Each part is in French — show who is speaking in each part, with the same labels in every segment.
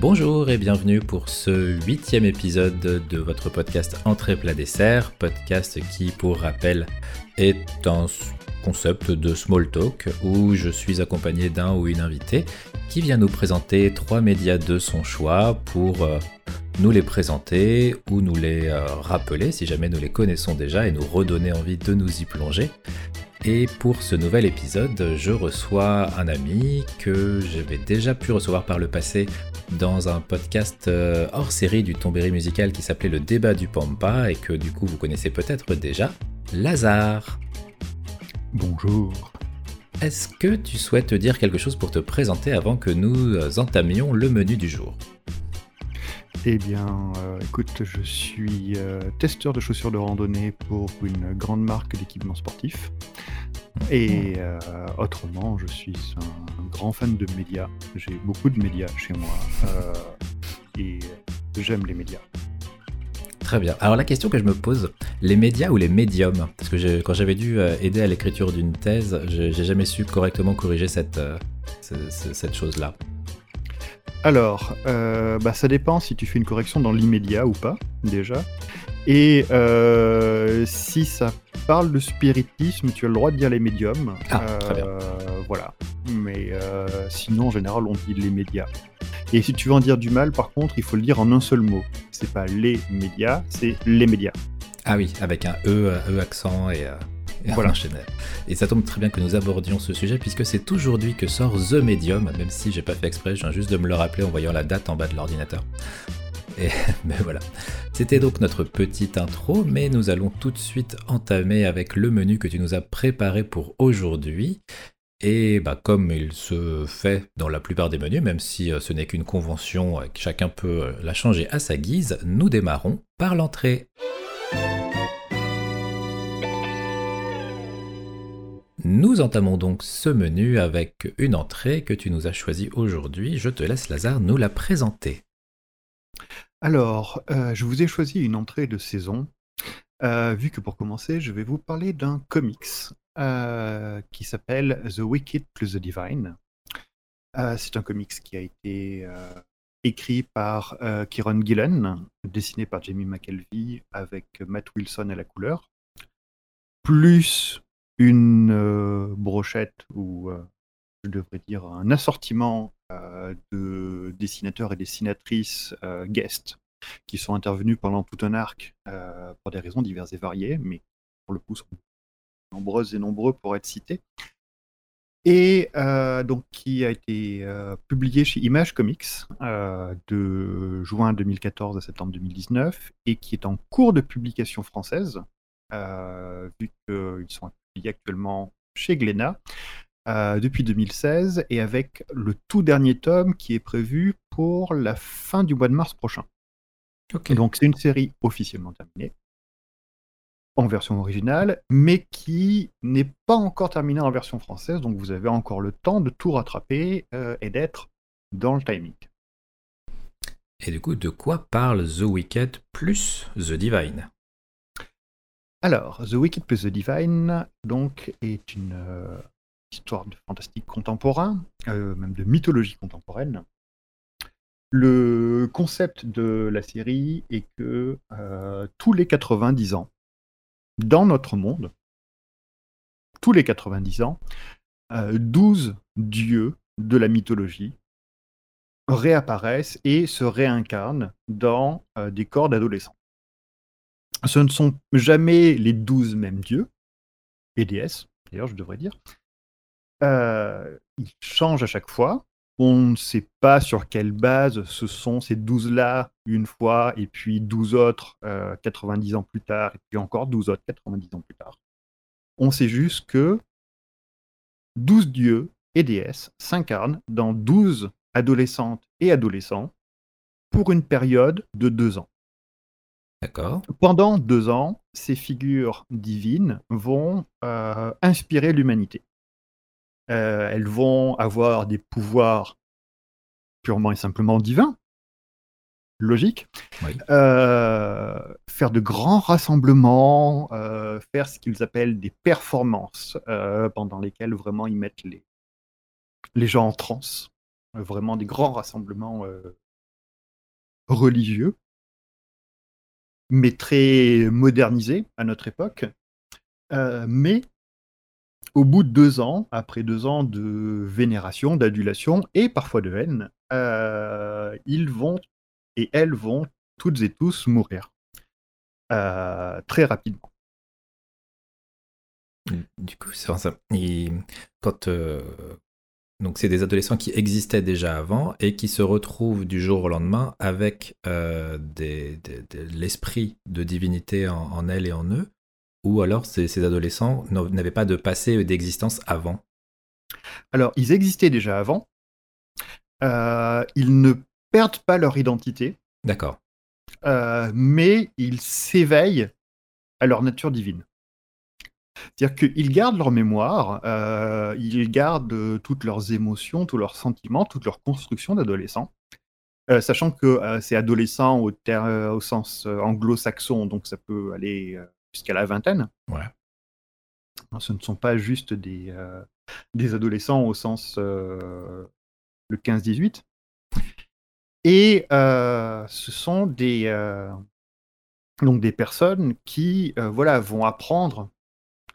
Speaker 1: Bonjour et bienvenue pour ce huitième épisode de votre podcast Entrée plat dessert, podcast qui, pour rappel, est un concept de small talk où je suis accompagné d'un ou une invitée qui vient nous présenter trois médias de son choix pour euh, nous les présenter ou nous les euh, rappeler si jamais nous les connaissons déjà et nous redonner envie de nous y plonger. Et pour ce nouvel épisode, je reçois un ami que j'avais déjà pu recevoir par le passé dans un podcast euh, hors série du Tombéry musical qui s'appelait Le débat du Pampa et que du coup vous connaissez peut-être déjà, Lazare.
Speaker 2: Bonjour.
Speaker 1: Est-ce que tu souhaites dire quelque chose pour te présenter avant que nous entamions le menu du jour?
Speaker 2: Eh bien, euh, écoute, je suis testeur de chaussures de randonnée pour une grande marque d'équipements sportifs. Et euh, autrement, je suis un, grand fan de médias. J'ai beaucoup de médias chez moi. Euh, et j'aime les médias.
Speaker 1: Très bien. Alors la question que je me pose, les médias ou les médiums? Parce que quand j'avais dû euh, aider à l'écriture d'une thèse, j'ai jamais su correctement corriger cette, cette chose-là.
Speaker 2: Alors, bah, ça dépend si tu fais une correction dans l'immédiat ou pas, déjà. Et si ça parle de spiritisme, tu as le droit de dire les médiums.
Speaker 1: Ah, très bien. Euh,
Speaker 2: voilà. Mais euh, sinon, en général, on dit les médias. Et si tu veux en dire du mal, par contre, il faut le dire en un seul mot. C'est pas les médias, c'est les médias.
Speaker 1: Ah oui, avec un E, E accent et, euh, voilà. Et ça tombe très bien que nous abordions ce sujet puisque c'est aujourd'hui que sort The Medium, même si j'ai pas fait exprès, je viens juste de me le rappeler en voyant la date en bas de l'ordinateur. Et ben voilà. C'était donc notre petite intro, mais nous allons tout de suite entamer avec le menu que tu nous as préparé pour aujourd'hui. Et bah, comme il se fait dans la plupart des menus, même si euh, ce n'est qu'une convention, que chacun peut euh, la changer à sa guise, nous démarrons par l'entrée. Nous entamons donc ce menu avec une entrée que tu nous as choisie aujourd'hui. Je te laisse Lazare nous la présenter.
Speaker 2: Alors, euh, je vous ai choisi une entrée de saison, euh, vu que pour commencer, je vais vous parler d'un comics euh, qui s'appelle The Wicked plus The Divine. c'est un comics qui a été écrit par Kieron Gillen, dessiné par Jamie McKelvey avec Matt Wilson à la couleur, plus une brochette ou je devrais dire un assortiment euh, de dessinateurs et dessinatrices euh, guest qui sont intervenus pendant tout un arc euh, pour des raisons diverses et variées, mais pour le coup sont nombreuses et nombreux pour être cités. Et donc qui a été publié chez Image Comics de juin 2014 à septembre 2019 et qui est en cours de publication française, vu qu'ils sont actuellement chez Glénat. Euh, depuis 2016 et avec le tout dernier tome qui est prévu pour la fin du mois de mars prochain. Donc c'est une série officiellement terminée en version originale, mais qui n'est pas encore terminée en version française, donc vous avez encore le temps de tout rattraper euh, et d'être dans le timing.
Speaker 1: Et du coup, de quoi parle The Wicked plus The Divine?
Speaker 2: Alors, The Wicked plus The Divine, donc, est une, euh, histoire de fantastique contemporain, euh, même de mythologie contemporaine. Le concept de la série est que euh, tous les 90 ans, dans notre monde, tous les 90 ans, 12 euh, dieux de la mythologie réapparaissent et se réincarnent dans des corps d'adolescents. Ce ne sont jamais les 12 mêmes dieux, et déesses, d'ailleurs je devrais dire, euh, il change à chaque fois. On ne sait pas sur quelle base ce sont ces 12-là une fois, et puis 12 autres 90 euh, ans plus tard, et puis encore 12 autres 90 ans plus tard. On sait juste que 12 dieux et déesses s'incarnent dans 12 adolescentes et adolescents pour une période de deux ans.
Speaker 1: D'accord.
Speaker 2: Pendant deux ans, ces figures divines vont euh, inspirer l'humanité. Euh, elles vont avoir des pouvoirs purement et simplement divins. Logique. Euh, faire de grands rassemblements, faire ce qu'ils appellent des performances, pendant lesquelles vraiment ils mettent les, les gens en transe. vraiment des grands rassemblements religieux, mais très modernisé à notre époque. mais au bout de deux ans, après deux ans de vénération, d'adulation et parfois de haine, ils vont et elles vont toutes et tous mourir très rapidement.
Speaker 1: Du coup, c'est ça. quand donc c'est des adolescents qui existaient déjà avant et qui se retrouvent du jour au lendemain avec euh, l'esprit de divinité en, elles et en eux, ou alors ces, adolescents n'avaient pas de passé d'existence avant
Speaker 2: Alors, ils existaient déjà avant. Euh, ils ne perdent pas leur identité.
Speaker 1: D'accord.
Speaker 2: Euh, mais ils s'éveillent à leur nature divine. C'est-à-dire qu'ils gardent leur mémoire, euh, ils gardent euh, toutes leurs émotions, tous leurs sentiments, toute leur construction d'adolescent. Euh, sachant que c'est adolescent au, au sens anglo-saxon, donc ça peut aller jusqu'à la vingtaine.
Speaker 1: Ouais.
Speaker 2: Ce ne sont pas juste des, des adolescents au sens le 15-18. Et ce sont des, donc des personnes qui voilà, vont apprendre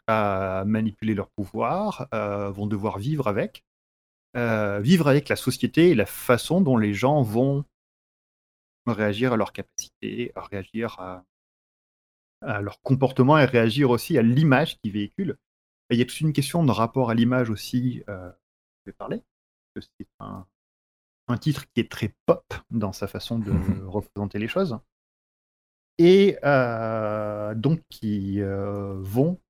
Speaker 2: à manipuler leur pouvoir, euh, vont devoir vivre avec, euh, vivre avec la société et la façon dont les gens vont réagir à leur capacité, à réagir à, leur comportement et réagir aussi à l'image qu'ils véhiculent. il y a toute une question de rapport à l'image aussi, euh, je vais parler. C'est un, un, titre qui est très pop dans sa façon de mmh représenter les choses. Et donc qui vont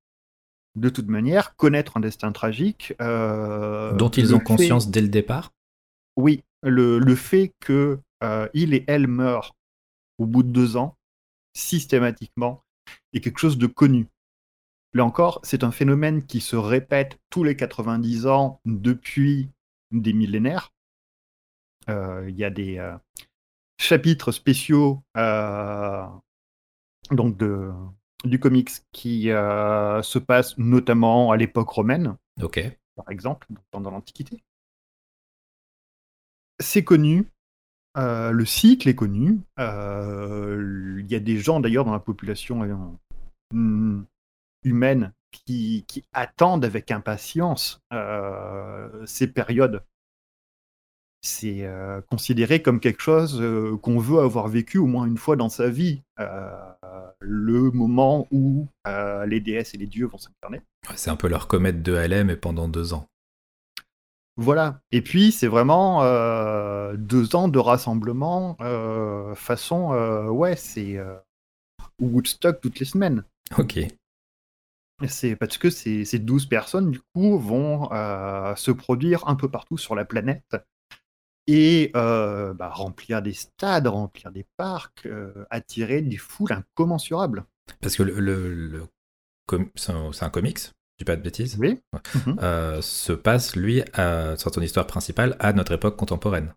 Speaker 2: de toute manière, connaître un destin tragique.
Speaker 1: Euh, Dont ils ont conscience dès le départ?
Speaker 2: Oui, le, fait que euh, il et elle meurent au bout de deux ans, systématiquement, est quelque chose de connu. Là encore, c'est un phénomène qui se répète tous les 90 ans depuis des millénaires. Euh, il y a des chapitres spéciaux donc de, du comics qui euh, se passe notamment à l'époque romaine, par exemple, pendant l'Antiquité. C'est connu, euh, le cycle est connu. Euh, il y a des gens d'ailleurs dans la population humaine qui, qui, attendent avec impatience ces périodes c'est euh, considéré comme quelque chose euh, qu'on veut avoir vécu au moins une fois dans sa vie. Euh, le moment où les déesses et les dieux vont s'incarner.
Speaker 1: C'est un peu leur comète de LM et pendant deux ans.
Speaker 2: Voilà. Et puis, c'est vraiment deux ans de rassemblement façon, ouais, c'est Woodstock toutes les semaines.
Speaker 1: Ok.
Speaker 2: C'est parce que ces, ces 12 personnes, du coup, vont se produire un peu partout sur la planète et euh, bah, remplir des stades, remplir des parcs, euh, attirer des foules incommensurables.
Speaker 1: Parce que le, le, c'est un, comics, je dis pas de bêtises.
Speaker 2: Oui.
Speaker 1: Mhm. Euh, se passe, lui, à, sur ton histoire principale, à notre époque contemporaine.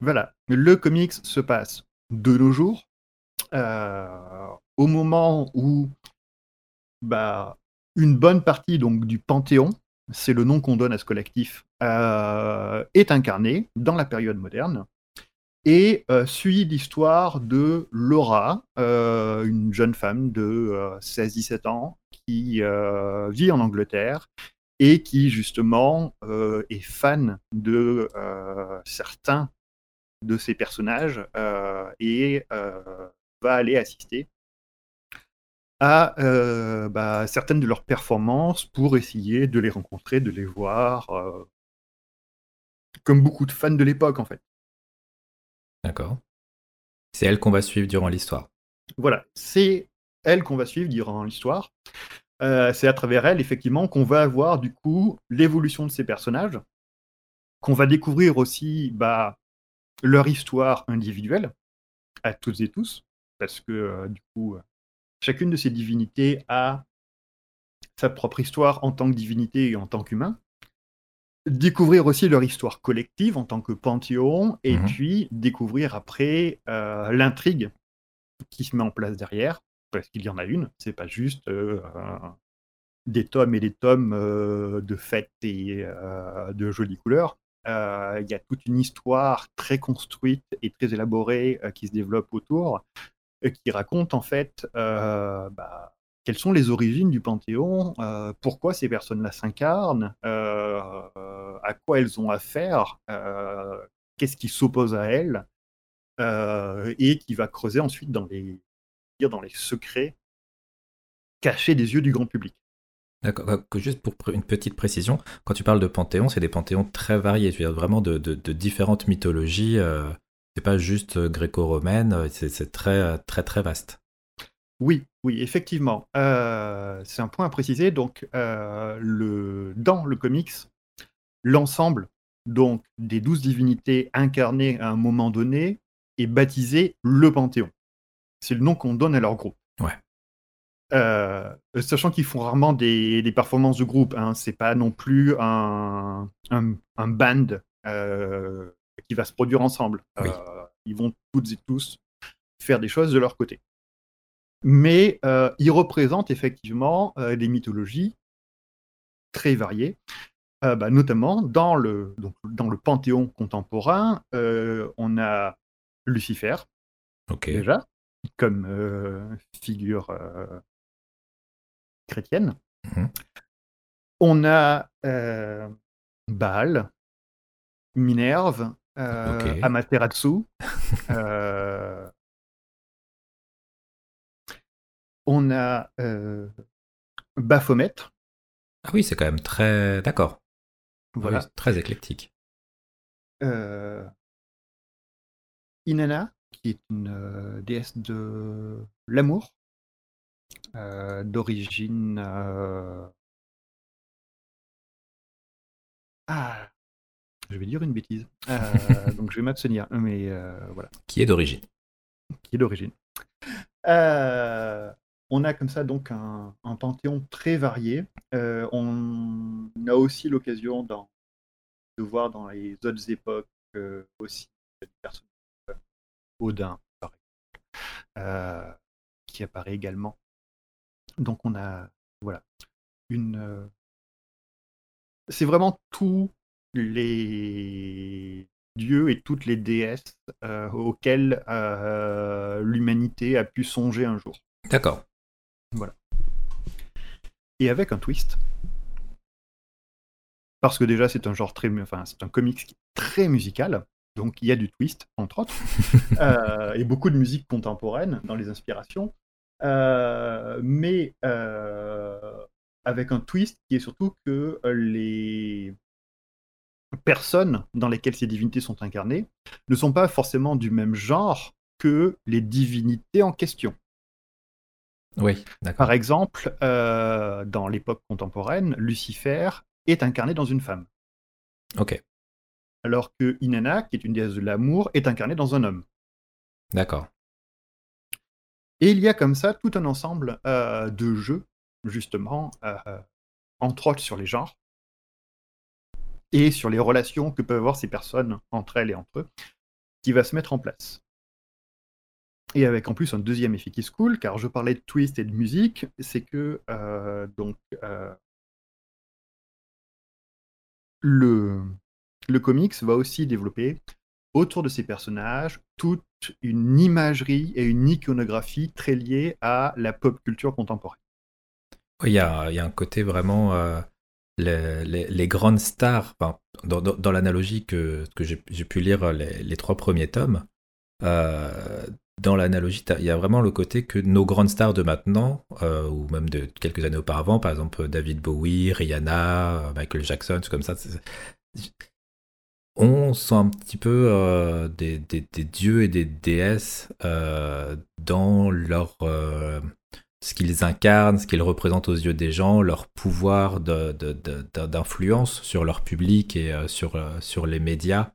Speaker 2: Voilà. Le comics se passe de nos jours, au moment où bah, une bonne partie donc, du Panthéon, c'est le nom qu'on donne à ce collectif, euh, est incarné dans la période moderne et euh, suit l'histoire de Laura, euh, une jeune femme de 16-17 ans qui vit en Angleterre et qui justement est fan de certains de ces personnages et va aller assister à euh, bah, certaines de leurs performances pour essayer de les rencontrer, de les voir, euh, comme beaucoup de fans de l'époque en fait.
Speaker 1: D'accord. C'est elle qu'on va suivre durant l'histoire.
Speaker 2: Voilà, c'est elle qu'on va suivre durant l'histoire. Euh, c'est à travers elle, effectivement, qu'on va avoir du coup l'évolution de ces personnages, qu'on va découvrir aussi bah, leur histoire individuelle à toutes et tous, parce que du coup, chacune de ces divinités a sa propre histoire en tant que divinité et en tant qu'humain. Découvrir aussi leur histoire collective en tant que panthéon, et mhm. puis découvrir après euh, l'intrigue qui se met en place derrière, parce qu'il y en a une, c'est pas juste euh, des tomes et des tomes euh, de fêtes et de jolies couleurs. il y a toute une histoire très construite et très élaborée qui se développe autour, qui raconte en fait bah, quelles sont les origines du Panthéon, pourquoi ces personnes-là s'incarnent, à quoi elles ont affaire, qu'est-ce qui s'oppose à elles, et qui va creuser ensuite dans les, secrets cachés des yeux du grand public.
Speaker 1: D'accord. Juste pour une petite précision, quand tu parles de panthéon, c'est des panthéons très variés. Tu veux dire vraiment de, différentes mythologies. Euh, c'est pas juste gréco-romaine. Euh, c'est très très très vaste.
Speaker 2: Oui, oui, effectivement. Euh, c'est un point à préciser. Donc, le, dans le comics, l'ensemble donc des douze divinités incarnées à un moment donné est baptisé le Panthéon. C'est le nom qu'on donne à leur groupe.
Speaker 1: Ouais.
Speaker 2: Euh, sachant qu'ils font rarement des, performances de groupe, hein, c'est pas non plus un, un, band euh, qui va se produire ensemble. Euh, ils vont toutes et tous faire des choses de leur côté. Mais ils représentent effectivement des mythologies très variées. Bah, notamment dans le, donc, dans le panthéon contemporain, on a Lucifer, déjà, comme figure chrétienne. Mmh On a euh, Baal, Minerve, euh, Amaterasu. Euh, on a Baphomet.
Speaker 1: Ah oui, c'est quand même très. D'accord. Voilà. très éclectique.
Speaker 2: Inanna, qui est une déesse de l'amour. Euh, d'origine. Euh ah! Je vais dire une bêtise. Euh, donc je vais m'abstenir, mais voilà.
Speaker 1: Qui est d'origine.
Speaker 2: Qui est d'origine. on a comme ça donc un, panthéon très varié. on a aussi l'occasion de voir dans les autres époques aussi des personnes Odin, qui apparaît également. Donc on a voilà une. Euh, c'est vraiment tous les dieux et toutes les déesses euh, auxquelles euh, l'humanité a pu songer un jour.
Speaker 1: D'accord.
Speaker 2: Voilà. Et avec un twist. Parce que déjà c'est un genre très, enfin c'est un comics très musical, donc il y a du twist entre autres, et beaucoup de musique contemporaine dans les inspirations. Euh, mais euh, avec un twist qui est surtout que les personnes dans lesquelles ces divinités sont incarnées ne sont pas forcément du même genre que les divinités en question.
Speaker 1: Oui, d'accord.
Speaker 2: Par exemple, euh, dans l'époque contemporaine, Lucifer est incarné dans une femme.
Speaker 1: Ok.
Speaker 2: Alors que Inanna, qui est une déesse de l'amour, est incarnée dans un homme.
Speaker 1: D'accord.
Speaker 2: Et il y a comme ça tout un ensemble euh, de jeux, justement, euh, entre autres sur les genres, et sur les relations que peuvent avoir ces personnes entre elles et entre eux, qui va se mettre en place. Et avec en plus un deuxième effet qui se coule, car je parlais de twist et de musique, c'est que euh, donc le, le comics va aussi développer autour de ces personnages toute une imagerie et une iconographie très liée à la pop culture contemporaine.
Speaker 1: Il y, a, un côté vraiment. Euh, les, grandes stars, dans, l'analogie que, j'ai pu lire les, trois premiers tomes, euh, dans l'analogie, il y a vraiment le côté que nos grandes stars de maintenant, euh, ou même de quelques années auparavant, par exemple David Bowie, Rihanna, Michael Jackson, tout comme ça, on sent un petit peu euh, des, dieux et des déesses dans leur ce qu'ils incarnent, ce qu'ils représentent aux yeux des gens, leur pouvoir d'influence sur leur public et sur, sur les médias.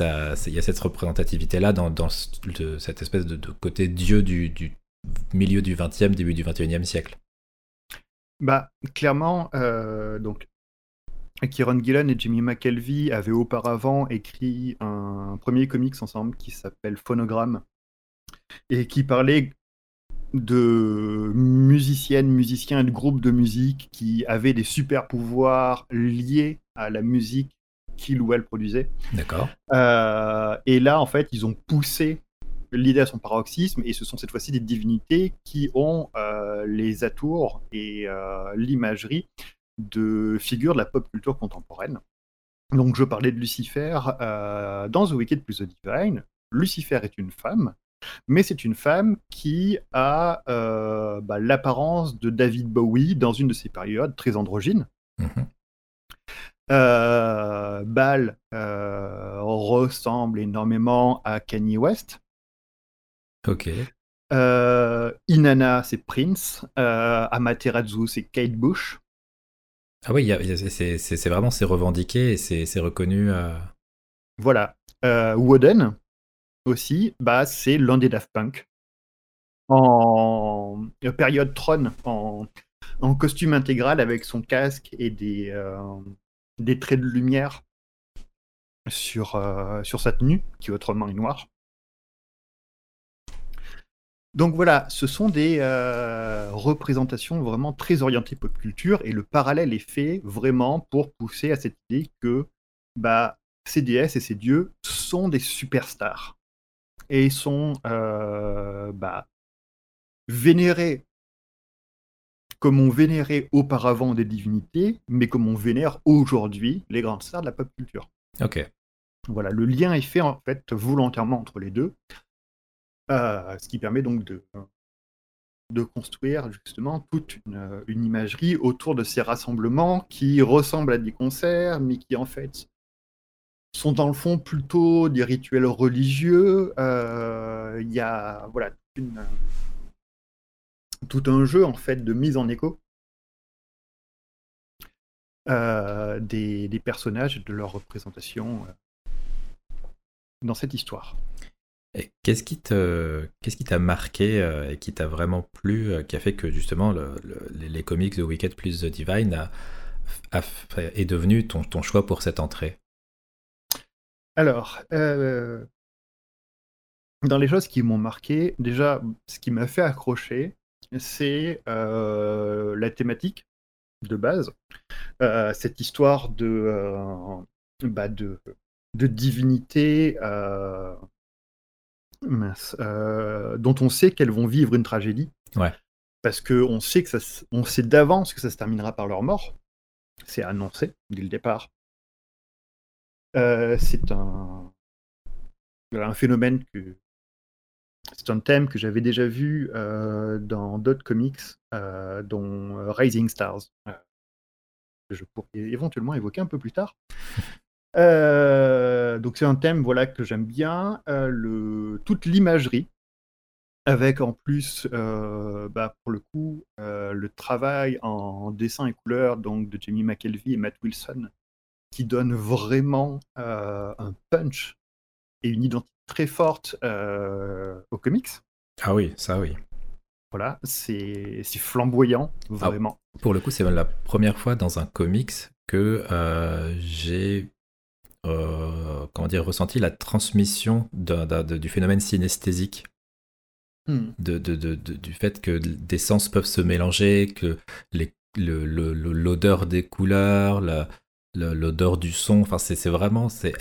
Speaker 1: Il y a cette représentativité-là dans, cette espèce de, côté dieu du, milieu du 20e, début du 21e siècle.
Speaker 2: Bah, clairement, donc Kieron Gillen et Jimmy McKelvey avaient auparavant écrit un premier comics ensemble qui s'appelle Phonogramme et qui parlait de musiciennes, musiciens et de groupes de musique qui avaient des super pouvoirs liés à la musique qu'il ou elle produisait.
Speaker 1: D'accord.
Speaker 2: et là, en fait, ils ont poussé l'idée à son paroxysme, et ce sont cette fois-ci des divinités qui ont les atours et l'imagerie de figures de la pop culture contemporaine. Donc je parlais de Lucifer dans The Wicked plus The Divine. Lucifer est une femme, mais c'est une femme qui a bah, l'apparence de David Bowie dans une de ses périodes très androgynes. Mhm. Baal ressemble énormément à Kanye West.
Speaker 1: Ok.
Speaker 2: Inanna, c'est Prince. Amaterasu, c'est Kate Bush.
Speaker 1: Ah oui, c'est vraiment c'est revendiqué et c'est reconnu. Euh.
Speaker 2: Voilà. Euh, Woden aussi, bah, c'est l'un des Daft Punk. En euh, période Tron, en, costume intégral avec son casque et des, des traits de lumière sur, sur sa tenue, qui autrement est noire. Donc voilà, ce sont des euh, représentations vraiment très orientées pop culture et le parallèle est fait vraiment pour pousser à cette idée que bah, ces déesses et ces dieux sont des superstars et sont euh, bah, vénérés comme on vénérait auparavant des divinités, mais comme on vénère aujourd'hui les grandes stars de la pop culture.
Speaker 1: Ok.
Speaker 2: Voilà, le lien est fait en fait volontairement entre les deux. Euh, ce qui permet donc de, de construire justement toute une, une, imagerie autour de ces rassemblements qui ressemblent à des concerts, mais qui en fait sont dans le fond plutôt des rituels religieux. Euh, il y a voilà tout un jeu en fait de mise en écho euh, des, personnages et de leur représentation dans cette histoire.
Speaker 1: Qu'est-ce qui te, qu'est-ce qui t'a marqué euh, et qui t'a vraiment plu, euh, qui a fait que justement les, comics The Wicked plus The Divine est devenu ton choix pour cette entrée?
Speaker 2: Alors, euh, dans les choses qui m'ont marqué, déjà, ce qui m'a fait accrocher, c'est la thématique de base, cette histoire de, bah de, de divinité euh, dont on sait qu'elles vont vivre une tragédie.
Speaker 1: Ouais.
Speaker 2: Parce qu'on sait que ça, on sait d'avance que ça se terminera par leur mort. C'est annoncé dès le départ. Euh, c'est un, un phénomène que c'est un thème que j'avais déjà vu euh, dans d'autres comics, dont Rising Stars, que je pourrais éventuellement évoquer un peu plus tard. Euh, donc c'est un thème voilà que j'aime bien. Euh, le, toute l'imagerie, avec en plus, euh, bah, pour le coup, le travail en, dessin et couleur donc de Jamie McKelvey et Matt Wilson, qui donne vraiment un punch et une identité très forte aux comics.
Speaker 1: Ah oui, ça oui.
Speaker 2: Voilà, c'est flamboyant, ah, vraiment.
Speaker 1: pour le coup, c'est la première fois dans un comics que j'ai euh, comment dire, ressenti la transmission du phénomène synesthésique. Hmm. De, du fait que des sens peuvent se mélanger, que l'odeur des couleurs, l'odeur du son, enfin c'est vraiment c'est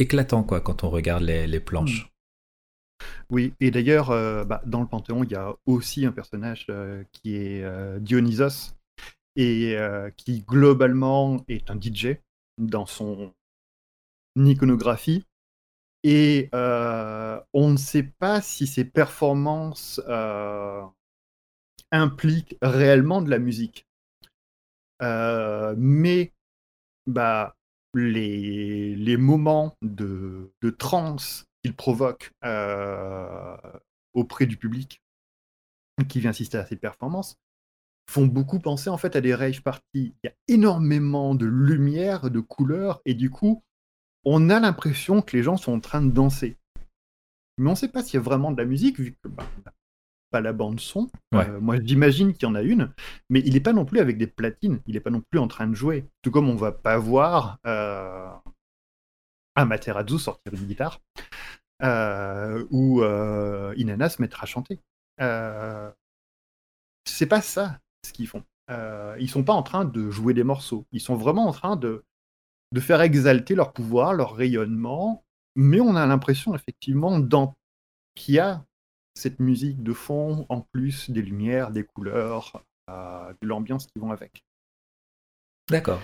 Speaker 1: éclatant quoi quand on regarde les, planches. Hmm.
Speaker 2: Oui, et d'ailleurs, euh, bah, dans le Panthéon, il y a aussi un personnage euh, qui est Dionysos, et qui globalement est un DJ dans son iconographie. Et euh, on ne sait pas si ces performances euh, impliquent réellement de la musique. Euh, mais bah, les, les moments de, de transe qu'il provoque auprès du public qui vient assister à ces performances font beaucoup penser en fait à des rave parties. Il y a énormément de lumière, de couleurs, et du coup, on a l'impression que les gens sont en train de danser. Mais on ne sait pas s'il y a vraiment de la musique, vu que bah, pas la bande son. Euh, moi, j'imagine qu'il y en a une, mais il n'est pas non plus avec des platines. Il n'est pas non plus en train de jouer. Tout comme on va pas voir euh, Amaterasu sortir une guitare euh, ou euh, Inanna se mettre à chanter. c'est pas ça ce qu'ils font. ils sont pas en train de jouer des morceaux. Ils sont vraiment en train de de faire exalter leur pouvoir, leur rayonnement, mais on a l'impression effectivement qu'il y a cette musique de fond, en plus des lumières, des couleurs, euh, de l'ambiance qui vont avec.
Speaker 1: D'accord.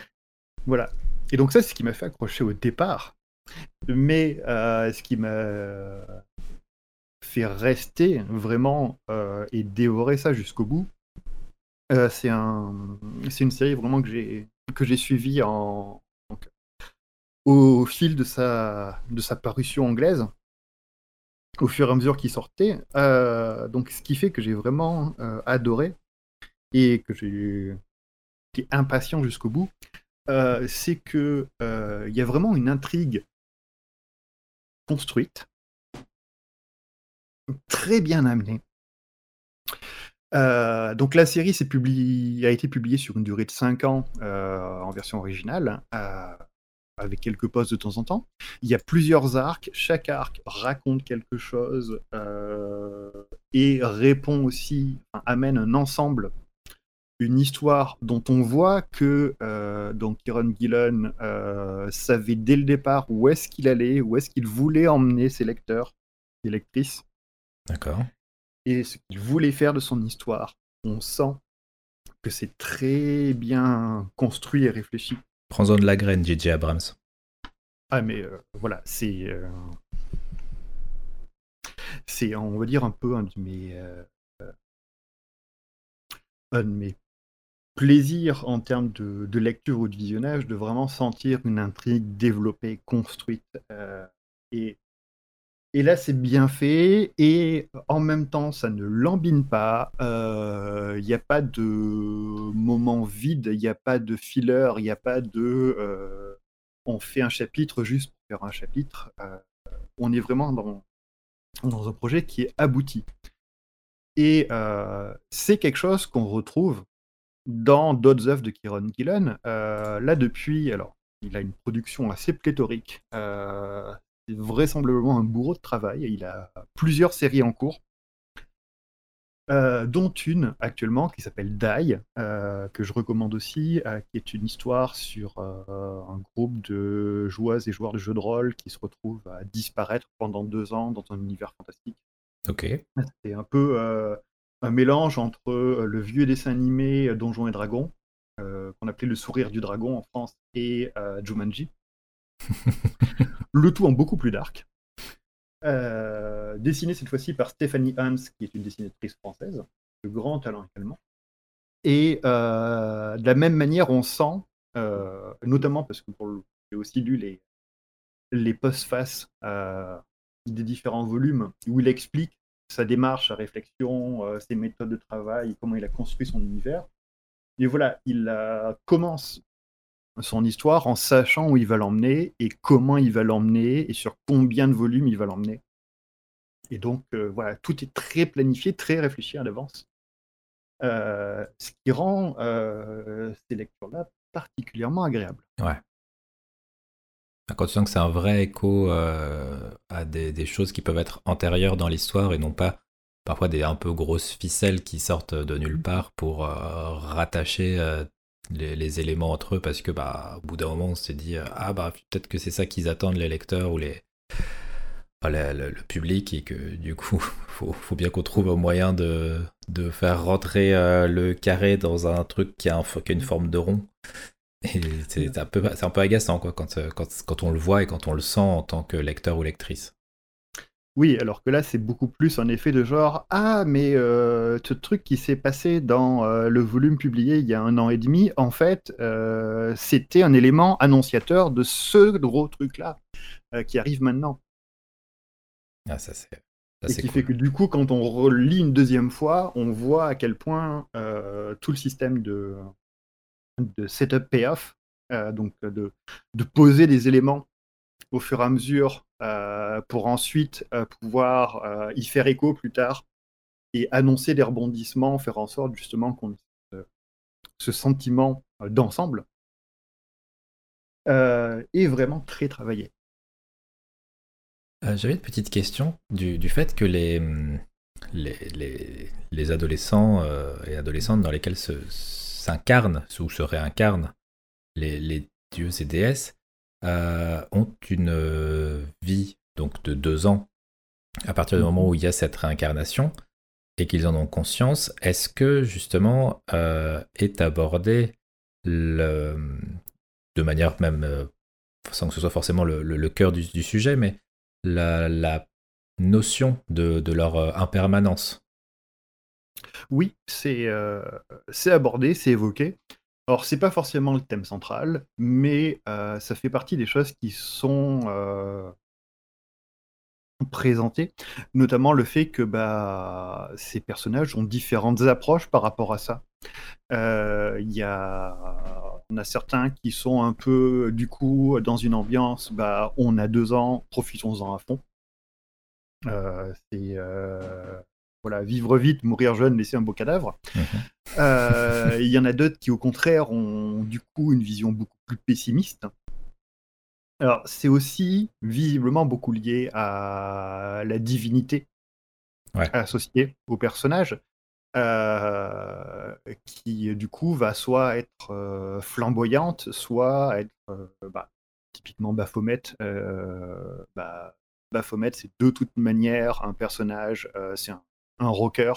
Speaker 2: Voilà. Et donc ça, c'est ce qui m'a fait accrocher au départ. Mais euh, ce qui m'a fait rester vraiment euh, et dévorer ça jusqu'au bout, c'est un, c'est une série vraiment que j'ai que j'ai suivie en, au fil de sa de sa parution anglaise au fur et à mesure qu'il sortait. Euh, donc, ce qui fait que j'ai vraiment euh, adoré et que j'ai été impatient jusqu'au bout, euh, c'est que il y a vraiment une intrigue construite, très bien amenée. donc la série a été publiée sur une durée de 5 ans en version originale avec quelques postes de temps en temps. Il y a plusieurs arcs, chaque arc raconte quelque chose euh, et répond aussi, amène un ensemble, une histoire dont on voit que euh, donc Kieron Gillen euh, savait dès le départ où est-ce qu'il allait, où est-ce qu'il voulait emmener ses lecteurs et lectrices.
Speaker 1: D'accord.
Speaker 2: Et ce qu'il voulait faire de son histoire. On sent que c'est très bien construit et réfléchi.
Speaker 1: Prends-en de la graine, JJ Abrams.
Speaker 2: Ah, mais euh, voilà, c'est. Euh, c'est, on va dire, un peu un de mes. Euh, un de mes plaisirs en termes de, lecture ou de visionnage, de vraiment sentir une intrigue développée, construite. et, et là, c'est bien fait, et en même temps, ça ne lambine pas. Il n'y a pas de moment vide, il n'y a pas de filler, il n'y a pas de on fait un chapitre juste pour faire un chapitre. Euh, on est vraiment dans, un projet qui est abouti. Et euh, c'est quelque chose qu'on retrouve dans d'autres œuvres de Kieron Gillen. Euh, là, depuis, alors, il a une production assez pléthorique. Vraisemblablement un bourreau de travail. Il a plusieurs séries en cours. Euh, dont une actuellement qui s'appelle Die, euh, que je recommande aussi, euh, qui est une histoire sur un groupe de joueuses et joueurs de jeux de rôle qui se retrouvent à disparaître pendant deux ans dans un univers fantastique.
Speaker 1: Ok.
Speaker 2: C'est un peu un mélange entre le vieux dessin animé Donjons et Dragons, qu'on appelait Le Sourire du Dragon en France, et Jumanji. le tout en beaucoup plus dark. Euh, dessiné cette fois-ci par Stéphanie Hans, qui est une dessinatrice française, de grand talent également. Et euh, de la même manière, on sent, euh, notamment parce que j'ai aussi lu les, les post-faces des différents volumes, où il explique sa démarche, sa réflexion, ses méthodes de travail, comment il a construit son univers. Et voilà, il commence son histoire en sachant où il va l'emmener et comment il va l'emmener et sur combien de volumes il va l'emmener. Et donc, euh, voilà, tout est très planifié, très réfléchi à l'avance. Euh, ce qui rend euh, ces lectures-là particulièrement agréables.
Speaker 1: Ouais. Quand tu sens que c'est un vrai écho à des, des, choses qui peuvent être antérieures dans l'histoire et non pas parfois des un peu grosses ficelles qui sortent de nulle part pour rattacher les, éléments entre eux parce que bah au bout d'un moment on s'est dit euh, ah bah peut-être que c'est ça qu'ils attendent les lecteurs ou les le, public et que du coup faut, faut bien qu'on trouve un moyen de, de faire rentrer euh, le carré dans un truc qui a, qui a une forme de rond. Et c'est un peu c'est un peu agaçant quoi quand, euh, quand, quand on le voit et quand on le sent en tant que lecteur ou lectrice
Speaker 2: oui, alors que là, c'est beaucoup plus un effet de genre Ah, mais euh, ce truc qui s'est passé dans euh, le volume publié il y a un an et demi, en fait, euh, c'était un élément annonciateur de ce gros truc-là qui arrive maintenant.
Speaker 1: Ah, ça c'est.
Speaker 2: Et qui fait que du coup, quand on relit une deuxième fois, on voit à quel point tout le système de, de setup payoff, donc de, de poser des éléments au fur et à mesure euh, pour ensuite euh, pouvoir euh, y faire écho plus tard et annoncer des rebondissements, faire en sorte justement qu'on ait ce sentiment d'ensemble est vraiment très travaillé.
Speaker 1: J'avais une petite question du, fait que les, hum, les, les, adolescents et adolescentes dans lesquels s'incarnent ou se réincarnent les dieux et déesses ont une vie donc de deux ans à partir du moment où il y a cette réincarnation et qu'ils en ont conscience, est-ce que justement euh, est abordé de manière même, euh, sans que ce soit forcément le, cœur du, sujet, mais la, notion de, leur euh, impermanence?
Speaker 2: Oui, c'est euh, abordé, c'est évoqué. Alors, c'est pas forcément le thème central, mais euh, ça fait partie des choses qui sont euh, présentées, notamment le fait que bah, ces personnages ont différentes approches par rapport à ça. Euh, Il y a, on a certains qui sont un peu, du coup, dans une ambiance, bah, on a deux ans, profitons-en à fond. C'est voilà, vivre vite, mourir jeune, laisser un beau cadavre.
Speaker 1: Mhm.
Speaker 2: Euh, Il y en a d'autres qui, au contraire, ont du coup une vision beaucoup plus pessimiste. Alors, c'est aussi visiblement beaucoup lié à la divinité
Speaker 1: Ouais.
Speaker 2: associée au personnage, euh, qui du coup va soit être euh, flamboyante, soit être bah, typiquement Baphomet. bah, Baphomet, c'est de toute manière un personnage, euh, c'est un, un rocker,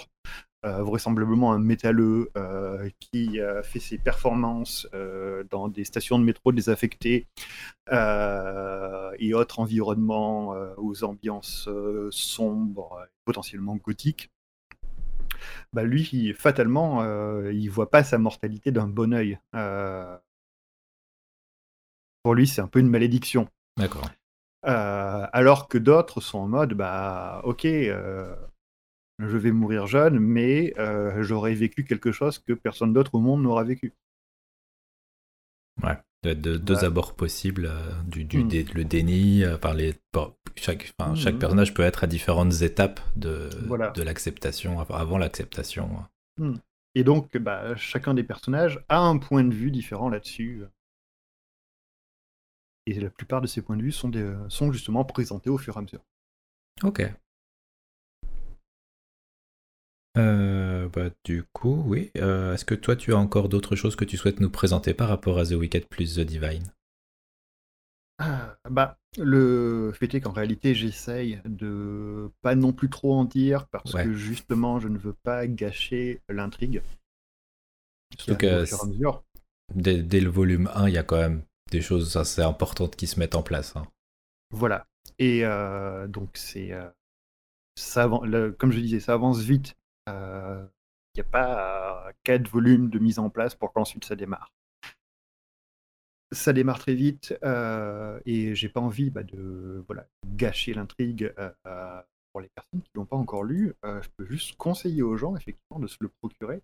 Speaker 2: euh, vraisemblablement un métalleux euh, qui euh, fait ses performances dans des stations de métro désaffectées et autres environnements aux ambiances sombres, potentiellement gothiques. Bah lui, il- fatalement, il voit pas sa mortalité d'un bon. Euh, pour lui, c'est un peu une malédiction.
Speaker 1: D'accord.
Speaker 2: Alors que d'autres sont en mode, bah, ok, je vais mourir jeune, mais euh, j'aurais vécu quelque chose que personne d'autre au monde n'aura vécu.
Speaker 1: Ouais. De, de- deux
Speaker 2: Ouais.
Speaker 1: abords possibles, euh, du, du
Speaker 2: Mm.
Speaker 1: dé- le déni, euh, par les, par- chaque, enfin, chaque
Speaker 2: Mhm.
Speaker 1: personnage peut être à différentes étapes de,
Speaker 2: Voilà.
Speaker 1: de l'acceptation, avant l'acceptation.
Speaker 2: Et donc, bah, chacun des personnages a un point de vue différent là-dessus. Et la plupart de ces points de vue sont, des- sont justement présentés au fur et à mesure.
Speaker 1: Ok. Euh, bah, du coup, oui. Euh, Est-ce que toi, tu as encore d'autres choses que tu souhaites nous présenter par rapport à The Wicked plus The Divine?
Speaker 2: Ah, bah, le fait est qu'en réalité, j'essaye de pas non plus trop en dire parce
Speaker 1: Ouais.
Speaker 2: que justement, je ne veux pas gâcher l'intrigue.
Speaker 1: Surtout que dès, dès le volume 1, il y a quand même des choses assez importantes qui se mettent en place. hein.
Speaker 2: Voilà. Et euh, donc, c'est. ça avan- le- comme je disais, ça avance vite. Il n'y a pas euh, quatre volumes de mise en place pour qu'ensuite ça démarre. Ça démarre très vite euh, et j'ai pas envie bah, de voilà, gâcher l'intrigue euh, euh, pour les personnes qui l'ont pas encore lu. Euh, je peux juste conseiller aux gens effectivement de se le procurer.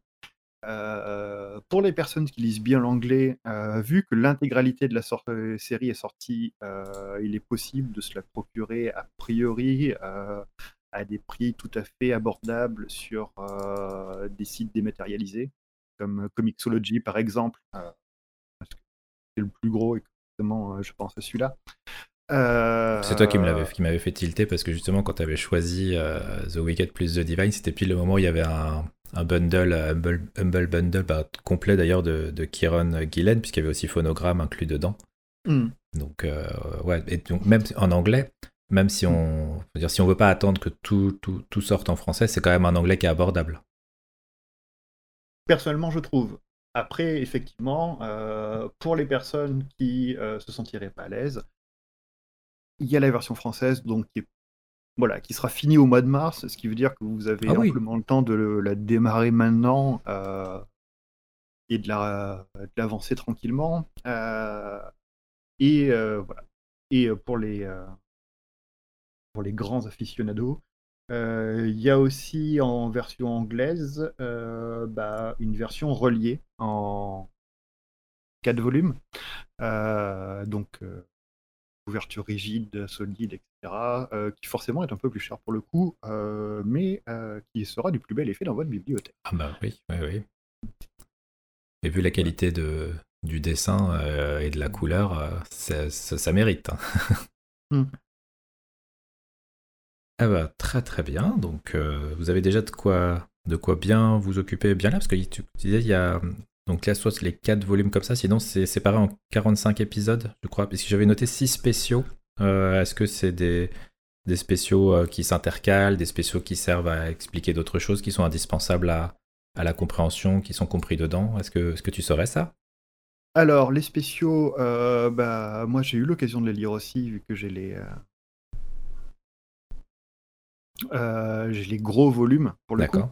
Speaker 2: Euh, pour les personnes qui lisent bien l'anglais, euh, vu que l'intégralité de la euh, série est sortie, euh, il est possible de se la procurer a priori euh, à des prix tout à fait abordables sur euh, des sites dématérialisés, comme Comixology par exemple, euh, c'est le plus gros et justement, euh, je pense à celui-là. Euh,
Speaker 1: C'est toi qui me l'avais qui m'avait fait tilter parce que justement, quand tu avais choisi euh, The Wicked plus The Divine, c'était pile le moment où il y avait un, un bundle, un humble, humble bundle bah, complet d'ailleurs de, de Kieron Gillen, puisqu'il y avait aussi Phonogramme inclus dedans.
Speaker 2: hmm.
Speaker 1: Donc, euh, ouais, et donc, même en anglais, même si on, dire, si on veut pas attendre que tout, tout, tout sorte en français, c'est quand même un anglais qui est abordable.
Speaker 2: Personnellement, je trouve. Après, effectivement, euh, pour les personnes qui euh, se sentiraient pas à l'aise, il y a la version française, donc qui, est- voilà, qui sera finie au mois de mars, ce qui veut dire que vous avez
Speaker 1: Ah oui.
Speaker 2: amplement le temps de le- la démarrer maintenant euh, et de la- de l'avancer tranquillement. Et voilà. Et pour les pour les grands aficionados, euh, il y a aussi en version anglaise euh, bah, une version reliée en 4 volumes. Euh, donc, couverture rigide, solide, etc. euh, qui forcément est un peu plus cher pour le coup, euh, mais euh, qui sera du plus bel effet dans votre bibliothèque.
Speaker 1: Ah bah oui, oui, oui. Et vu la qualité de, du dessin et de la couleur, ça, ça- ça mérite. hein. Ah bah, très très bien. Donc euh, vous avez déjà de quoi, de quoi bien vous occuper bien là, parce que tu, disais il y a Donc là, soit les 4 volumes comme ça, sinon c'est séparé en 45 épisodes, je crois, puisque j'avais noté 6 spéciaux. Est-ce que c'est des, des spéciaux qui s'intercalent, des spéciaux qui servent à expliquer d'autres choses qui sont indispensables à, à la compréhension, qui sont compris dedans? Est-ce que, que tu saurais ça?
Speaker 2: Alors, les spéciaux, euh, bah, moi j'ai eu l'occasion de les lire aussi, vu que j'ai les, euh, euh, j'ai les gros volumes, pour le coup,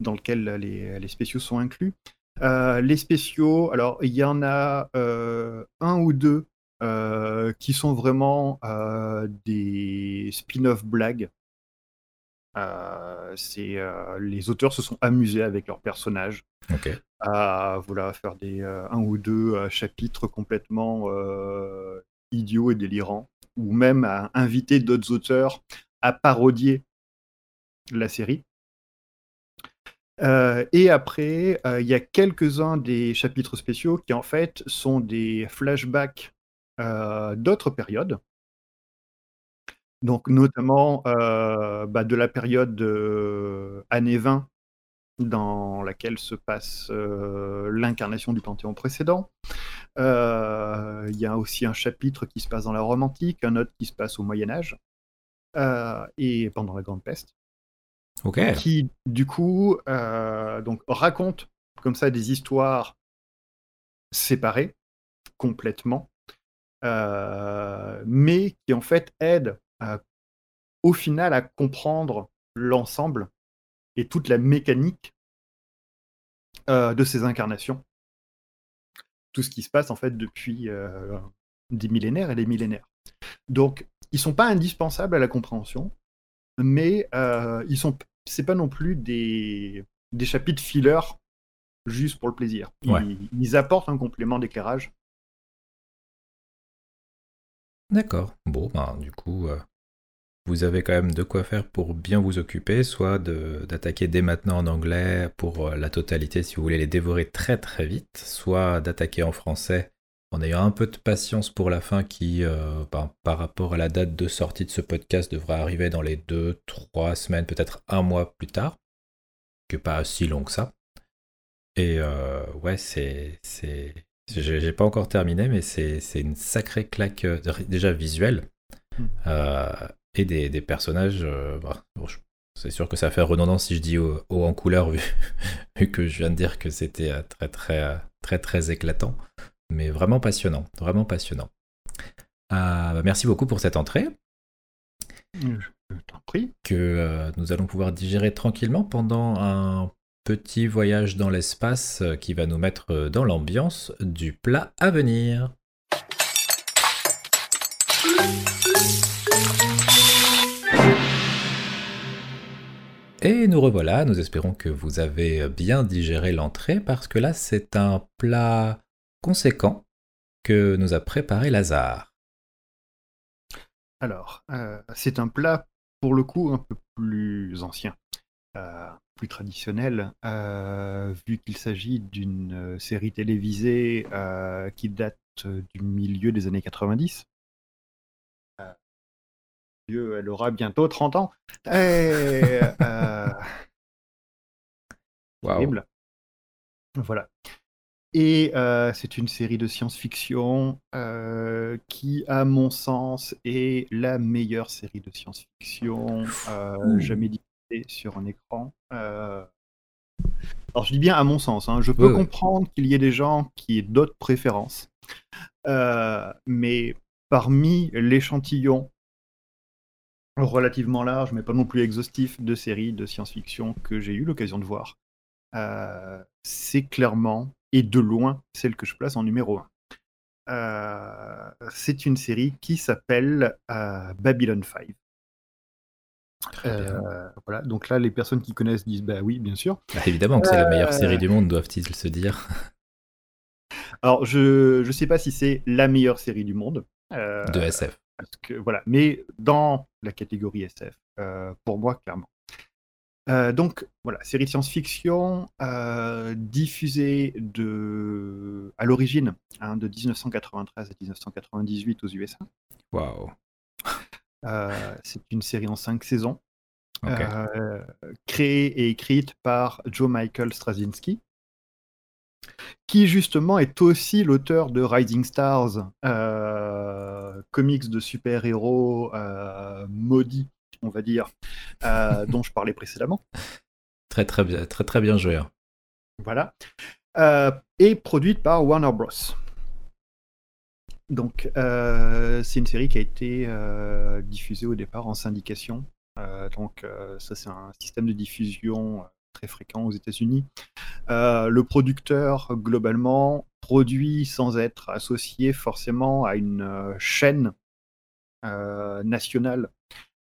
Speaker 2: dans lesquels les, les spéciaux sont inclus. les spéciaux, alors il y en a un ou deux qui sont vraiment des spin-off blagues. c'est les auteurs se sont amusés avec leurs personnages à voilà, faire des, un ou deux chapitres complètement idiots et délirants, ou même à inviter d'autres auteurs à parodier la série. et après, il y a quelques-uns des chapitres spéciaux qui en fait sont des flashbacks d'autres périodes. Donc notamment bah, de la période années 20 dans laquelle se passe l'incarnation du Panthéon précédent. Il y a aussi un chapitre qui se passe dans la Rome antique, un autre qui se passe au Moyen Âge et pendant la Grande Peste. Qui du coup donc raconte comme ça des histoires séparées complètement, mais qui en fait aident au final à comprendre l'ensemble et toute la mécanique euh, de ces incarnations. Tout ce qui se passe en fait depuis euh, des millénaires et des millénaires. Donc, ils sont pas indispensables à la compréhension, mais euh, ils sont, c'est pas non plus des, des chapitres filler juste pour le plaisir. Ils, apportent un complément d'éclairage.
Speaker 1: D'accord. Bon, ben, du coup, vous avez quand même de quoi faire pour bien vous occuper, soit d'attaquer dès maintenant en anglais pour euh, la totalité si vous voulez les dévorer très très vite, soit d'attaquer en français en ayant un peu de patience pour la fin qui, euh, par rapport à la date de sortie de ce podcast, devrait arriver dans les 2-3 semaines, peut-être un mois plus tard, que pas si long que ça. Et euh, ouais, c'est... J'ai pas encore terminé, mais c'est une sacrée claque déjà visuelle. Hmm et des, personnages. Euh, bah, c'est sûr que ça fait redondance si je dis haut, en couleur, vu, que je viens de dire que c'était euh, très, très, euh, très, très éclatant. Mais vraiment passionnant, vraiment passionnant. Bah, merci beaucoup pour cette entrée.
Speaker 2: Je t'en prie.
Speaker 1: Que nous allons pouvoir digérer tranquillement pendant un petit voyage dans l'espace qui va nous mettre dans l'ambiance du plat à venir. Et nous revoilà, nous espérons que vous avez bien digéré l'entrée parce que là c'est un plat conséquent que nous a préparé Lazare.
Speaker 2: Alors, euh, c'est un plat pour le coup un peu plus ancien, euh, plus traditionnel, euh, vu qu'il s'agit d'une série télévisée qui date du milieu des années 90 elle aura bientôt 30 ans. Et, euh, Voilà. Et euh, c'est une série de science-fiction euh, qui, à mon sens, est la meilleure série de science-fiction jamais diffusée sur un écran. Alors je dis bien à mon sens, hein. je peux comprendre qu'il y ait des gens qui aient d'autres préférences. mais parmi l'échantillon relativement large, mais pas non plus exhaustif, de séries de science-fiction que j'ai eu l'occasion de voir. Euh, c'est clairement, et de loin, celle que je place en numéro 1. Euh, c'est une série qui s'appelle euh, Babylon 5. voilà, donc là, les personnes qui connaissent disent bah oui, bien sûr.
Speaker 1: Bah, évidemment que c'est la meilleure série du monde, doivent-ils se dire.
Speaker 2: Alors, je ne sais pas si c'est la meilleure série du monde.
Speaker 1: de SF
Speaker 2: que, voilà, mais dans la catégorie SF, euh, pour moi, clairement. Euh, donc voilà, série de science-fiction euh, diffusée de, à l'origine hein, de 1993 à 1998 aux USA.
Speaker 1: Waouh!
Speaker 2: c'est une série en cinq saisons, créée et écrite par Joe Michael Straczynski, qui justement est aussi l'auteur de Rising Stars, euh, comics de super-héros euh, maudits, on va dire, euh, dont je parlais précédemment.
Speaker 1: Très très bien, très très bien joué. Hein.
Speaker 2: Voilà. et produite par Warner Bros. Donc, c'est une série qui a été diffusée au départ en syndication. donc, ça, c'est un système de diffusion très fréquent aux États-Unis. Euh, le producteur, globalement, produit sans être associé forcément à une euh, chaîne euh, nationale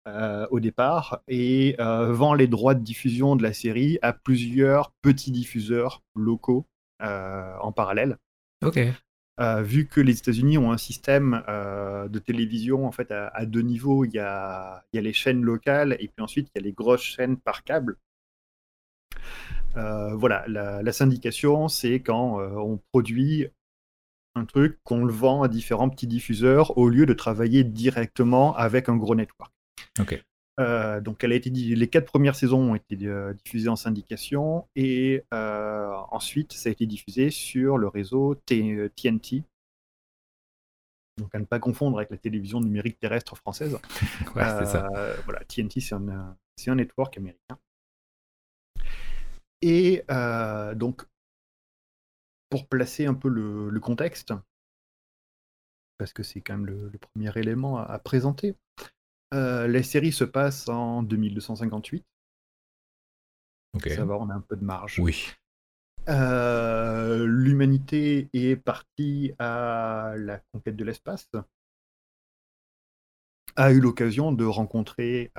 Speaker 2: au départ et vend les droits de diffusion de la série à plusieurs petits diffuseurs locaux en parallèle.
Speaker 1: Ok.
Speaker 2: vu que les États-Unis ont un système de télévision en fait à, deux niveaux, il y, a, il y, a, les chaînes locales et puis ensuite il y a les grosses chaînes par câble. Euh, voilà, la, syndication, c'est quand euh, on produit un truc, qu'on le vend à différents petits diffuseurs au lieu de travailler directement avec un gros network. Euh, donc, elle a été les quatre premières saisons ont été diffusées en syndication et ensuite ça a été diffusé sur le réseau TNT. Donc à ne pas confondre avec la télévision numérique terrestre française.
Speaker 1: ça.
Speaker 2: Voilà, TNT c'est un, un network américain. Et euh, donc, pour placer un peu le, contexte, parce que c'est quand même le, premier élément à, présenter, euh, la série se passe en 2258. Ça va, on a un peu de marge.
Speaker 1: Oui.
Speaker 2: Euh, l'humanité est partie à la conquête de l'espace, a eu l'occasion de rencontrer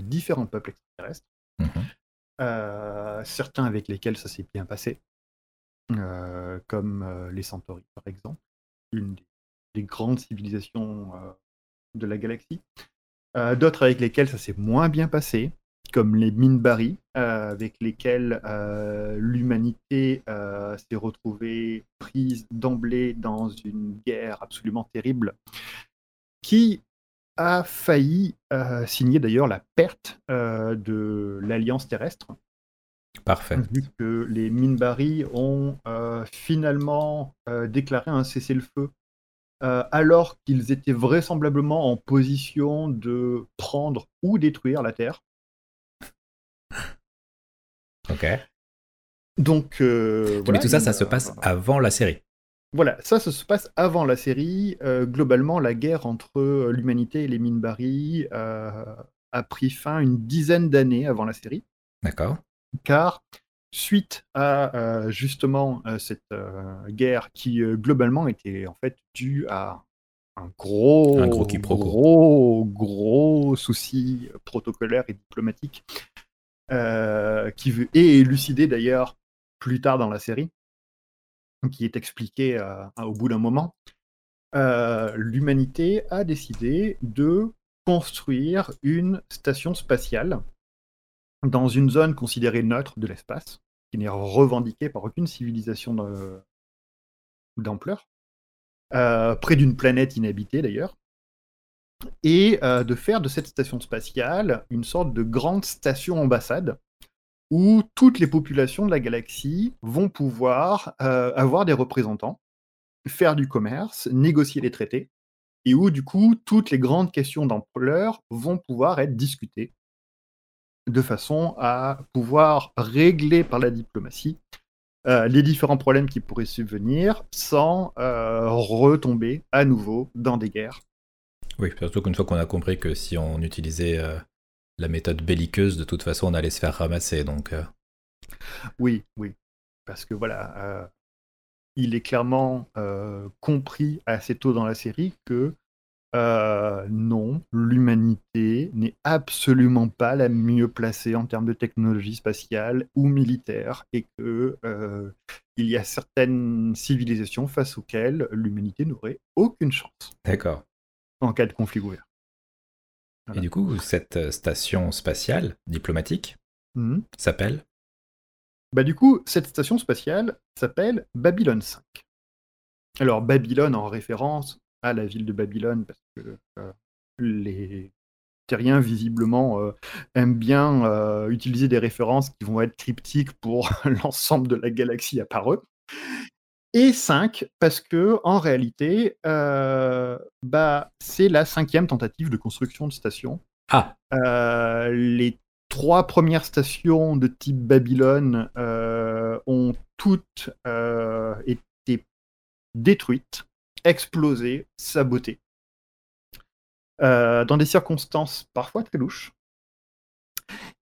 Speaker 2: différents peuples extraterrestres. Mmh euh, certains avec lesquels ça s'est bien passé, euh, comme euh, les Centauri par exemple, une des, grandes civilisations de la galaxie. D'autres avec lesquels ça s'est moins bien passé, comme les Minbari, avec lesquels l'humanité s'est retrouvée prise d'emblée dans une guerre absolument terrible, qui a failli euh, signer d'ailleurs la perte euh, de l'Alliance terrestre.
Speaker 1: Parfait.
Speaker 2: Vu que les Minbari ont euh, finalement déclaré un cessez-le-feu alors qu'ils étaient vraisemblablement en position de prendre ou détruire la Terre.
Speaker 1: Ok.
Speaker 2: Donc.
Speaker 1: Mais tout ça, ça se passe avant la série.
Speaker 2: Voilà, ça, ça se passe avant la série. Euh, globalement, la guerre entre euh, l'humanité et les Minbari euh, a pris fin une dizaine d'années avant la série.
Speaker 1: D'accord.
Speaker 2: Car suite à justement cette guerre qui globalement était en fait due à un gros,
Speaker 1: un gros,
Speaker 2: gros, gros souci protocolaire et diplomatique qui est élucidé d'ailleurs plus tard dans la série qui est expliqué euh, au bout d'un moment, euh, l'humanité a décidé de construire une station spatiale dans une zone considérée neutre de l'espace, qui n'est revendiquée par aucune civilisation d'ampleur, euh, près d'une planète inhabitée d'ailleurs, et de faire de cette station spatiale une sorte de grande station ambassade où toutes les populations de la galaxie vont pouvoir euh, avoir des représentants, faire du commerce, négocier les traités, et où du coup toutes les grandes questions d'ampleur vont pouvoir être discutées de façon à pouvoir régler par la diplomatie euh, les différents problèmes qui pourraient subvenir sans euh, retomber à nouveau dans des guerres.
Speaker 1: Oui, surtout qu'une fois qu'on a compris que si on utilisait la méthode belliqueuse, de toute façon, on allait se faire ramasser. Donc, euh.
Speaker 2: Oui, oui. Parce que voilà, euh, il est clairement euh, compris assez tôt dans la série que non, l'humanité n'est absolument pas la mieux placée en termes de technologie spatiale ou militaire et que il y a certaines civilisations face auxquelles l'humanité n'aurait aucune chance.
Speaker 1: D'accord.
Speaker 2: En cas de conflit ouvert.
Speaker 1: Et du coup, cette euh, station spatiale diplomatique mmh. s'appelle
Speaker 2: Bah du coup, cette station spatiale s'appelle Babylone 5. Alors Babylone en référence à la ville de Babylone parce que euh, les terriens visiblement euh, aiment bien utiliser des références qui vont être cryptiques pour l'ensemble de la galaxie à part eux. Et 5, parce que en réalité, euh, bah, c'est la cinquième tentative de construction de station.
Speaker 1: Ah,
Speaker 2: Euh, les trois premières stations de type Babylone euh, ont toutes euh, été détruites, explosées, sabotées. Euh, dans des circonstances parfois très louches.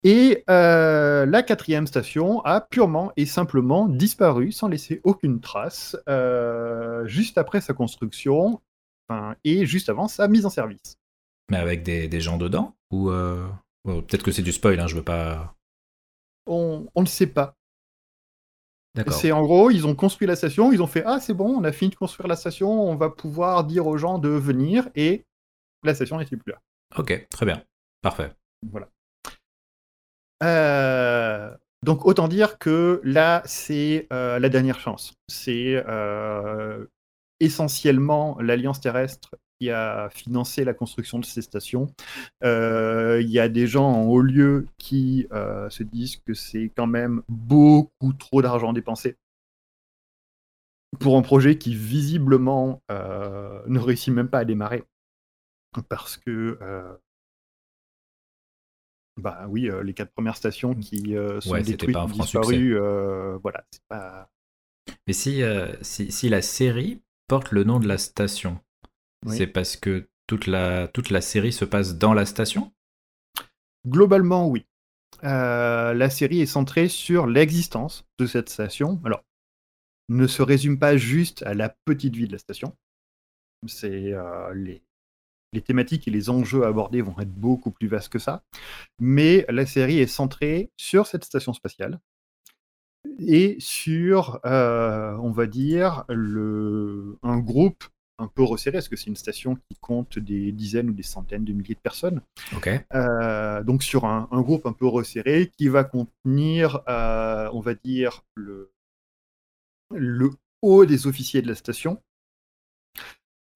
Speaker 2: Et euh, la quatrième station a purement et simplement disparu sans laisser aucune trace euh, juste après sa construction enfin, et juste avant sa mise en service.
Speaker 1: mais avec des, des gens dedans Ou bon, peut-être que c'est du spoil, hein, je veux pas.
Speaker 2: On on ne sait pas. C'est en gros, ils ont construit la station, ils ont fait Ah, c'est bon, on a fini de construire la station, on va pouvoir dire aux gens de venir, et la station n'était plus là.
Speaker 1: Ok, très bien. Parfait.
Speaker 2: Voilà. Euh, donc autant dire que là, c'est euh, la dernière chance. C'est euh, essentiellement l'Alliance terrestre qui a financé la construction de ces stations. Euh, Il y a des gens en haut lieu qui euh, se disent que c'est quand même beaucoup trop d'argent dépensé pour un projet qui visiblement euh, ne réussit même pas à démarrer. Parce que bah oui, les quatre premières stations qui euh, sont
Speaker 1: Ouais,
Speaker 2: détruites ou disparues, voilà, c'est pas.
Speaker 1: Mais si, si, si la série porte le nom de la station,
Speaker 2: Oui.
Speaker 1: c'est parce que toute la, toute la série se passe dans la station?
Speaker 2: Globalement, oui. Euh, la série est centrée sur l'existence de cette station. Alors, ne se résume pas juste à la petite vie de la station. C'est euh, les, les thématiques et les enjeux abordés vont être beaucoup plus vastes que ça. Mais la série est centrée sur cette station spatiale et sur, euh, on va dire, le, un groupe un peu resserré, parce que c'est une station qui compte des dizaines ou des centaines de milliers de personnes.
Speaker 1: Ok.
Speaker 2: Euh, donc sur un, un groupe un peu resserré qui va contenir, euh, on va dire, le, le haut des officiers de la station,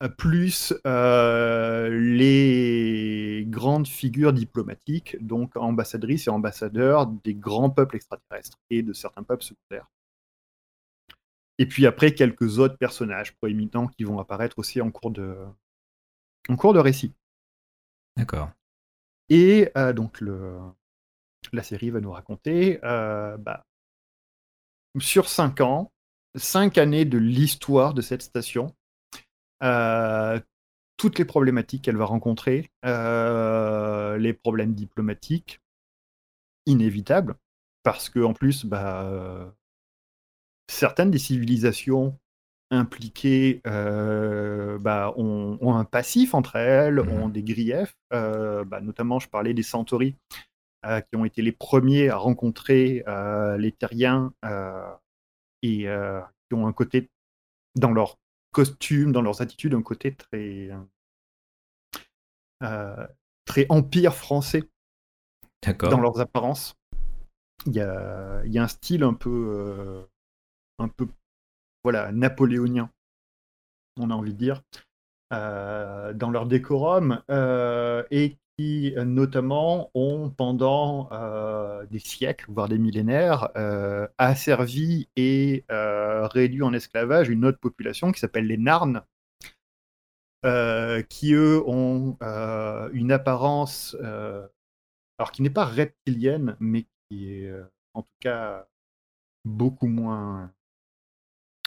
Speaker 2: euh, plus euh, les grandes figures diplomatiques, donc ambassadrices et ambassadeurs des grands peuples extraterrestres et de certains peuples secondaires. Et puis après, quelques autres personnages proéminents qui vont apparaître aussi en cours de, en cours de récit.
Speaker 1: D'accord.
Speaker 2: Et euh, donc le, la série va nous raconter, euh, bah, sur cinq ans, cinq années de l'histoire de cette station, euh, toutes les problématiques qu'elle va rencontrer, les problèmes diplomatiques inévitables, parce que en plus, bah, certaines des civilisations impliquées euh, bah, ont, ont un passif entre elles,
Speaker 1: Mhm.
Speaker 2: ont des griefs. euh, bah, notamment, je parlais des Centauri, euh, qui ont été les premiers à rencontrer les Terriens et qui ont un côté, dans leur costume, dans leurs attitudes, un côté très, très empire français
Speaker 1: D'accord.
Speaker 2: dans leurs apparences. Il y a, il y a un style un peu, un peu voilà, napoléonien, on a envie de dire, euh, dans leur décorum, euh, et qui notamment ont pendant euh, des siècles, voire des millénaires, asservi et réduit en esclavage une autre population qui s'appelle les Narnes, qui eux ont une apparence, alors qui n'est pas reptilienne, mais qui est en tout cas beaucoup moins,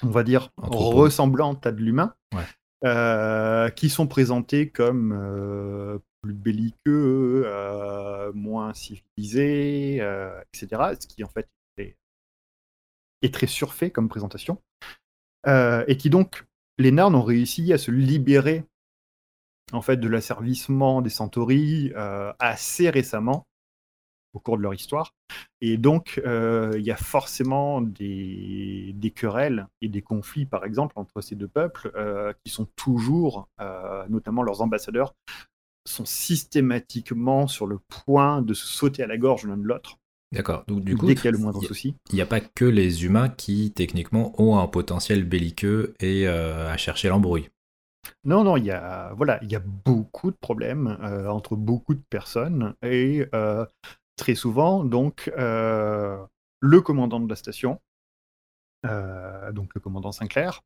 Speaker 2: on va dire,
Speaker 1: Anthropo-
Speaker 2: ressemblante à de l'humain,
Speaker 1: Ouais.
Speaker 2: euh, qui sont présentés comme euh, plus belliqueux, euh, moins civilisés, etc. Ce qui en fait est, est très surfait comme présentation. Et qui donc, les Narns ont réussi à se libérer en fait de l'asservissement des Centauri assez récemment au cours de leur histoire. Et donc, euh, il y a forcément des, des querelles et des conflits, par exemple, entre ces deux peuples, euh, qui sont toujours, euh, notamment leurs ambassadeurs, sont systématiquement sur le point de se sauter à la gorge l'un de l'autre,
Speaker 1: D'accord. Donc du coup,
Speaker 2: dès qu'il y a le moindre
Speaker 1: il-
Speaker 2: souci.
Speaker 1: il n'y a pas que les humains qui techniquement ont un potentiel belliqueux et à chercher l'embrouille.
Speaker 2: Non, non, il y a, voilà, il y a beaucoup de problèmes euh, entre beaucoup de personnes et euh, très souvent, donc, euh, le commandant de la station donc le commandant Sinclair,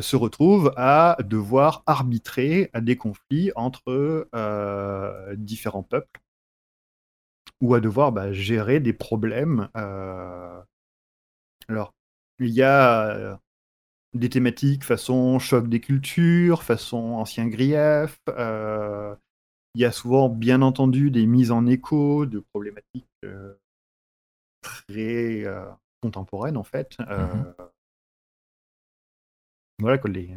Speaker 2: se retrouve à devoir arbitrer des conflits entre différents peuples ou à devoir bah, gérer des problèmes. Alors, il y a des thématiques façon choc des cultures, façon ancien grief. Il y a souvent, bien entendu, des mises en écho de problématiques très contemporaines, en fait. Mmh voilà, que les,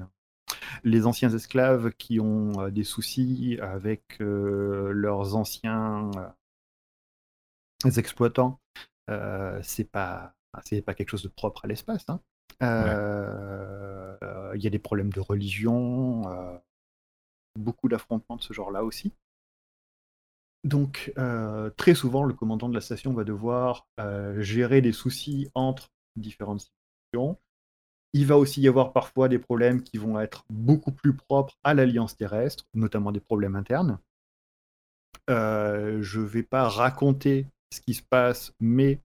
Speaker 2: les anciens esclaves qui ont des soucis avec leurs anciens exploitants, c'est pas c'est pas quelque chose de propre à l'espace. Hein. Il y a des problèmes de religion, beaucoup d'affrontements de ce genre-là aussi. Donc, très souvent, le commandant de la station va devoir gérer des soucis entre différentes situations. Il va aussi y avoir parfois des problèmes qui vont être beaucoup plus propres à l'Alliance terrestre, notamment des problèmes internes. je ne vais pas raconter ce qui se passe, mais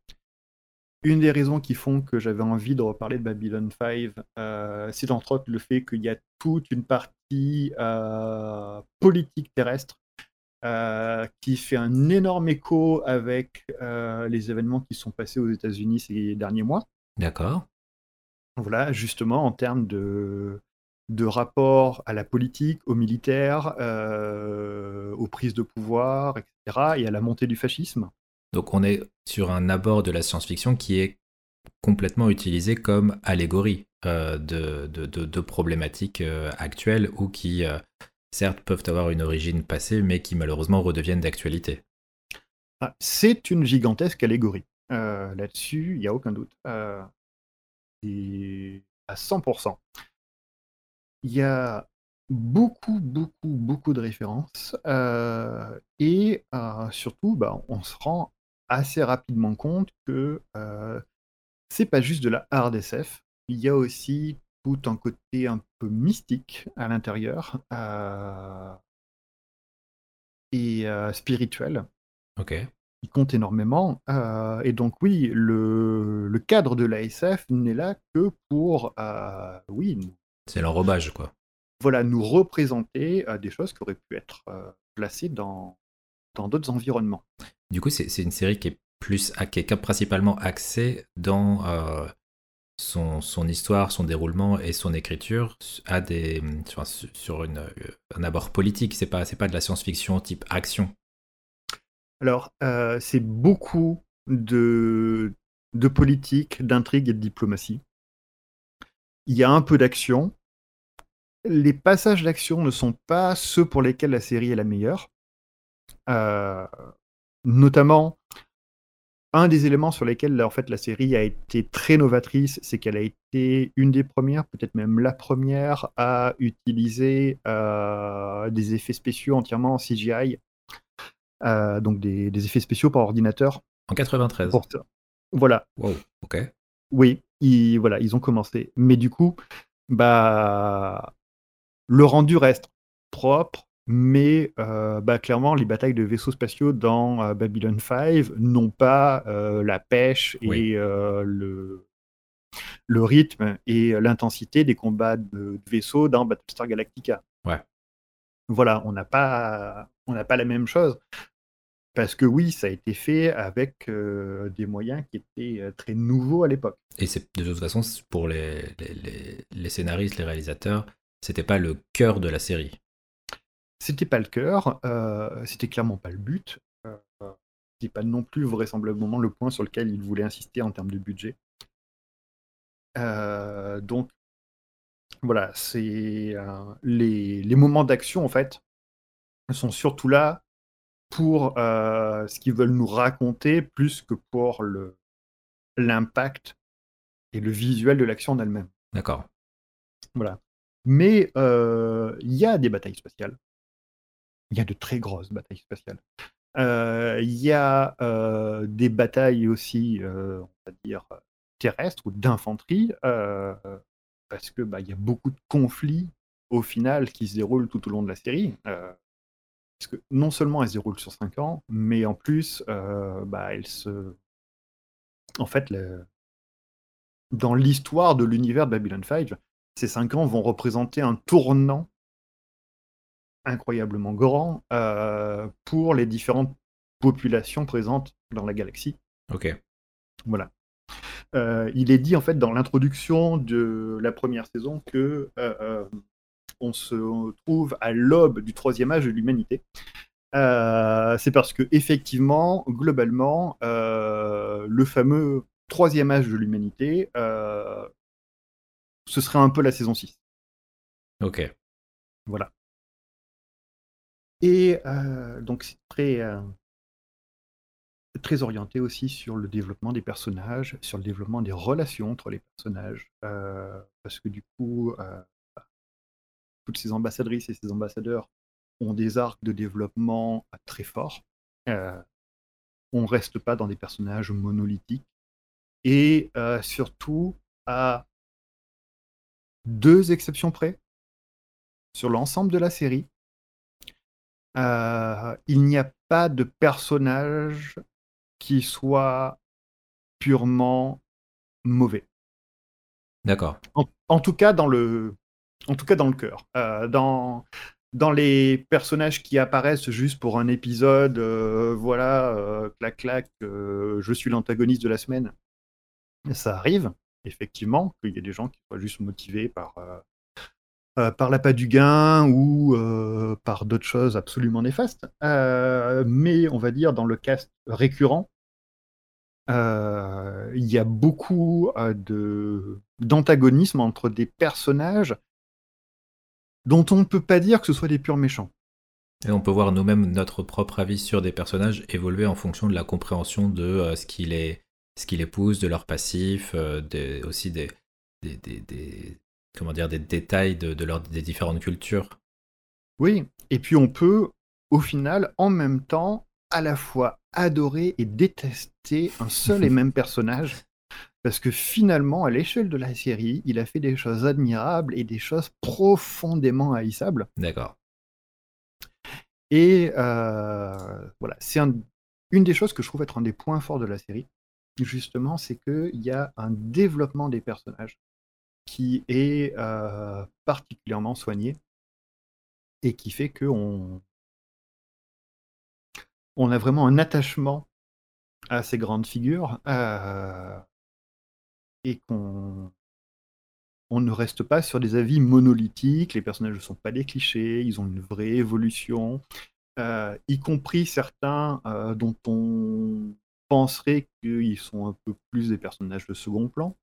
Speaker 2: une des raisons qui font que j'avais envie de reparler de Babylon 5, euh, c'est entre autres le fait qu'il y a toute une partie euh, politique terrestre euh, qui fait un énorme écho avec les événements qui sont passés aux États-Unis ces derniers mois.
Speaker 1: D'accord.
Speaker 2: Voilà, justement en termes de, de rapport à la politique, aux militaires, aux prises de pouvoir, etc., et à la montée du fascisme.
Speaker 1: Donc on est sur un abord de la science-fiction qui est complètement utilisé comme allégorie euh, de, problématiques euh, actuelles ou qui, euh, certes, peuvent avoir une origine passée, mais qui malheureusement redeviennent d'actualité.
Speaker 2: Ah, c'est une gigantesque allégorie. Là-dessus, il n'y a aucun doute. et à 100%. Il y a beaucoup, beaucoup, beaucoup de références. et surtout, bah, on se rend assez rapidement compte que euh, c'est pas juste de la hard SF, il y a aussi tout un côté un peu mystique à l'intérieur euh, et euh, spirituel.
Speaker 1: Ok.
Speaker 2: Il compte énormément. et donc oui, le, le cadre de la SF n'est là que pour, oui,
Speaker 1: c'est l'enrobage quoi.
Speaker 2: Voilà, nous représenter des choses qui auraient pu être placées dans dans d'autres environnements.
Speaker 1: Du coup, c'est une série qui est plus qui est principalement axée dans euh, son, histoire, son déroulement et son écriture à des, sur, euh, un abord politique. C'est pas, pas de la science-fiction type action.
Speaker 2: Alors, euh, c'est beaucoup de, de politique, d'intrigue et de diplomatie. Il y a un peu d'action. Les passages d'action ne sont pas ceux pour lesquels la série est la meilleure. Euh, notamment, un des éléments sur lesquels en fait, la série a été très novatrice, c'est qu'elle a été une des premières, peut-être même la première, à utiliser euh, des effets spéciaux entièrement en CGI, euh, donc des, effets spéciaux par ordinateur.
Speaker 1: En 93.
Speaker 2: Voilà.
Speaker 1: Wow, ok.
Speaker 2: Oui, ils, voilà, ils ont commencé. Mais du coup, bah, le rendu reste propre, mais euh, bah, clairement, les batailles de vaisseaux spatiaux dans euh, Babylon 5 n'ont pas euh, la pêche et le, le rythme et l'intensité des combats de, vaisseaux dans Battlestar Galactica.
Speaker 1: Ouais.
Speaker 2: Voilà, on n'a pas, on n'a pas la même chose. Parce que oui, ça a été fait avec des moyens qui étaient très nouveaux à l'époque.
Speaker 1: Et c'est de toute façon, pour les, les, les scénaristes, les réalisateurs, c'était pas le cœur de la série.
Speaker 2: C'était pas le cœur, euh, c'était clairement pas le but. Euh, c'était pas non plus vraisemblablement le point sur lequel il voulait insister en termes de budget. Euh, donc voilà, c'est les, les, moments d'action en fait sont surtout là pour ce qu'ils veulent nous raconter plus que pour le l'impact et le visuel de l'action en elle-même.
Speaker 1: D'accord.
Speaker 2: Voilà. Mais il y a des batailles spatiales il y a de très grosses batailles spatiales. Euh, il y a euh, des batailles aussi, euh, on va dire, terrestres ou d'infanterie, parce que bah, y a beaucoup de conflits au final qui se déroulent tout au long de la série. parce que non seulement elles se déroulent sur 5 ans, mais en plus, bah, elles se. En fait, dans l'histoire de l'univers de Babylon 5, ces cinq ans vont représenter un tournant incroyablement grand euh, pour les différentes populations présentes dans la galaxie.
Speaker 1: Ok.
Speaker 2: Voilà. Euh, il est dit en fait dans l'introduction de la première saison que euh, on se trouve à l'aube du troisième âge de l'humanité. c'est parce que effectivement, globalement, le fameux troisième âge de l'humanité, ce serait un peu la saison 6.
Speaker 1: Ok.
Speaker 2: Voilà. Et euh, donc c'est très, euh, très orienté aussi sur le développement des personnages, sur le développement des relations entre les personnages. Euh, parce que du coup, toutes ces ambassadrices et ces ambassadeurs ont des arcs de développement très forts. on ne reste pas dans des personnages monolithiques. Et surtout, à deux exceptions près, sur l'ensemble de la série, euh, il n'y a pas de personnage qui soit purement mauvais.
Speaker 1: D'accord.
Speaker 2: En, tout cas dans le, en tout cas dans le cœur. Euh, dans dans les personnages qui apparaissent juste pour un épisode, euh, voilà, clac clac, je suis l'antagoniste de la semaine. Ça arrive, effectivement, qu'il y ait des gens qui soient juste motivés par euh, par l'appât du gain ou euh, par d'autres choses absolument néfastes. Euh, mais on va dire dans le cast récurrent, il y a beaucoup de d'antagonisme entre des personnages dont on ne peut pas dire que ce soit des purs méchants.
Speaker 1: Et on peut voir nous-mêmes notre propre avis sur des personnages évoluer en fonction de la compréhension de ce qui les ce qui les pousse, de leur passif, aussi des, des, des, comment dire, des détails de, des différentes cultures.
Speaker 2: Oui, et puis on peut, au final, en même temps, à la fois adorer et détester un seul et même personnage. Parce que finalement, à l'échelle de la série, il a fait des choses admirables et des choses profondément haïssables.
Speaker 1: D'accord.
Speaker 2: Et euh, voilà, c'est une des choses que je trouve être un des points forts de la série, justement, c'est qu'il y a un développement des personnages qui est euh, particulièrement soigné et qui fait que on, a vraiment un attachement à ces grandes figures euh, et qu'on on ne reste pas sur des avis monolithiques, les personnages ne sont pas des clichés, ils ont une vraie évolution, euh, y compris certains dont on penserait qu'ils sont un peu plus des personnages de second plan,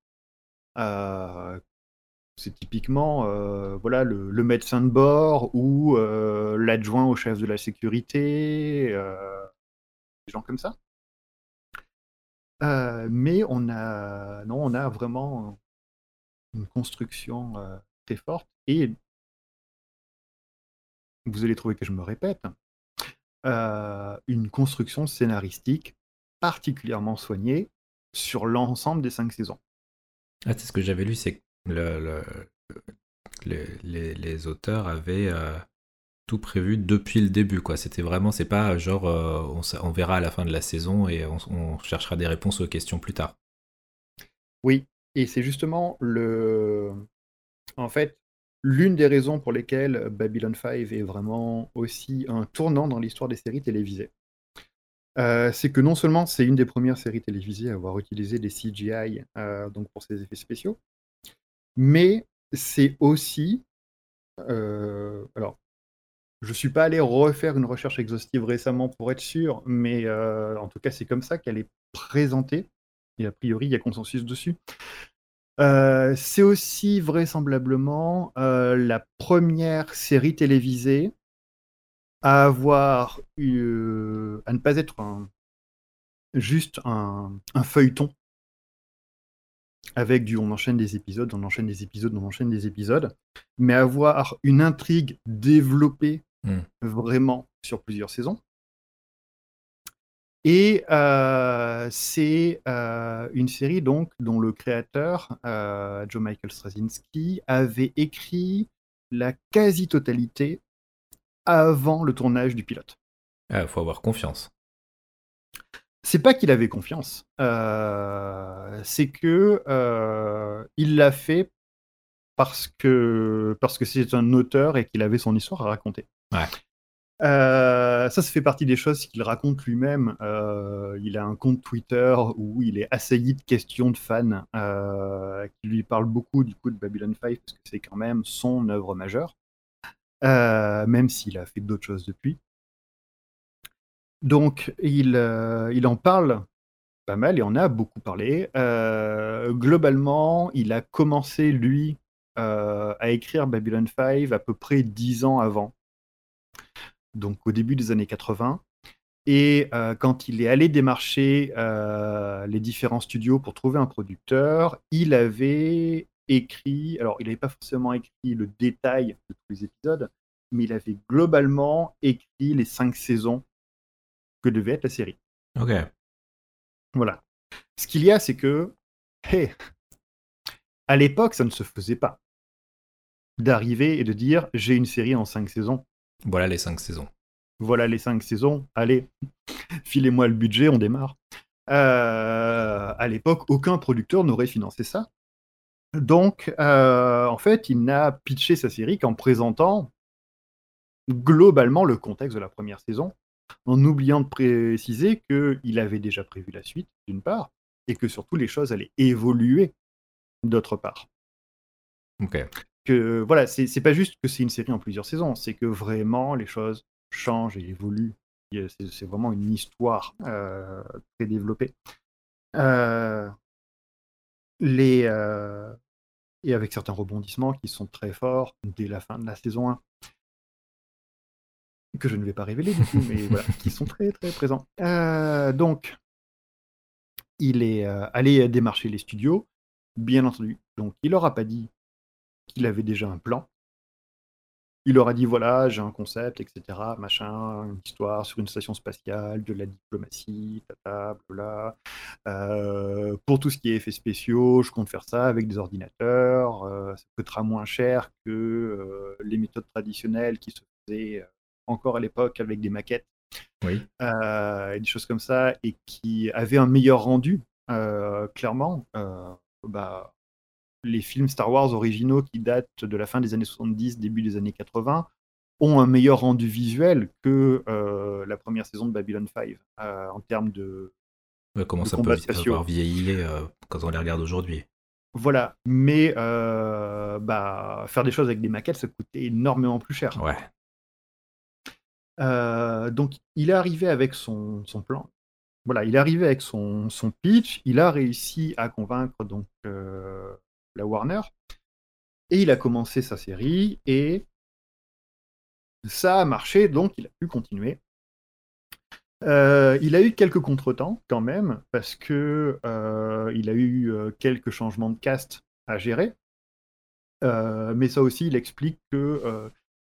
Speaker 2: c'est typiquement euh, voilà, le, médecin de bord ou euh, l'adjoint au chef de la sécurité, euh, des gens comme ça. mais on a, non, on a vraiment une construction très forte et vous allez trouver que je me répète, une construction scénaristique particulièrement soignée sur l'ensemble des cinq saisons.
Speaker 1: Ah, c'est ce que j'avais lu, c'est le, les, auteurs avaient euh, tout prévu depuis le début. quoi. C'était vraiment, c'est pas genre euh, on, verra à la fin de la saison et on, cherchera des réponses aux questions plus tard.
Speaker 2: Oui, et c'est justement le. En fait, l'une des raisons pour lesquelles Babylon 5 est vraiment aussi un tournant dans l'histoire des séries télévisées. Euh, c'est que non seulement c'est une des premières séries télévisées à avoir utilisé des CGI donc pour ses effets spéciaux, mais c'est aussi, euh, alors, je suis pas allé refaire une recherche exhaustive récemment pour être sûr, mais euh, en tout cas, c'est comme ça qu'elle est présentée et a priori, il y a consensus dessus. Euh, c'est aussi vraisemblablement, la première série télévisée à avoir eu, à ne pas être juste un feuilleton avec du on enchaîne des épisodes, on enchaîne des épisodes, on enchaîne des épisodes, mais avoir une intrigue développée hmm. vraiment sur plusieurs saisons. Et euh, c'est euh, une série donc dont le créateur, euh, Joe Michael Straczynski, avait écrit la quasi-totalité avant le tournage du pilote.
Speaker 1: Il faut avoir confiance.
Speaker 2: c'est pas qu'il avait confiance, euh, c'est que euh, il l'a fait parce que parce que c'est un auteur et qu'il avait son histoire à raconter.
Speaker 1: Ouais.
Speaker 2: Euh, ça, ça fait partie des choses qu'il raconte lui-même. il a un compte Twitter où il est assailli de questions de fans qui lui parlent beaucoup du coup de Babylon 5 parce que c'est quand même son œuvre majeure, même s'il a fait d'autres choses depuis. Donc, il, euh, il en parle pas mal et on a beaucoup parlé. Euh, globalement, il a commencé, lui, euh, à écrire Babylon 5 à peu près dix ans avant, donc au début des années 80. Et quand il est allé démarcher les différents studios pour trouver un producteur, il avait écrit, alors il n'avait pas forcément écrit le détail de tous les épisodes, mais il avait globalement écrit les cinq saisons que devait être la série.
Speaker 1: Ok.
Speaker 2: Voilà. Ce qu'il y a, c'est que, hey, à l'époque, ça ne se faisait pas. D'arriver et de dire j'ai une série en cinq saisons.
Speaker 1: Voilà les cinq saisons.
Speaker 2: Voilà les cinq saisons. Allez, filez-moi le budget, on démarre. Euh, à l'époque, aucun producteur n'aurait financé ça. Donc, euh, en fait, il n'a pitché sa série qu'en présentant globalement le contexte de la première saison en oubliant de préciser qu'il avait déjà prévu la suite, d'une part, et que surtout les choses allaient évoluer, d'autre part.
Speaker 1: Ok.
Speaker 2: Que voilà, c'est pas juste que c'est une série en plusieurs saisons, c'est que vraiment les choses changent et évoluent. C'est vraiment une histoire euh, très développée. Euh, les, euh, et avec certains rebondissements qui sont très forts dès la fin de la saison 1 que je ne vais pas révéler du coup, mais voilà, qui sont très très présents. Euh, donc, il est euh, allé démarcher les studios, bien entendu. Donc, il leur a pas dit qu'il avait déjà un plan. Il leur a dit voilà, j'ai un concept, etc. Machin, une histoire sur une station spatiale, de la diplomatie, tata, bla. Euh, pour tout ce qui est effets spéciaux, je compte faire ça avec des ordinateurs. ça coûtera moins cher que les méthodes traditionnelles qui se faisaient encore à l'époque avec des maquettes.
Speaker 1: Oui.
Speaker 2: Euh, et des choses comme ça, et qui avaient un meilleur rendu, euh, clairement. Euh, bah, les films Star Wars originaux qui datent de la fin des années 70, début des années 80, ont un meilleur rendu visuel que la première saison de Babylon 5 en termes de.
Speaker 1: comment ça peut avoir vieilli quand on les regarde aujourd'hui?
Speaker 2: Voilà, mais bah, faire des choses avec des maquettes, ça coûtait énormément plus cher.
Speaker 1: Ouais.
Speaker 2: Euh, donc, il est arrivé avec son, plan. Voilà, il est arrivé avec son, son, pitch. Il a réussi à convaincre donc euh, la Warner. Et il a commencé sa série. Et ça a marché, donc il a pu continuer. Euh, il a eu quelques contretemps quand même, parce que il a eu quelques changements de cast à gérer. mais ça aussi, il explique que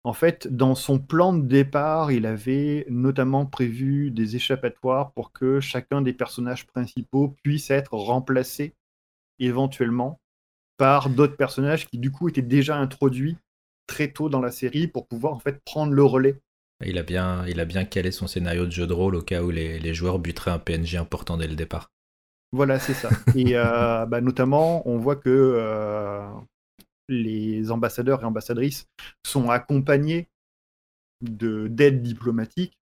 Speaker 2: en fait, dans son plan de départ, il avait notamment prévu des échappatoires pour que chacun des personnages principaux puisse être remplacé éventuellement par d'autres personnages qui du coup étaient déjà introduits très tôt dans la série pour pouvoir en fait prendre le relais.
Speaker 1: Il a bien, il a bien calé son scénario de jeu de rôle au cas où les, joueurs buteraient un PNJ important dès le départ.
Speaker 2: Voilà, c'est ça. Et euh, bah, notamment, on voit que euh, les ambassadeurs et ambassadrices sont accompagnés d'aides diplomatiques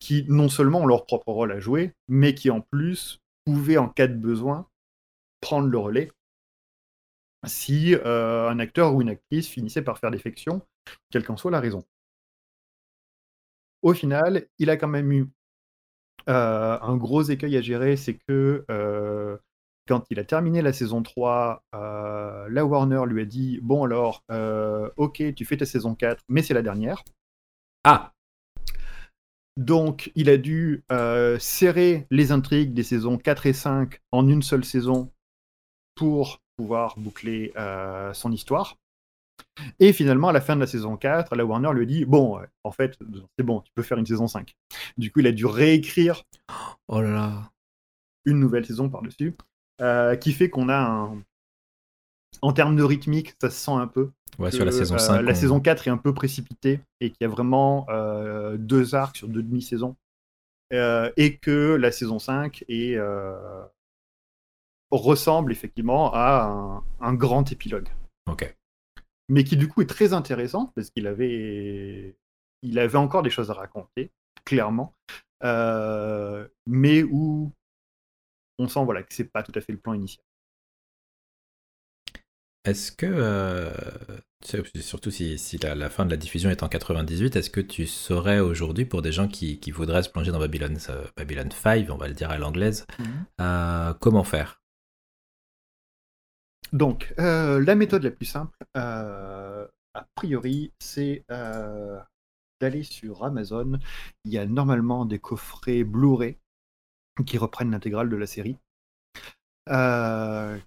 Speaker 2: qui non seulement ont leur propre rôle à jouer, mais qui en plus pouvaient, en cas de besoin, prendre le relais si euh, un acteur ou une actrice finissait par faire défection, quelle qu'en soit la raison. Au final, il a quand même eu euh, un gros écueil à gérer, c'est que euh, quand il a terminé la saison 3, euh, la Warner lui a dit Bon, alors, ok, tu fais ta saison 4, mais c'est la dernière.
Speaker 1: Ah
Speaker 2: Donc, il a dû euh, serrer les intrigues des saisons 4 et 5 en une seule saison pour pouvoir boucler son histoire. Et finalement, à la fin de la saison 4, la Warner lui dit Bon, en fait, c'est bon, tu peux faire une saison 5. Du coup, il a dû réécrire
Speaker 1: oh là là.
Speaker 2: une nouvelle saison par-dessus. Euh, qui fait qu'on a un. En termes de rythmique, ça se sent un peu.
Speaker 1: Ouais, sur la saison 5.
Speaker 2: Euh, la saison 4 est un peu précipitée et qu'il y a vraiment euh, deux arcs sur deux demi-saisons. et que la saison 5 est, ressemble effectivement à un, grand épilogue.
Speaker 1: Ok.
Speaker 2: Mais qui du coup est très intéressant parce qu'il avait, il avait encore des choses à raconter, clairement, mais où on sent voilà que c'est pas tout à fait le plan initial.
Speaker 1: Est-ce que, euh, surtout si, la, fin de la diffusion est en 98, est-ce que tu saurais aujourd'hui, pour des gens qui, voudraient se plonger dans Babylon, euh, Babylon 5, on va le dire à l'anglaise, mhm. euh, comment faire?
Speaker 2: Donc, la méthode la plus simple, a priori, c'est d'aller sur Amazon. Il y a normalement des coffrets Blu-ray qui reprennent l'intégrale de la série.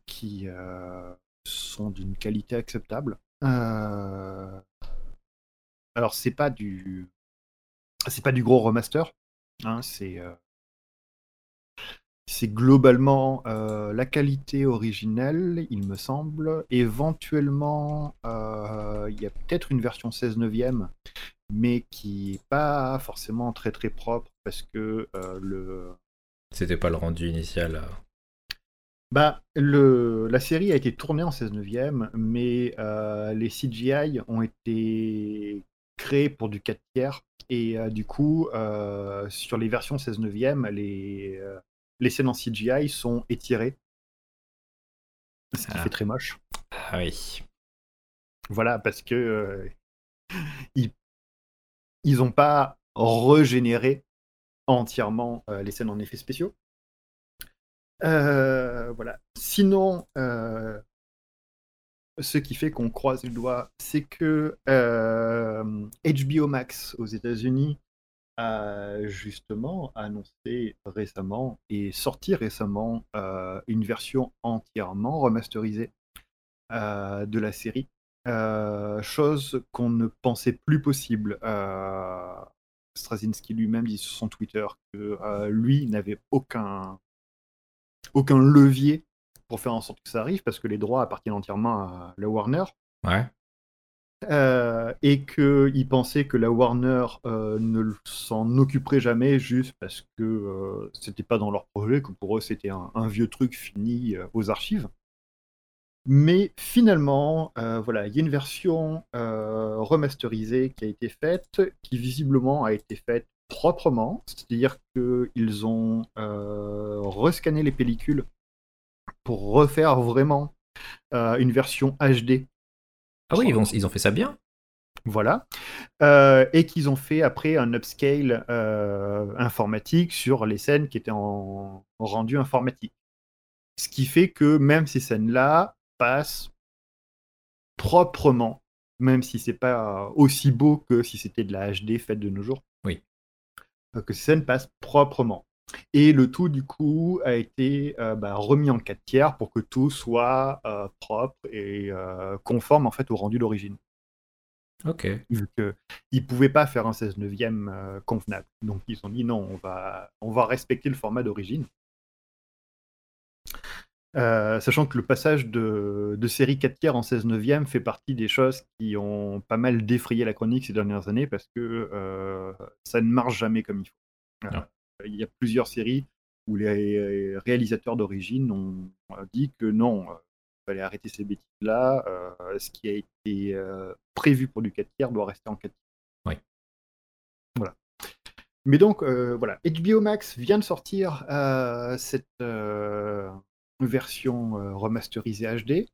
Speaker 2: qui, sont d'une qualité acceptable. Euh, alors c'est pas du c'est pas du gros remaster, hein, euh, c'est globalement euh, la qualité originelle, il me semble. Éventuellement, il y a peut-être une version 16 neuvième, mais qui est pas forcément très très propre parce que le.
Speaker 1: C'était pas le rendu initial.
Speaker 2: Bah, le, la série a été tournée en 16 neuvième, mais euh, les CGI ont été créés pour du 4 tiers. Et euh, du coup, euh, sur les versions 16 neuvième, les, les scènes en CGI sont étirées. Ce qui ah. fait très moche.
Speaker 1: Ah oui.
Speaker 2: Voilà, parce que ils n'ont pas régénéré entièrement les scènes en effets spéciaux. Euh, voilà. Sinon, euh, ce qui fait qu'on croise le doigt, c'est que HBO euh, Max aux États-Unis a justement annoncé récemment et sorti récemment une version entièrement remasterisée de la série. chose qu'on ne pensait plus possible. Straczynski lui-même dit sur son Twitter que lui n'avait aucun aucun levier pour faire en sorte que ça arrive parce que les droits appartiennent entièrement à la Warner.
Speaker 1: Ouais.
Speaker 2: Euh, et qu'il pensait que la Warner euh, ne s'en occuperait jamais juste parce que euh, c'était pas dans leur projet, que pour eux c'était un, vieux truc fini aux archives. Mais finalement, voilà, il y a une version remasterisée qui a été faite, qui visiblement a été faite proprement, c'est-à-dire qu'ils ont rescanné les pellicules pour refaire vraiment une version HD.
Speaker 1: Ah oui, ils, vont, ils ont fait ça bien
Speaker 2: voilà. Euh, et qu'ils ont fait après un upscale informatique sur les scènes qui étaient en, rendu informatique. Ce qui fait que même ces scènes-là passent proprement, même si c'est pas aussi beau que si c'était de la HD faite de nos jours.
Speaker 1: Oui.
Speaker 2: Euh, que ces scènes passent proprement. Et le tout, du coup, a été euh, bah, remis en 4 tiers pour que tout soit euh, propre et conforme en fait au rendu d'origine.
Speaker 1: Ok.
Speaker 2: Vu qu'ils ne pouvaient pas faire un 16 neuvième convenable. Donc ils ont dit non, on va, on va respecter le format d'origine. sachant que le passage de, de, série 4 tiers en 16 neuvième fait partie des choses qui ont pas mal défrayé la chronique ces dernières années parce que ça ne marche jamais comme il faut. Il y a plusieurs séries où les réalisateurs d'origine ont dit que non, il fallait arrêter ces bêtises-là. ce qui a été prévu pour du 4 tiers doit rester en 4 tiers.
Speaker 1: Oui.
Speaker 2: Voilà. Mais donc, voilà, HBO Max vient de sortir cette version euh, remasterisée HD.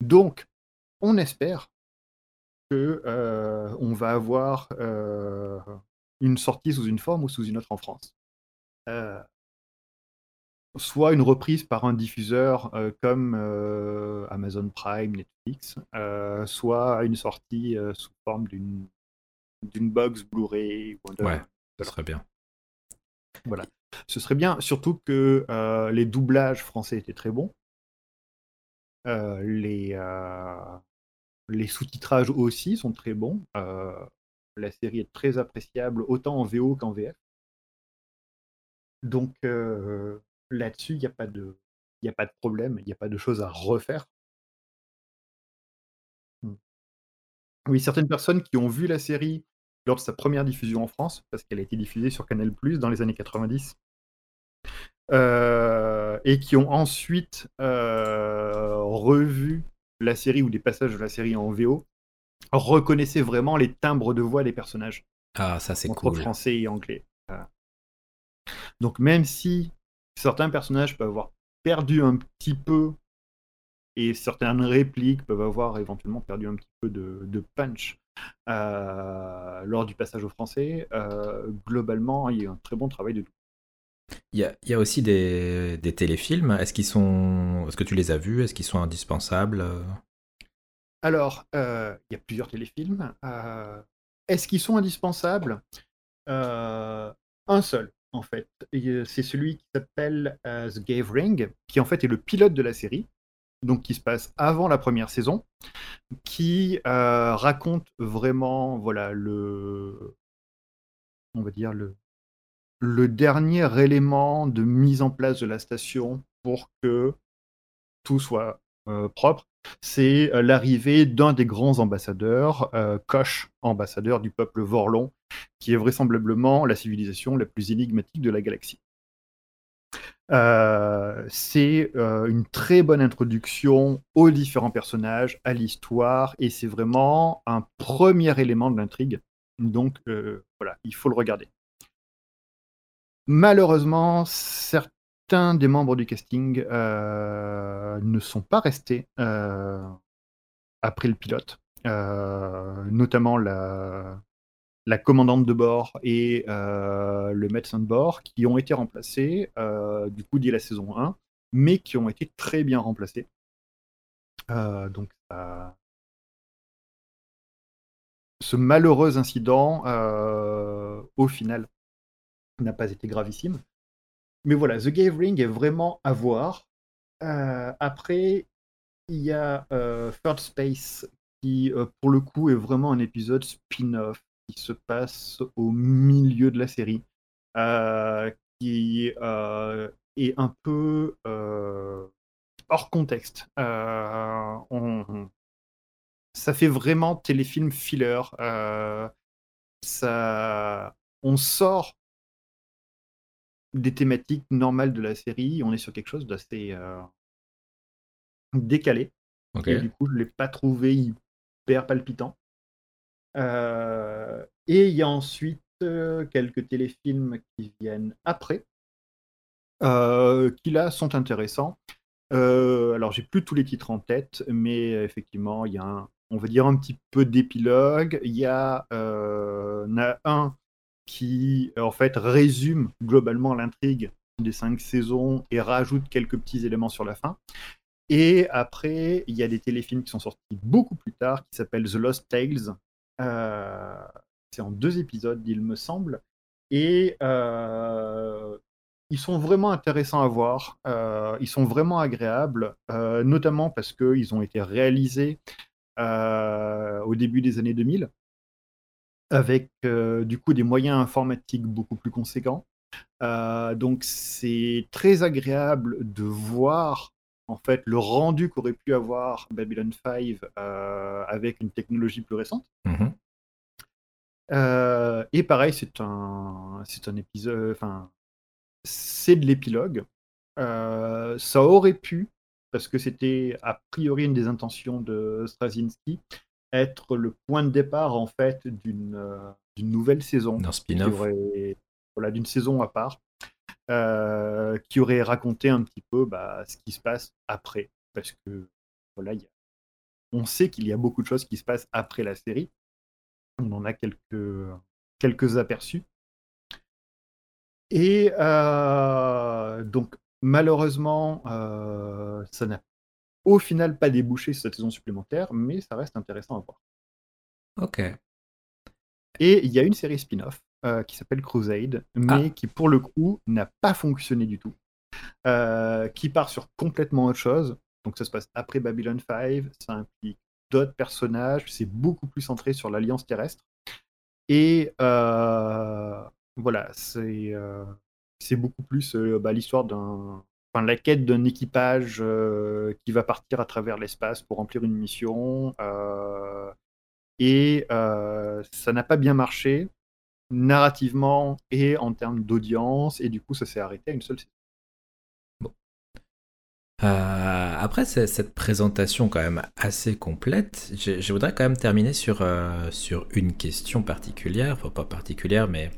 Speaker 2: Donc, on espère que euh, on va avoir euh, une sortie sous une forme ou sous une autre en France. Soit une reprise par un diffuseur comme Amazon Prime, Netflix, soit une sortie sous forme d'une d'une box Blu-ray.
Speaker 1: Ouais, ça serait bien.
Speaker 2: Voilà. Ce serait bien, surtout que euh, les doublages français étaient très bons. Euh, les, euh, les sous-titrages aussi sont très bons. la série est très appréciable, autant en VO qu'en VF. Donc là-dessus, il n'y a, pas de, a pas de problème, il n'y a pas de choses à refaire. Hmm. Oui, certaines personnes qui ont vu la série lors de sa première diffusion en France, parce qu'elle a été diffusée sur Canal dans les années 90. et qui ont ensuite revu la série ou des passages de la série en VO, reconnaissaient vraiment les timbres de voix des personnages.
Speaker 1: Ah, ça c'est
Speaker 2: cool. français et anglais. Donc même si certains personnages peuvent avoir perdu un petit peu et certaines répliques peuvent avoir éventuellement perdu un petit peu de, punch euh, lors du passage au français, euh, globalement, il y a un très bon travail de tout.
Speaker 1: Il y a, aussi des, téléfilms. Est-ce qu'ils sont, est-ce que tu les as vus? Est-ce qu'ils sont indispensables?
Speaker 2: Alors, euh, il y a plusieurs téléfilms. est-ce qu'ils sont indispensables? Un seul en fait. C'est celui qui s'appelle euh, The Gave Ring, qui en fait est le pilote de la série, donc qui se passe avant la première saison, qui euh, raconte vraiment, voilà, le, on va dire le, le dernier élément de mise en place de la station pour que tout soit euh, propre c'est euh, l'arrivée d'un des grands ambassadeurs, euh, Koch, ambassadeur du peuple Vorlon, qui est vraisemblablement la civilisation la plus énigmatique de la galaxie. Euh, c'est une très bonne introduction aux différents personnages, à l'histoire, et c'est vraiment un premier élément de l'intrigue. Donc voilà, il faut le regarder. Malheureusement, certains des membres du casting euh, ne sont pas restés euh, après le pilote, euh, notamment la, la, commandante de bord et le médecin de bord, qui ont été remplacés du coup dès la saison 1, mais qui ont été très bien remplacés. donc ce malheureux incident, au final, n'a pas été gravissime. Mais voilà, The Gave Ring est vraiment à voir. Euh, après, il y a euh, Third Space qui, euh, pour le coup, est vraiment un épisode spin-off qui se passe au milieu de la série, qui est un peu hors contexte. On, ça fait vraiment téléfilm filler. ça, on sort des thématiques normales de la série. On est sur quelque chose d'assez euh, décalé. Et du coup, je ne l'ai pas trouvé hyper palpitant. Euh, et il y a ensuite euh, quelques téléfilms qui viennent après, qui là sont intéressants. alors, j'ai plus tous les titres en tête, mais effectivement, il y a un, on va dire un petit peu d'épilogue. Il y a, a un qui en fait résume globalement l'intrigue des cinq saisons et rajoute quelques petits éléments sur la fin. Et après, il y a des téléfilms qui sont sortis beaucoup plus tard, qui s'appellent The Lost Tales. Euh, c'est en deux épisodes, il me semble. Et euh, ils sont vraiment intéressants à voir. Euh, ils sont vraiment agréables, notamment parce qu'ils ont été réalisés au début des années 2000 avec du coup des moyens informatiques beaucoup plus conséquents. donc c'est très agréable de voir en fait le rendu qu'aurait pu avoir Babylon 5 avec une technologie plus récente. Mmh et pareil, c'est un, c'est un épisode, enfin, c'est de l'épilogue. ça aurait pu, parce que c'était a priori une des intentions de Straczynski, être le point de départ en fait d'une euh, nouvelle saison.
Speaker 1: D'un spin-off.
Speaker 2: Voilà, d'une saison à part. Euh, qui aurait raconté un petit peu bah, ce qui se passe après. Parce que voilà, y a... on sait qu'il y a beaucoup de choses qui se passent après la série. On en a quelques, quelques aperçus. Et euh, donc, malheureusement, ça n'a au final pas débouché sur cette saison supplémentaire, mais ça reste intéressant à voir.
Speaker 1: Ok.
Speaker 2: Et il y a une série spin-off euh, qui s'appelle Crusade, mais ah. qui pour le coup n'a pas fonctionné du tout. Euh, qui part sur complètement autre chose. Donc ça se passe après Babylon 5, ça implique d'autres personnages, c'est beaucoup plus centré sur l'alliance terrestre. Et euh, voilà, c'est c'est beaucoup plus bah, l'histoire d'un la quête d'un équipage euh, qui va partir à travers l'espace pour remplir une mission. Euh, Et ça n'a pas bien marché, narrativement et en termes d'audience, et du coup, ça s'est arrêté à une seule saison.
Speaker 1: Euh, après cette présentation quand même assez complète, je, voudrais quand même terminer sur, euh, sur une question particulière, enfin pas particulière, mais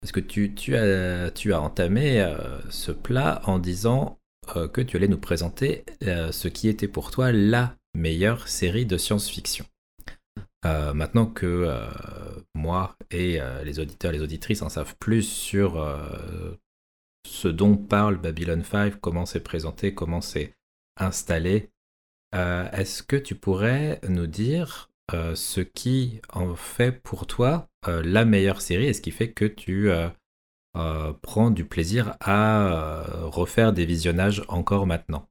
Speaker 1: parce que tu, tu, as, tu as entamé euh, ce plat en disant que tu allais nous présenter ce qui était pour toi la meilleure série de science-fiction. Maintenant que moi et les auditeurs, les auditrices en savent plus sur ce dont parle Babylon 5, comment c'est présenté, comment c'est installé. Euh, est-ce que tu pourrais nous dire euh, ce qui en fait pour toi euh, la meilleure série et ce qui fait que tu prends du plaisir à refaire des visionnages encore maintenant?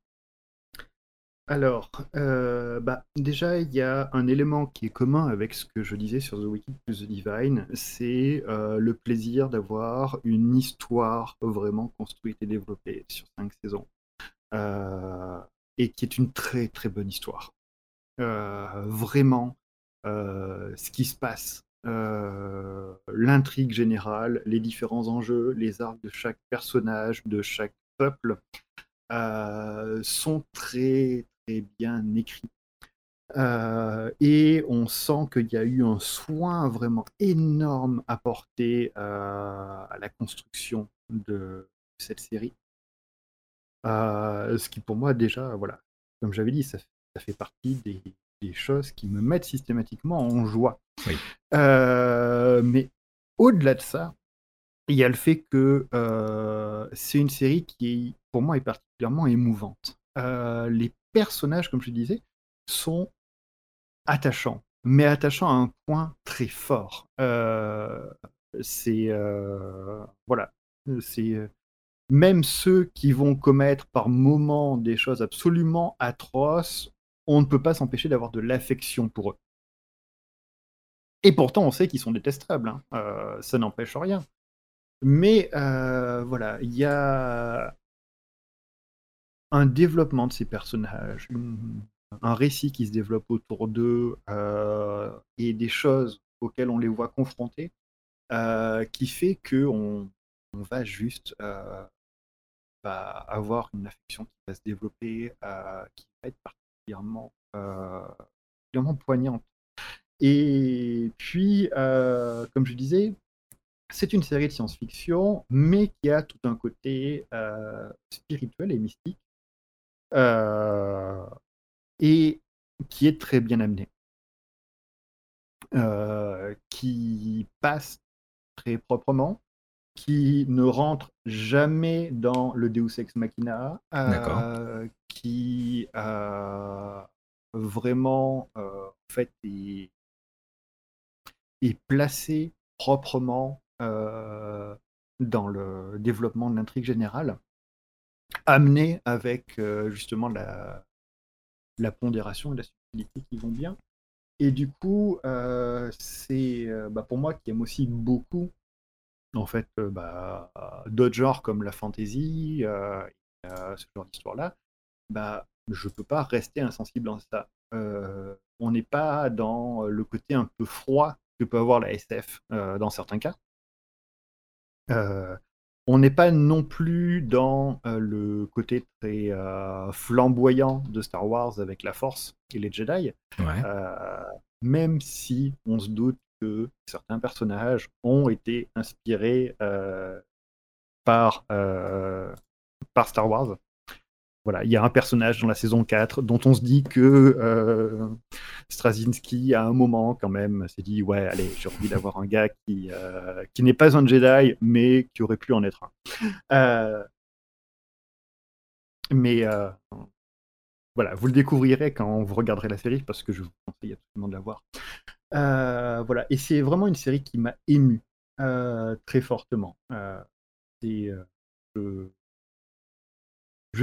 Speaker 2: Alors, bah, déjà, il y a un élément qui est commun avec ce que je disais sur The Wicked plus The Divine, c'est le plaisir d'avoir une histoire vraiment construite et développée sur cinq saisons, et qui est une très très bonne histoire. vraiment, ce qui se passe, l'intrigue générale, les différents enjeux, les arcs de chaque personnage, de chaque peuple, sont très bien écrit. Euh, et on sent qu'il y a eu un soin vraiment énorme apporté euh, à la construction de cette série. Euh, ce qui pour moi déjà, voilà, comme j'avais dit, ça, fait partie des, choses qui me mettent systématiquement en joie. mais au-delà de ça, il y a le fait que c'est une série qui, pour moi, est particulièrement émouvante. les personnages, comme je disais, sont attachants, mais attachants à un point très fort. Euh, c'est euh, voilà, c'est euh, même ceux qui vont commettre par moments des choses absolument atroces, on ne peut pas s'empêcher d'avoir de l'affection pour eux. Et pourtant, on sait qu'ils sont détestables. Hein. ça n'empêche rien. Mais voilà, il y a un développement de ces personnages, un récit qui se développe autour d'eux euh, et des choses auxquelles on les voit confrontés, euh, qui fait que on, va juste euh, avoir une affection qui va se développer, qui va être particulièrement, particulièrement poignante. Et puis, comme je disais, c'est une série de science-fiction, mais qui a tout un côté spirituel et mystique euh, et qui est très bien amené, euh, qui passe très proprement, qui ne rentre jamais dans le Deus Ex Machina, euh, qui vraiment en fait est, est placé proprement dans le développement de l'intrigue générale amené avec euh, justement la, la pondération et la subtilité qui vont bien. Et du coup, euh, c'est euh, bah, pour moi qui aime aussi beaucoup en fait bah, d'autres genres comme la fantasy, ce genre d'histoire-là, bah, je peux pas rester insensible à ça. on n'est pas dans le côté un peu froid que peut avoir la SF dans certains cas. On n'est pas non plus dans euh, le côté très euh, flamboyant de Star Wars avec la Force et les Jedi, euh, même si on se doute que certains personnages ont été inspirés par, par Star Wars. Voilà, il y a un personnage dans la saison 4 dont on se dit que euh, à un moment, quand même, s'est dit Ouais, allez, j'ai envie d'avoir un gars qui, euh, qui n'est pas un Jedi, mais qui aurait pu en être un. Euh, mais euh, voilà, vous le découvrirez quand vous regarderez la série, parce que je vous conseille absolument de la voir. voilà, et c'est vraiment une série qui m'a ému très fortement.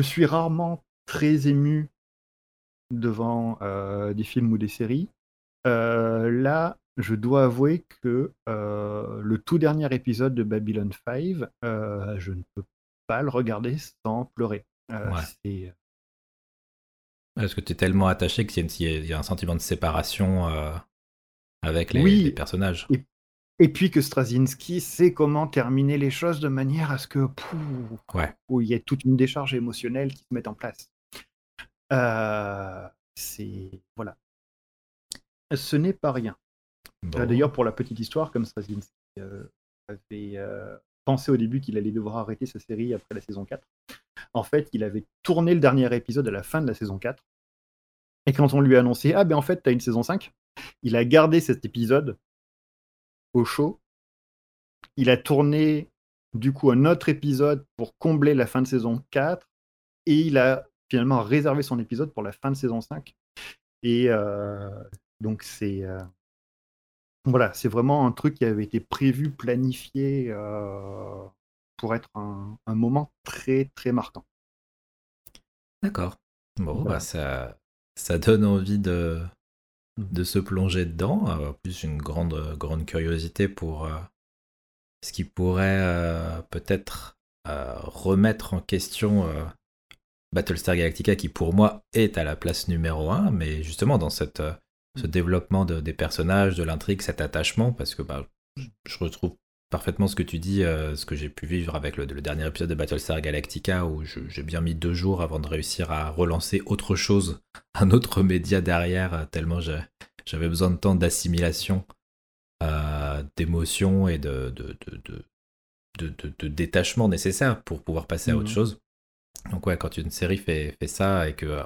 Speaker 2: Suis rarement très ému devant euh, des films ou des séries. Euh, là, je dois avouer que euh, le tout dernier épisode de Babylon 5, je ne peux pas le regarder sans pleurer.
Speaker 1: Ouais. Parce que tu es tellement attaché qu'il y, y, a un sentiment de séparation avec les, personnages.
Speaker 2: Et, puis que Straczynski sait comment terminer les choses de manière à ce que
Speaker 1: ouais.
Speaker 2: où il y ait toute une décharge émotionnelle qui se mette en place. Euh, c'est voilà. Ce n'est pas rien. Euh, d'ailleurs, pour la petite histoire, comme Straczynski euh, avait pensé au début qu'il allait devoir arrêter sa série après la saison 4, en fait, il avait tourné le dernier épisode à la fin de la saison 4. Et quand on lui a annoncé Ah ben en fait, t'as une saison 5, il a gardé cet épisode au show. Il a tourné du coup un autre épisode pour combler la fin de saison 4. Et il a finalement réservé son épisode pour la fin de saison 5. Et euh, donc c'est euh, voilà, c'est vraiment un truc qui avait été prévu, planifié euh, pour être un, moment très très marquant.
Speaker 1: D'accord. Bon, bah ça, ça donne envie de. De se plonger dedans. En plus, une grande, grande curiosité pour ce qui pourrait peut-être remettre en question Battlestar Galactica qui pour moi est à la place numéro 1, mais justement dans cette, euh, ce mm. développement des personnages, de l'intrigue, cet attachement, parce que bah, je retrouve parfaitement ce que tu dis, euh, ce que j'ai pu vivre avec le, dernier épisode de Battlestar Galactica, où j'ai bien mis deux jours avant de réussir à relancer autre chose, un autre média derrière, euh, tellement j'avais besoin de temps d'assimilation, d'émotion et de, de, de, détachement nécessaire pour pouvoir passer à autre mm. chose. Donc ouais, quand une série fait, fait ça et que euh,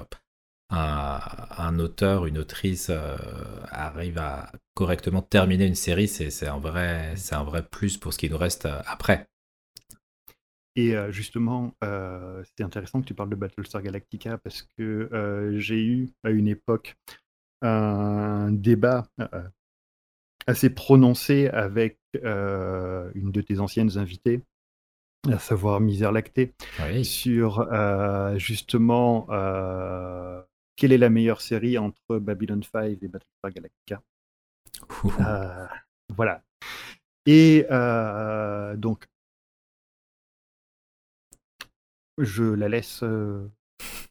Speaker 1: un, auteur, une autrice euh, arrive à correctement terminer une série, c'est un, vrai, un vrai plus pour ce qui nous reste euh, après.
Speaker 2: Et justement, c'est intéressant que tu parles de Battlestar Galactica parce que j'ai eu à une époque un débat assez prononcé avec une de tes anciennes invitées à savoir Misère lactée, sur euh, justement euh, quelle est la meilleure série entre Babylon 5 et Battlestar Galactica. Euh, voilà. Et donc, je la laisse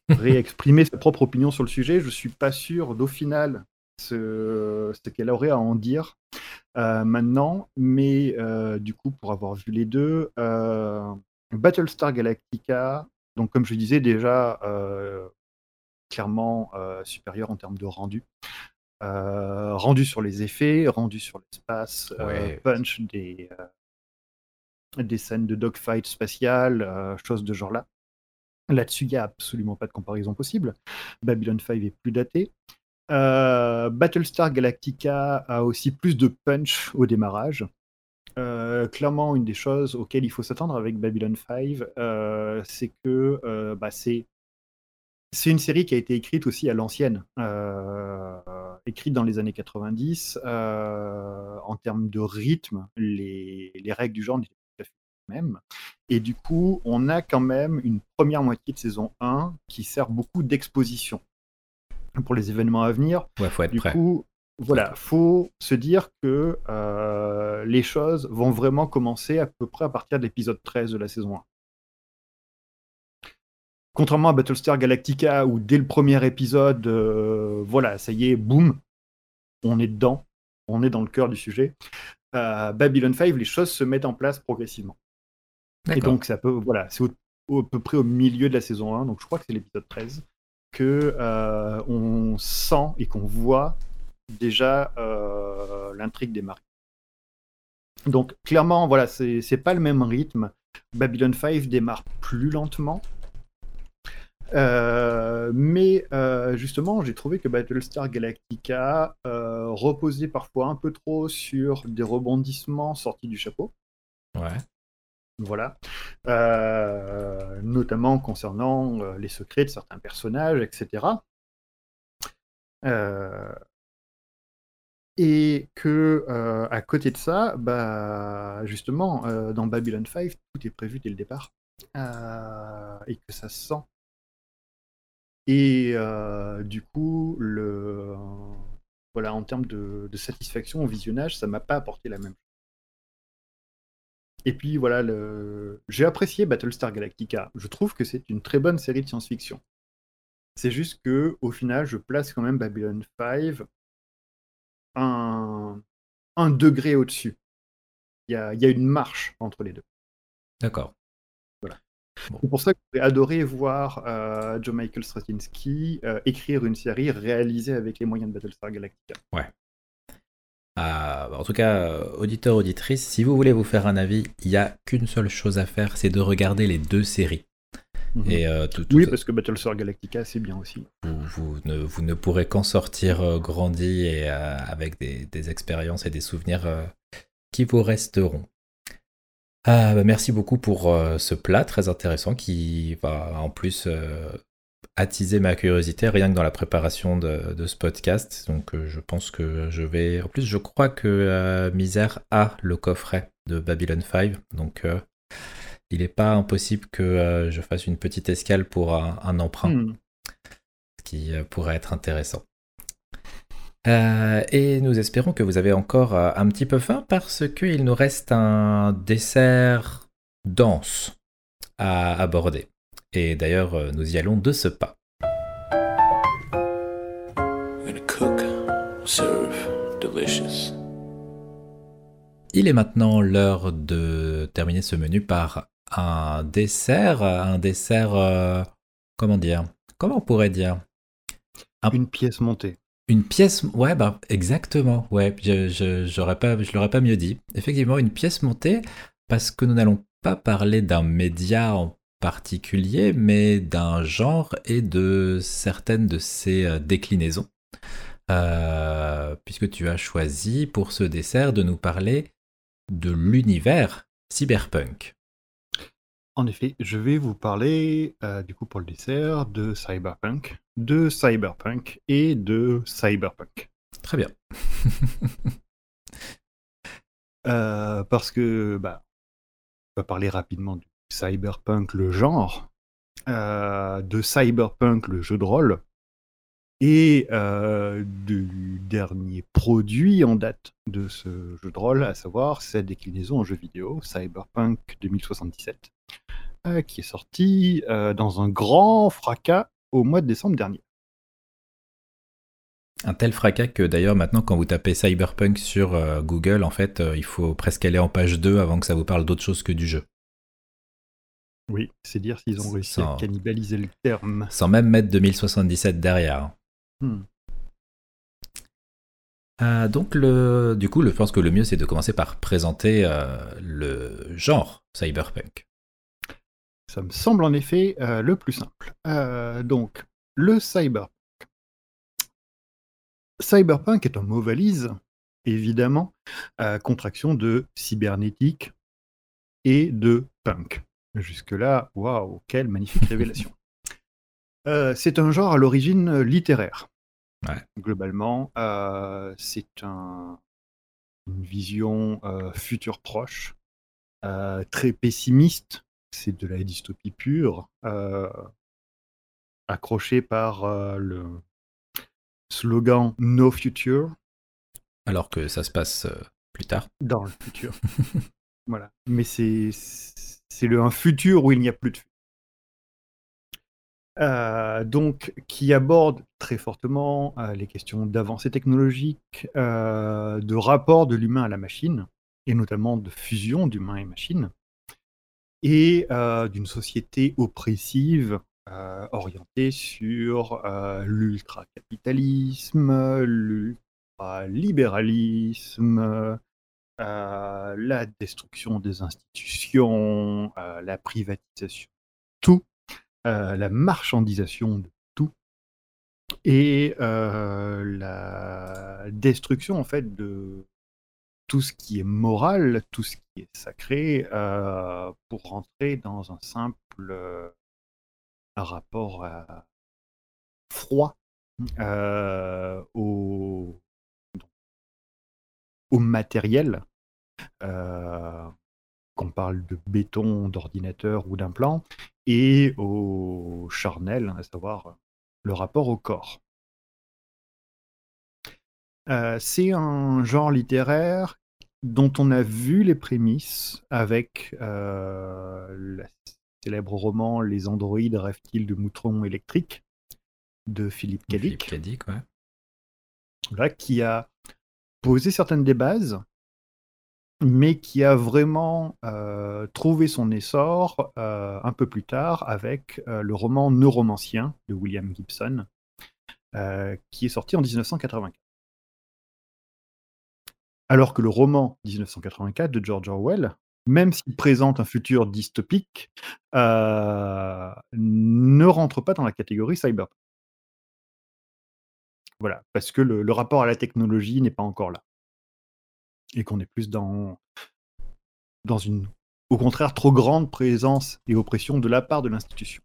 Speaker 2: réexprimer sa propre opinion sur le sujet. Je suis pas sûr d'au final ce, qu'elle aurait à en dire. Euh, maintenant, mais euh, du coup, pour avoir vu les deux, euh, Battlestar Galactica, donc comme je disais déjà, clairement supérieur en termes de rendu. Rendu sur les effets, rendu sur l'espace, punch des, des scènes de dogfight spatial, choses de genre là. Là-dessus, il n'y a absolument pas de comparaison possible. Babylon 5 est plus daté. Euh, Battlestar Galactica a aussi plus de punch au démarrage. Euh, clairement, une des choses auxquelles il faut s'attendre avec Babylon 5, euh, c'est que bah, c'est c'est une série qui a été écrite aussi à l'ancienne, écrite dans les années 90. en termes de rythme, les, les règles du genre n'étaient pas tout à fait les mêmes. Et du coup, on a quand même une première moitié de saison 1 qui sert beaucoup d'exposition pour les événements à venir.
Speaker 1: Ouais, faut être
Speaker 2: du coup, voilà, faut se dire que euh, les choses vont vraiment commencer à peu près à partir de l'épisode 13 de la saison 1. Contrairement à Battlestar Galactica, où dès le premier épisode, euh, voilà, ça y est, boum, on est dedans, on est dans le cœur du sujet. Euh, Babylon 5, les choses se mettent en place progressivement. Et donc, ça peut, voilà, c'est à peu près au milieu de la saison 1, donc je crois que c'est l'épisode 13 que euh, on sent et qu'on voit déjà l'intrigue des marques. Donc clairement, voilà, c'est pas le même rythme. Babylon 5 démarre plus lentement. Euh, mais justement, j'ai trouvé que Battlestar Galactica reposait parfois un peu trop sur des rebondissements sortis du chapeau.
Speaker 1: Ouais.
Speaker 2: Voilà. Euh, notamment concernant euh, les secrets de certains personnages, etc. Euh, et que à côté de ça, bah, justement, dans Babylon 5, tout est prévu dès le départ. et que ça se sent. Et du coup, voilà, en termes de, satisfaction au visionnage, ça m'a pas apporté la même chose. Et puis voilà, j'ai apprécié Battlestar Galactica. Je trouve que c'est une très bonne série de science-fiction. C'est juste que au final, je place quand même Babylon 5 un, degré au-dessus. Il y a une marche entre les deux.
Speaker 1: D'accord.
Speaker 2: C'est pour ça que j'ai adoré voir euh, Joe Michael Straczynski euh, écrire une série réalisée avec les moyens de Battlestar Galactica.
Speaker 1: Ouais. Ah, en tout cas, euh, auditeur, auditrice, si vous voulez vous faire un avis, il n'y a qu'une seule chose à faire, c'est de regarder les deux séries.
Speaker 2: Mhm.
Speaker 1: Et, euh, tout- tout-
Speaker 2: Oui, parce que Battlestar Galactica, c'est bien aussi.
Speaker 1: vous, vous ne, vous ne pourrez qu'en sortir euh, grandi et euh, avec des, des expériences et des souvenirs euh, qui vous resteront. Ah, bah, merci beaucoup pour euh, ce plat très intéressant qui va en plus euh, attiser ma curiosité rien que dans la préparation de, de ce podcast. Donc euh, je pense que je vais... En plus je crois que Misère a le coffret de Babylon 5. Donc euh, il n'est pas impossible que je fasse une petite escale pour un, un emprunt
Speaker 2: Hmm.
Speaker 1: ce qui pourrait être intéressant. Euh, et nous espérons que vous avez encore euh, un petit peu faim parce qu'il nous reste un dessert dense à aborder. Et d'ailleurs, euh, nous y allons de ce pas.
Speaker 3: I'm gonna cook, serve, delicious.
Speaker 1: Il est maintenant l'heure de terminer ce menu par un dessert, un dessert, euh, comment dire, comment on pourrait dire,
Speaker 2: Une pièce montée.
Speaker 1: Une pièce, ouais, bah exactement, ouais, je, pas, je l'aurais pas mieux dit. Effectivement, une pièce montée, parce que nous n'allons pas parler d'un média en particulier, mais d'un genre et de certaines de ses euh, déclinaisons. Euh, puisque tu as choisi pour ce dessert de nous parler de l'univers cyberpunk.
Speaker 2: En effet, je vais vous parler, euh, du coup, pour le dessert, de Cyberpunk, de Cyberpunk et de Cyberpunk.
Speaker 1: Très bien.
Speaker 2: Euh, parce que, bah, on va parler rapidement du Cyberpunk, le genre, euh, de Cyberpunk, le jeu de rôle, et euh, du dernier produit en date de ce jeu de rôle, à savoir sa déclinaison en jeu vidéo, Cyberpunk 2077, euh, qui est sorti euh, dans un grand fracas au mois de décembre dernier.
Speaker 1: Un tel fracas que d'ailleurs maintenant quand vous tapez Cyberpunk sur euh, Google, en fait, euh, il faut presque aller en page 2 avant que ça vous parle d'autre chose que du jeu.
Speaker 2: Oui, c'est dire s'ils ont réussi
Speaker 1: Sans-
Speaker 2: à cannibaliser le terme.
Speaker 1: Sans même mettre 2077 derrière.
Speaker 2: Hmm.
Speaker 1: Euh, donc le, du coup, je pense que le mieux c'est de commencer par présenter le genre cyberpunk.
Speaker 2: Ça me semble en effet euh, le plus simple. Euh, donc, le cyberpunk. Cyberpunk est un mot valise, évidemment, euh, contraction de cybernétique et de punk. Jusque-là, waouh, quelle magnifique révélation. Euh, c'est un genre à l'origine littéraire.
Speaker 1: Ouais.
Speaker 2: Globalement, c'est un- une vision future proche, très pessimiste. C'est de la dystopie pure, euh, accrochée par euh, le slogan No Future
Speaker 1: Alors que ça se passe euh, plus tard.
Speaker 2: dans le futur. voilà. Mais c'est c'est le un futur où il n'y a plus de futur. Donc, qui aborde très fortement les questions d'avancée technologique, de rapport de l'humain à la machine, et notamment de fusion d'humain et machine, et euh, d'une société oppressive euh, orientée sur euh, l'ultra-capitalisme, l'ultra-libéralisme, euh, la destruction des institutions, euh, la privatisation, tout, euh, la marchandisation de tout, et la destruction en fait de tout ce qui est moral, tout ce qui est sacré, euh, pour rentrer dans un simple euh, rapport à- froid euh, au, matériel, euh, qu'on parle de béton, d'ordinateur ou d'implant, et au charnel, à savoir le rapport au corps. Euh, c'est un genre littéraire dont on a vu les prémices avec euh, le célèbre roman Les androïdes rêvent-ils de moutons électriques de Philippe K.
Speaker 1: Philippe ouais.
Speaker 2: qui a posé certaines des bases, mais qui a vraiment trouvé son essor un peu plus tard avec le roman Neuromancien de William Gibson, qui est sorti en 1984. Alors que le roman 1984 de George Orwell, même s'il présente un futur dystopique, ne rentre pas dans la catégorie cyberpunk. Voilà, parce que le rapport à la technologie n'est pas encore là et qu'on est plus dans, dans une, au contraire, trop grande présence et oppression de la part de l'institution.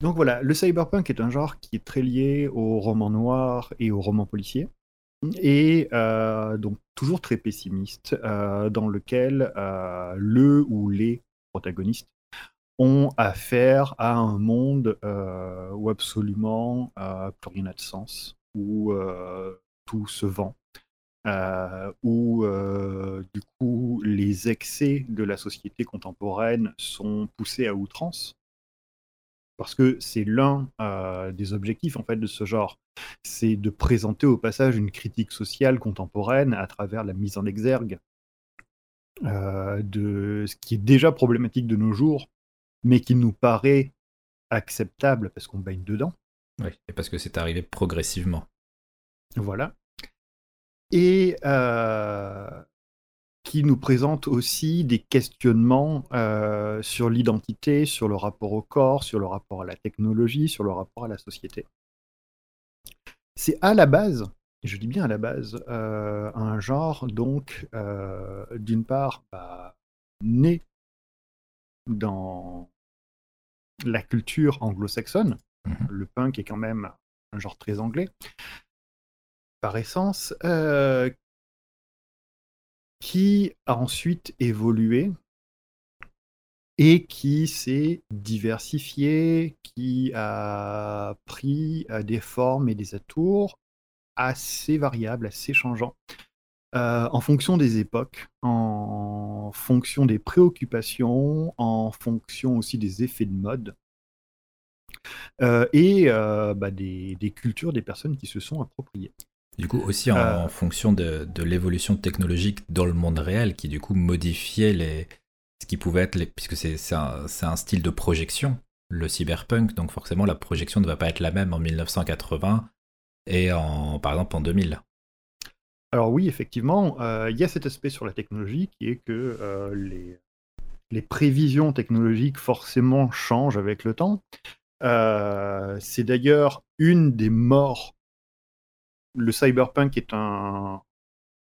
Speaker 2: Donc voilà, le cyberpunk est un genre qui est très lié au roman noir et au roman policier, et euh, donc toujours très pessimiste, euh, dans lequel euh, le ou les protagonistes ont affaire à un monde où absolument plus rien n'a de sens, où tout se vend, où du coup les excès de la société contemporaine sont poussés à outrance. Parce que c'est l'un euh, des objectifs en fait de ce genre, c'est de présenter au passage une critique sociale contemporaine à travers la mise en exergue de ce qui est déjà problématique de nos jours, mais qui nous paraît acceptable parce qu'on baigne dedans.
Speaker 1: Oui, et parce que c'est arrivé progressivement.
Speaker 2: Voilà et qui nous présente aussi des questionnements sur l'identité, sur le rapport au corps, sur le rapport à la technologie, sur le rapport à la société. C'est à la base, je dis bien à la base, un genre donc d'une part bah, né dans la culture anglo-saxonne. Mmh le punk est quand même un genre très anglais par essence, euh, qui a ensuite évolué et qui s'est diversifié, qui a pris euh, des formes et des atours assez variables, assez changeants, euh, en fonction des époques, en fonction des préoccupations, en fonction aussi des effets de mode. et bah, des, cultures des personnes qui se sont appropriées.
Speaker 1: Du coup, aussi en, euh. fonction de, l'évolution technologique dans le monde réel, qui du coup modifiait les, ce qui pouvait être, les, puisque c'est un, style de projection, le cyberpunk, donc forcément la projection ne va pas être la même en 1980 et en, par exemple en 2000.
Speaker 2: Alors oui, effectivement, euh, il y a cet aspect sur la technologie qui est que euh, les, les, prévisions technologiques forcément changent avec le temps. c'est d'ailleurs une des morts le cyberpunk est un,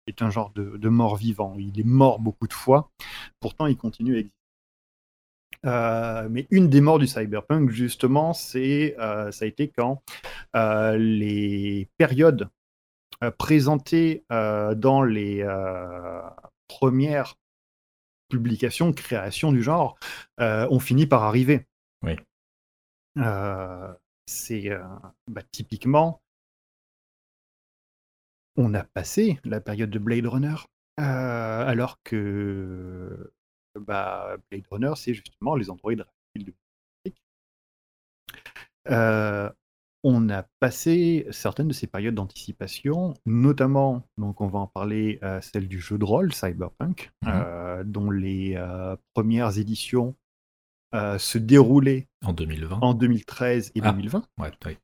Speaker 2: est un genre de, mort vivant. Il est mort beaucoup de fois, pourtant il continue à exister. Euh, mais une des morts du cyberpunk, justement, c'est, euh, ça a été quand euh, les périodes présentées dans les premières publications, créations du genre, ont fini par arriver.
Speaker 1: Oui.
Speaker 2: c'est bah, typiquement on a passé la période de Blade Runner, euh, alors que bah, Blade Runner, c'est justement les androïdes rapides euh, on a passé certaines de ces périodes d'anticipation, notamment, donc on va en parler, euh, celle du jeu de rôle Cyberpunk, mmh dont les premières éditions se déroulaient
Speaker 1: en 2020,
Speaker 2: en 2013 et 2020.
Speaker 1: Ah, ouais.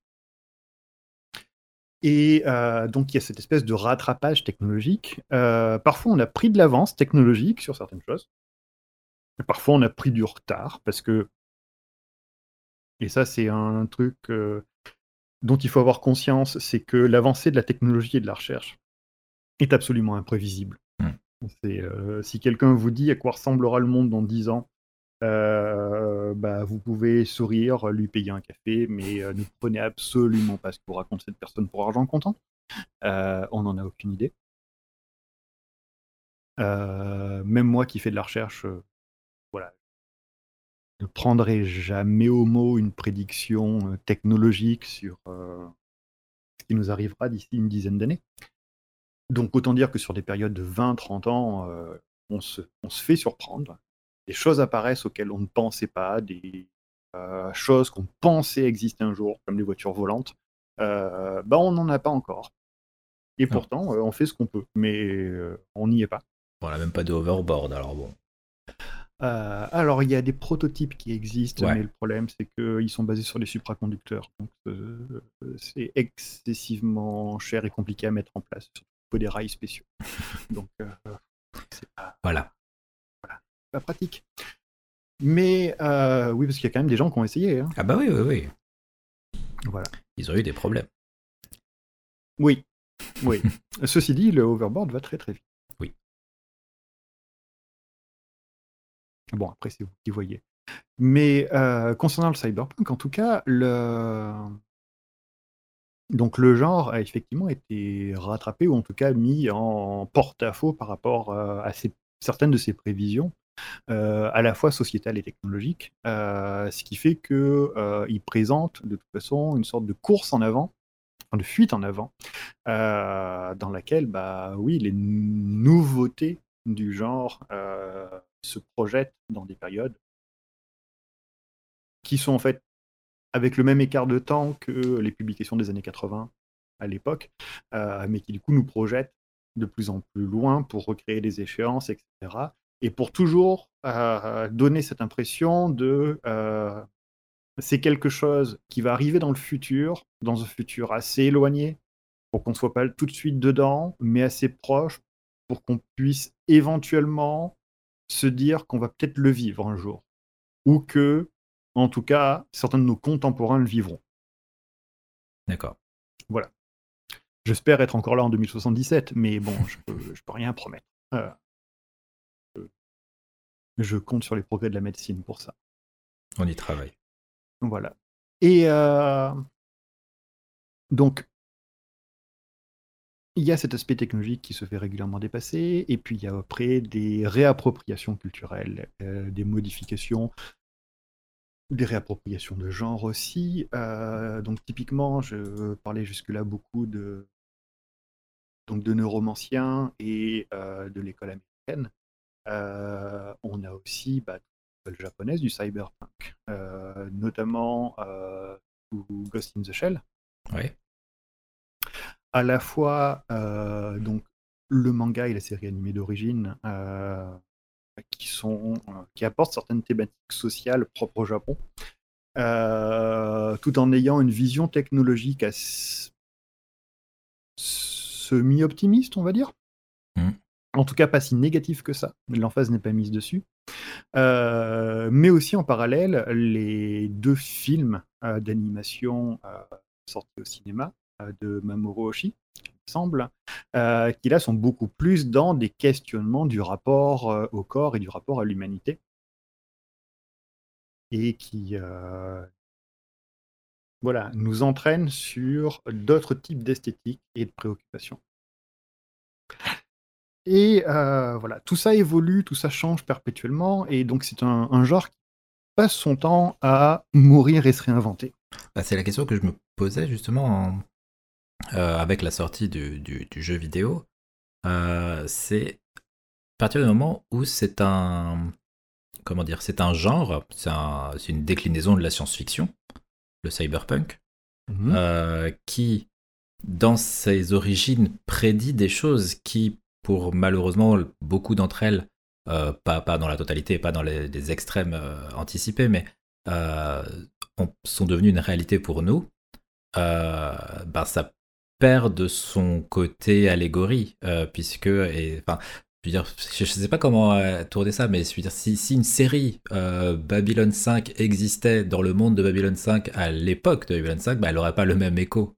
Speaker 2: Et euh, donc, il y a cette espèce de rattrapage technologique. Euh, parfois, on a pris de l'avance technologique sur certaines choses. parfois, on a pris du retard parce que. Et ça, c'est un truc euh, dont il faut avoir conscience c'est que l'avancée de la technologie et de la recherche est absolument imprévisible. Hmm. si quelqu'un vous dit à quoi ressemblera le monde dans 10 ans, euh, bah, vous pouvez sourire, lui payer un café, mais euh, ne prenez absolument pas ce que vous raconte cette personne pour argent comptant. Euh, on n'en a aucune idée. même moi qui fais de la recherche, voilà, ne prendrai jamais au mot une prédiction technologique sur ce qui nous arrivera d'ici une dizaine d'années. Donc autant dire que sur des périodes de 20-30 ans, on se, on se fait surprendre des choses apparaissent auxquelles on ne pensait pas, des euh, choses qu'on pensait exister un jour, comme les voitures volantes, euh, bah on n'en a pas encore. Et pourtant, euh, on fait ce qu'on peut, mais on n'y est pas.
Speaker 1: Bon, on n'a même pas de hoverboard, alors bon.
Speaker 2: Alors, il y a des prototypes qui existent,
Speaker 1: Ouais.
Speaker 2: mais le problème, c'est qu'ils sont basés sur les supraconducteurs. Donc, c'est excessivement cher et compliqué à mettre en place. Il faut des rails spéciaux. Donc,
Speaker 1: Voilà.
Speaker 2: Pas pratique. Mais euh, oui, parce qu'il y a quand même des gens qui ont essayé. hein.
Speaker 1: Ah bah oui, oui, oui.
Speaker 2: Voilà.
Speaker 1: Ils ont eu des problèmes.
Speaker 2: Oui. Oui. Ceci dit, le overboard va très très vite.
Speaker 1: Oui.
Speaker 2: Bon, après, c'est vous qui voyez. Mais euh, concernant le cyberpunk, en tout cas, le... Donc le genre a effectivement été rattrapé ou en tout cas mis en porte-à-faux par rapport euh, à ses- certaines de ses prévisions, à la fois sociétales et technologiques, euh, ce qui fait qu'il présente de toute façon une sorte de course en avant, de fuite en avant, euh, dans laquelle, bah oui, les nouveautés du genre euh, se projettent dans des périodes qui sont en fait avec le même écart de temps que les publications des années 80 à l'époque, euh, mais qui du coup nous projettent de plus en plus loin pour recréer des échéances, etc. Et pour toujours euh, donner cette impression de euh, c'est quelque chose qui va arriver dans le futur, dans un futur assez éloigné, pour qu'on ne soit pas tout de suite dedans, mais assez proche pour qu'on puisse éventuellement se dire qu'on va peut-être le vivre un jour. Ou que, en tout cas, certains de nos contemporains le vivront.
Speaker 1: D'accord.
Speaker 2: J'espère être encore là en 2077, mais bon, je peux, je peux rien promettre. Euh, je compte sur les progrès de la médecine pour ça.
Speaker 1: On y travaille.
Speaker 2: Voilà. Et euh, donc, il y a cet aspect technologique qui se fait régulièrement dépasser, et puis il y a après des réappropriations culturelles, euh, des modifications, des réappropriations de genre aussi. Euh, donc typiquement, je parlais jusque-là beaucoup de, donc de neuromanciens et de l'école américaine. Aussi bah, l'école japonaise du cyberpunk, euh, notamment euh, Ghost in the Shell.
Speaker 1: Ouais.
Speaker 2: À la fois euh, donc le manga et la série animée d'origine euh, qui sont qui apportent certaines thématiques sociales propres au Japon, tout en ayant une vision technologique assez semi-optimiste, on va dire.
Speaker 1: Mhm.
Speaker 2: En tout cas, pas si négative que ça. L'emphase n'est pas mise dessus. Euh, mais aussi en parallèle, les deux films euh, d'animation euh, sortis au cinéma de Mamoru Oshii, semble, qui là sont beaucoup plus dans des questionnements du rapport au corps et du rapport à l'humanité. Et qui voilà, nous entraînent sur d'autres types d'esthétique et de préoccupations. Et euh, voilà, tout ça évolue, tout ça change perpétuellement, et donc c'est un, un genre qui passe son temps à mourir et se réinventer.
Speaker 1: Bah, c'est la question que je me posais justement en- euh, avec la sortie du, du- du jeu vidéo. Euh, c'est à partir du moment où c'est un comment dire, c'est un genre, c'est un- c'est une déclinaison de la science-fiction, le cyberpunk, euh, qui, dans ses origines, prédit des choses qui, pour malheureusement beaucoup d'entre elles, euh, pas, dans la totalité, pas dans les, extrêmes euh, anticipés, mais euh, ont- sont devenues une réalité pour nous, ben, ça perd de son côté allégorie, puisque, enfin, je veux sais pas comment tourner ça, mais je dire, si, une série Babylon 5 existait dans le monde de Babylon 5 à l'époque de Babylon 5, bah, elle n'aurait pas le même écho.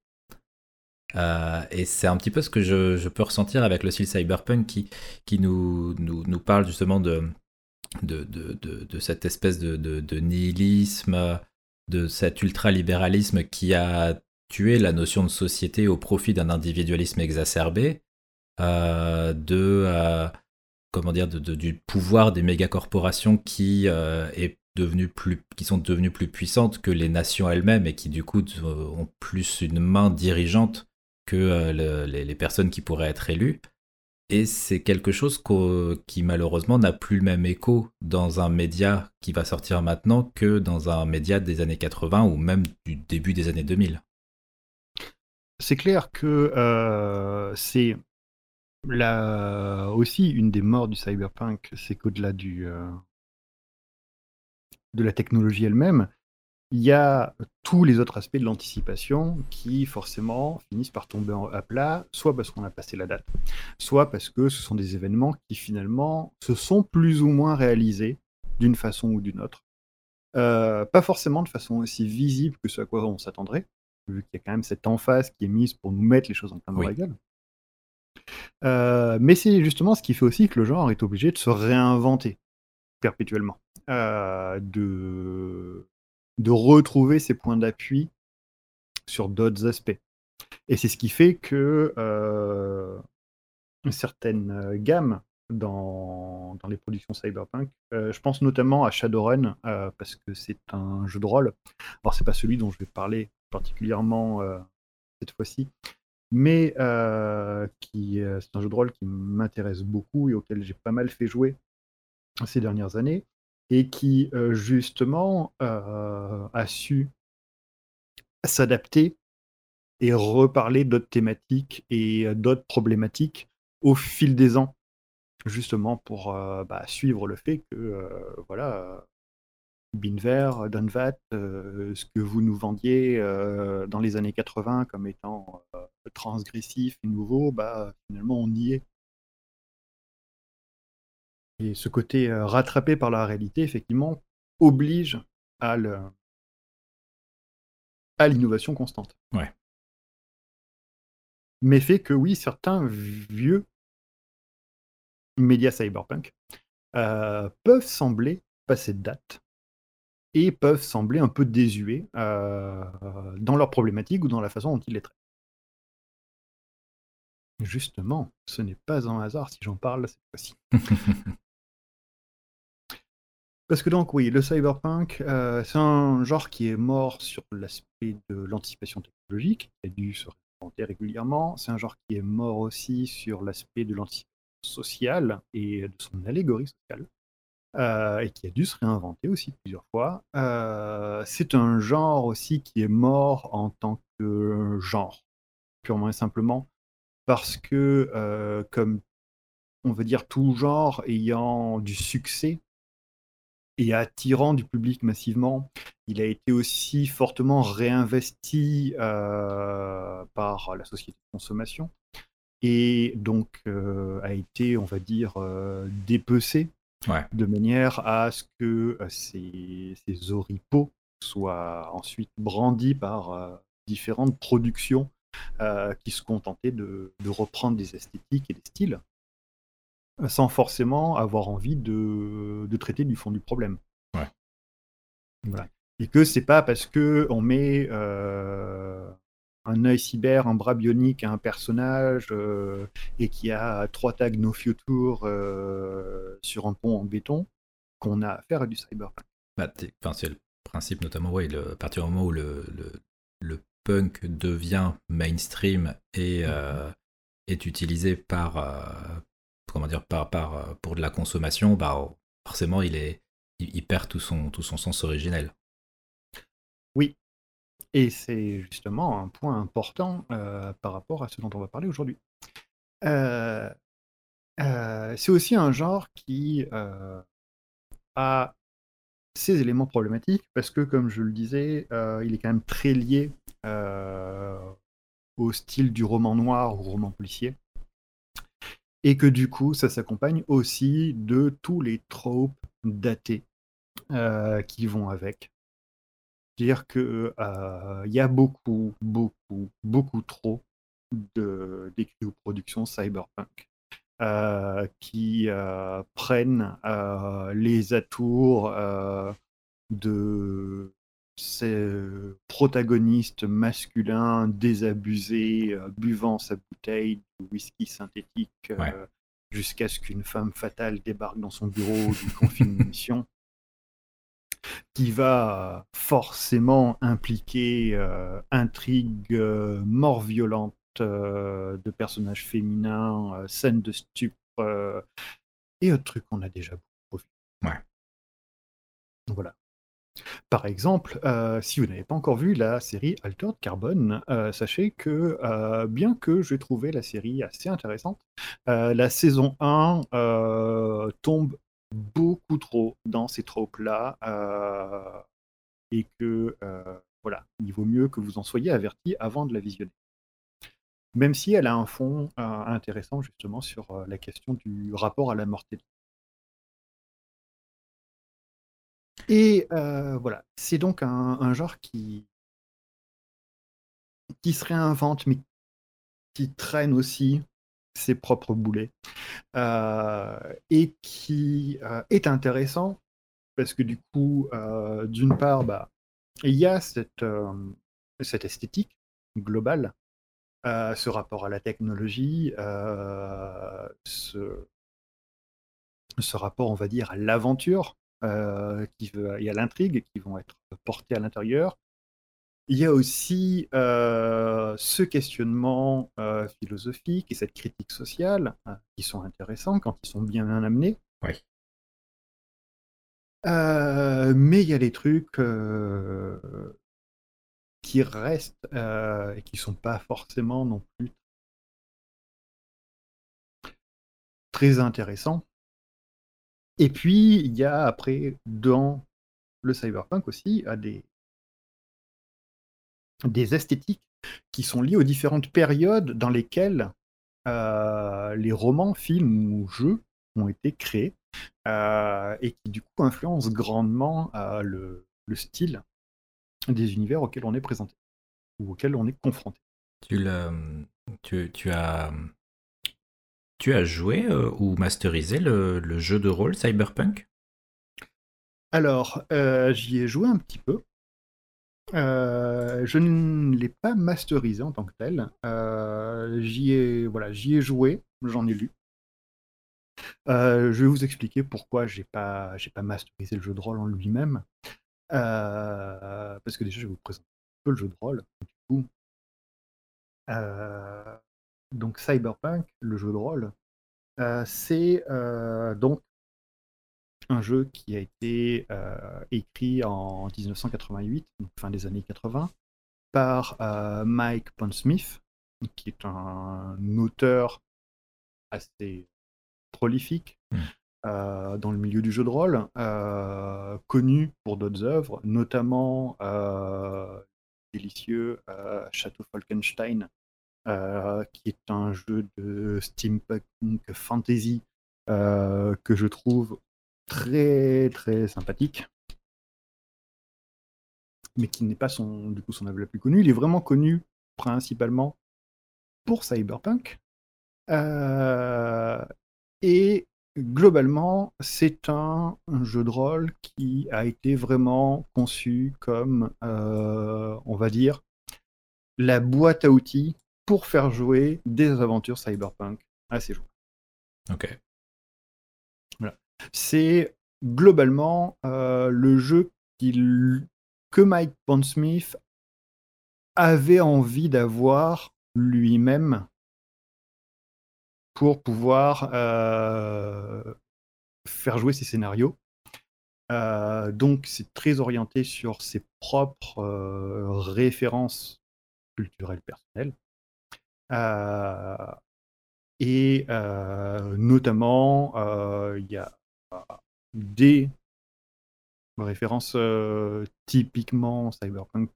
Speaker 1: Euh, et c'est un petit peu ce que je, peux ressentir avec le style cyberpunk qui, nous, parle justement de, cette espèce de, nihilisme, de cet ultralibéralisme qui a tué la notion de société au profit d'un individualisme exacerbé, euh, de euh, comment dire, du pouvoir des mégacorporations qui qui sont devenues plus puissantes que les nations elles-mêmes et qui du coup ont plus une main dirigeante que euh, le- les, personnes qui pourraient être élues. Et c'est quelque chose qui malheureusement n'a plus le même écho dans un média qui va sortir maintenant que dans un média des années 80 ou même du début des années 2000.
Speaker 2: c'est clair que euh, c'est la... aussi une des morts du cyberpunk, c'est qu'au-delà euh, de la technologie elle-même, il y a tous les autres aspects de l'anticipation qui forcément finissent par tomber à plat, soit parce qu'on a passé la date, soit parce que ce sont des événements qui finalement se sont plus ou moins réalisés d'une façon ou d'une autre. Euh, pas forcément de façon aussi visible que ce à quoi on s'attendrait, vu qu'il y a quand même cette emphase qui est mise pour nous mettre les choses en plein dans la gueule. Euh, mais c'est justement ce qui fait aussi que le genre est obligé de se réinventer perpétuellement, euh, de de retrouver ses points d'appui sur d'autres aspects. Et c'est ce qui fait que euh, certaines euh, gammes dans, dans, les productions cyberpunk, euh, je pense notamment à Shadowrun, parce que c'est un jeu de rôle. Alors c'est pas celui dont je vais parler particulièrement cette fois-ci, mais qui c'est un jeu de rôle qui m'intéresse beaucoup et auquel j'ai pas mal fait jouer ces dernières années et qui euh, justement euh, a su s'adapter et reparler d'autres thématiques et euh, d'autres problématiques au fil des ans, justement pour bah, suivre le fait que voilà, Binver, Dunvat, ce que vous nous vendiez dans les années 80 comme étant transgressif et nouveau, bah, finalement on y est. Et ce côté euh, rattrapé par la réalité, effectivement, oblige à à l'innovation constante.
Speaker 1: Ouais.
Speaker 2: Mais fait que oui, certains vieux médias cyberpunk euh, peuvent sembler passer de date et peuvent sembler un peu désuets euh, dans leur problématique ou dans la façon dont ils les traitent. Justement, ce n'est pas un hasard si j'en parle cette fois-ci. Parce que donc oui, le cyberpunk, euh, c'est un genre qui est mort sur l'aspect de l'anticipation technologique, qui a dû se réinventer régulièrement. C'est un genre qui est mort aussi sur l'aspect de l'anticipation sociale et de son allégorie sociale, euh, et qui a dû se réinventer aussi plusieurs fois. Euh, c'est un genre aussi qui est mort en tant que genre, purement et simplement, parce que comme on veut dire tout genre ayant du succès, et attirant du public massivement. Il a été aussi fortement réinvesti euh, par la société de consommation et donc euh, a été, on va dire, euh, dépecé de manière à ce que ces, ces, oripeaux soient ensuite brandis par différentes productions qui se contentaient de, de, reprendre des esthétiques et des styles sans forcément avoir envie de, de traiter du fond du problème.
Speaker 1: Ouais.
Speaker 2: Voilà. Et que c'est pas parce que on met euh, un œil cyber, un bras bionique à un personnage euh, et qui a trois tags no future euh, sur un pont en béton qu'on a affaire à du cyberpunk.
Speaker 1: Bah, c'est le principe notamment, le, à partir du moment où le, le, le punk devient mainstream et mm-hmm. est utilisé par, comment dire, par, par, euh, pour de la consommation, bah, forcément, il, est, il, perd tout son, tout son sens originel.
Speaker 2: Oui, et c'est justement un point important euh, par rapport à ce dont on va parler aujourd'hui. Euh, c'est aussi un genre qui a ces éléments problématiques parce que, comme je le disais, il est quand même très lié au style du roman noir ou roman policier et que du coup, ça s'accompagne aussi de tous les tropes datés euh, qui vont avec. C'est-à-dire qu'il euh, y a beaucoup, beaucoup, beaucoup trop d'écrits ou productions cyberpunk euh, qui prennent les atours de ces protagonistes masculins désabusés, buvant sa bouteille de whisky synthétique jusqu'à ce qu'une femme fatale débarque dans son bureau du confinement qui va forcément impliquer intrigue, mort violente de personnages féminins, scènes de stupre et autres trucs qu'on a déjà beaucoup vu.
Speaker 1: Ouais.
Speaker 2: Voilà. Par exemple, euh, si vous n'avez pas encore vu la série Altered Carbon, euh, sachez que euh, bien que j'ai trouvé la série assez intéressante, la saison 1 tombe beaucoup trop dans ces tropes-là et que voilà, il vaut mieux que vous en soyez averti avant de la visionner. Même si elle a un fond intéressant justement sur la question du rapport à la mortalité. Et euh, voilà, c'est donc un, genre qui, qui se réinvente, mais qui traîne aussi ses propres boulets, euh, et qui euh, est intéressant parce que du coup, d'une part, bah, il y a cette, cette esthétique globale, ce rapport à la technologie, ce, ce rapport, on va dire, à l'aventure, euh, qui il y a l'intrigue qui vont être portées à l'intérieur. Il y a aussi euh, ce questionnement euh, philosophique et cette critique sociale hein, qui sont intéressants quand ils sont bien amenés. mais il y a des trucs qui restent et qui sont pas forcément non plus très intéressants. Et puis, il y a après, dans le cyberpunk aussi, à des, des esthétiques qui sont liées aux différentes périodes dans lesquelles euh, les romans, films ou jeux ont été créés euh, et qui du coup influencent grandement euh, le, le, style des univers auxquels on est présenté ou auxquels on est confronté.
Speaker 1: Tu, tu, tu as tu as joué euh, ou masterisé le, jeu de rôle Cyberpunk?
Speaker 2: Alors, euh, j'y ai joué un petit peu. Euh, je ne l'ai pas masterisé en tant que tel. j'y ai, voilà, j'y ai joué, j'en ai lu. je vais vous expliquer pourquoi j'ai pas, j'ai pas masterisé le jeu de rôle en lui-même. parce que déjà, je vais vous présenter un peu le jeu de rôle. Du coup, donc Cyberpunk, le jeu de rôle, euh, c'est euh, donc un jeu qui a été euh, écrit en 1988, donc fin des années 80, par Mike Pondsmith, qui est un auteur assez prolifique mmh. dans le milieu du jeu de rôle, connu pour d'autres œuvres, notamment délicieux Château Falkenstein, qui est un jeu de steampunk fantasy euh, que je trouve très très sympathique mais qui n'est pas son, du coup, son œuvre la plus connue. Il est vraiment connu principalement pour Cyberpunk. Euh, et globalement, c'est un, jeu de rôle qui a été vraiment conçu comme, on va dire, la boîte à outils pour faire jouer des aventures cyberpunk à ces joueurs.
Speaker 1: Ok.
Speaker 2: Voilà. C'est globalement euh, le jeu que Mike Pondsmith avait envie d'avoir lui-même pour pouvoir euh, faire jouer ses scénarios. Euh, donc c'est très orienté sur ses propres références culturelles personnelles. Et notamment, il y a des références typiquement cyberpunk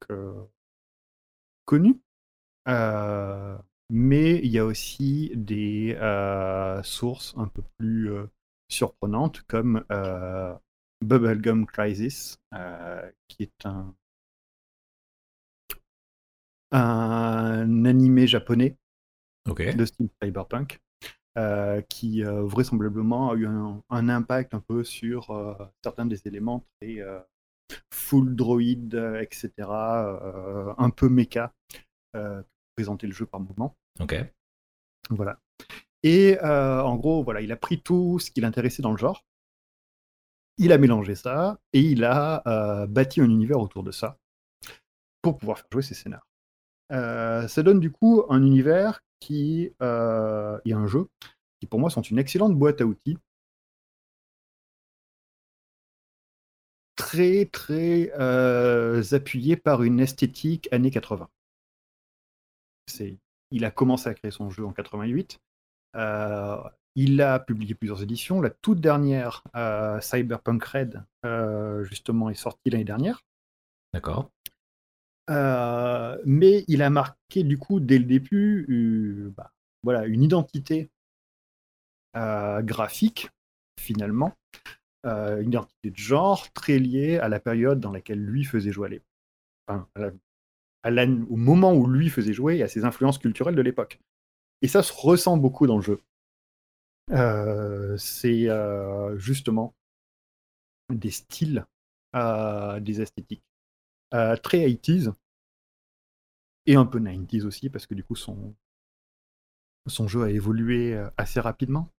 Speaker 2: connues. mais il y a aussi des sources un peu plus surprenantes comme Bubblegum Crisis, qui est un, un animé japonais de style cyberpunk, euh, qui euh, vraisemblablement a eu un, impact un peu sur euh, certains des éléments très full droid, etc., un peu méca, présenter le jeu par moment.
Speaker 1: Ok.
Speaker 2: Voilà. Et en gros, voilà, il a pris tout ce qui l'intéressait dans le genre, il a mélangé ça et il a bâti un univers autour de ça pour pouvoir faire jouer ses scénarios. Euh, ça donne du coup un univers qui euh, et un jeu qui pour moi sont une excellente boîte à outils. très très euh, par une esthétique années 80. C'est, il a commencé à créer son jeu en 88. Euh, il a publié plusieurs éditions. La toute dernière, euh, Cyberpunk Red, justement, est sortie l'année dernière.
Speaker 1: D'accord.
Speaker 2: Mais il a marqué du coup dès le début bah, voilà, une identité graphique finalement euh, une identité de genre très liée à la période dans laquelle lui faisait jouer enfin, au moment où lui faisait jouer et à ses influences culturelles de l'époque. Et ça se ressent beaucoup dans le jeu. Euh, c'est euh, justement des styles, des esthétiques très 80s et un peu 90s aussi, parce que du coup son, son jeu a évolué assez rapidement.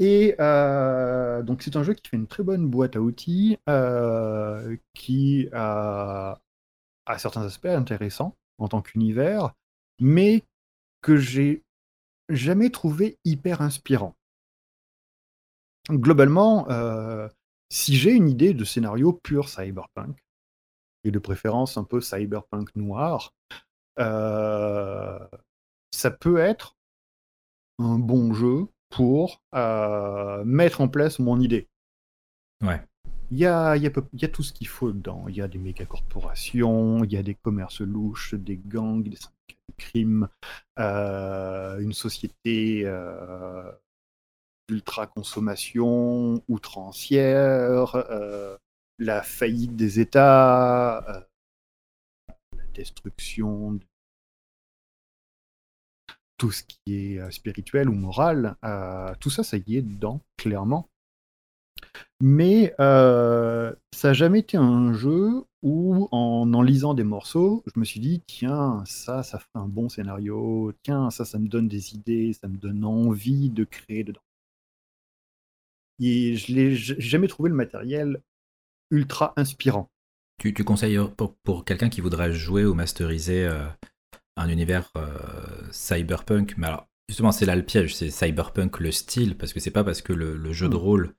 Speaker 2: Et euh, donc c'est un jeu qui fait une très bonne boîte à outils, euh, qui a, certains aspects intéressants en tant qu'univers, mais que j'ai jamais trouvé hyper inspirant. Globalement, euh, si j'ai une idée de scénario pur cyberpunk, et de préférence un peu cyberpunk noir, ça peut être un bon jeu pour euh, mettre en place mon idée.
Speaker 1: Ouais.
Speaker 2: Il y a, y, a, y a, tout ce qu'il faut dedans. Il y a des méga corporations, il y a des commerces louches, des gangs, des syndicats de crime, euh, une société euh, ultra consommation, outrancière, la faillite des États, la destruction tout ce qui est euh, spirituel ou moral, euh, tout ça, ça y est dedans, clairement. Mais euh, ça n'a jamais été un jeu où, en en lisant des morceaux, je me suis dit, tiens, ça, ça fait un bon scénario, tiens, ça, ça me donne des idées, ça me donne envie de créer dedans. Et je n'ai jamais trouvé le matériel ultra inspirant.
Speaker 1: Tu, tu conseilles pour, pour quelqu'un qui voudrait jouer ou masteriser un univers euh, cyberpunk. Mais alors, justement, c'est là le piège, c'est cyberpunk le style, parce que c'est pas parce que le, jeu de hmm. rôle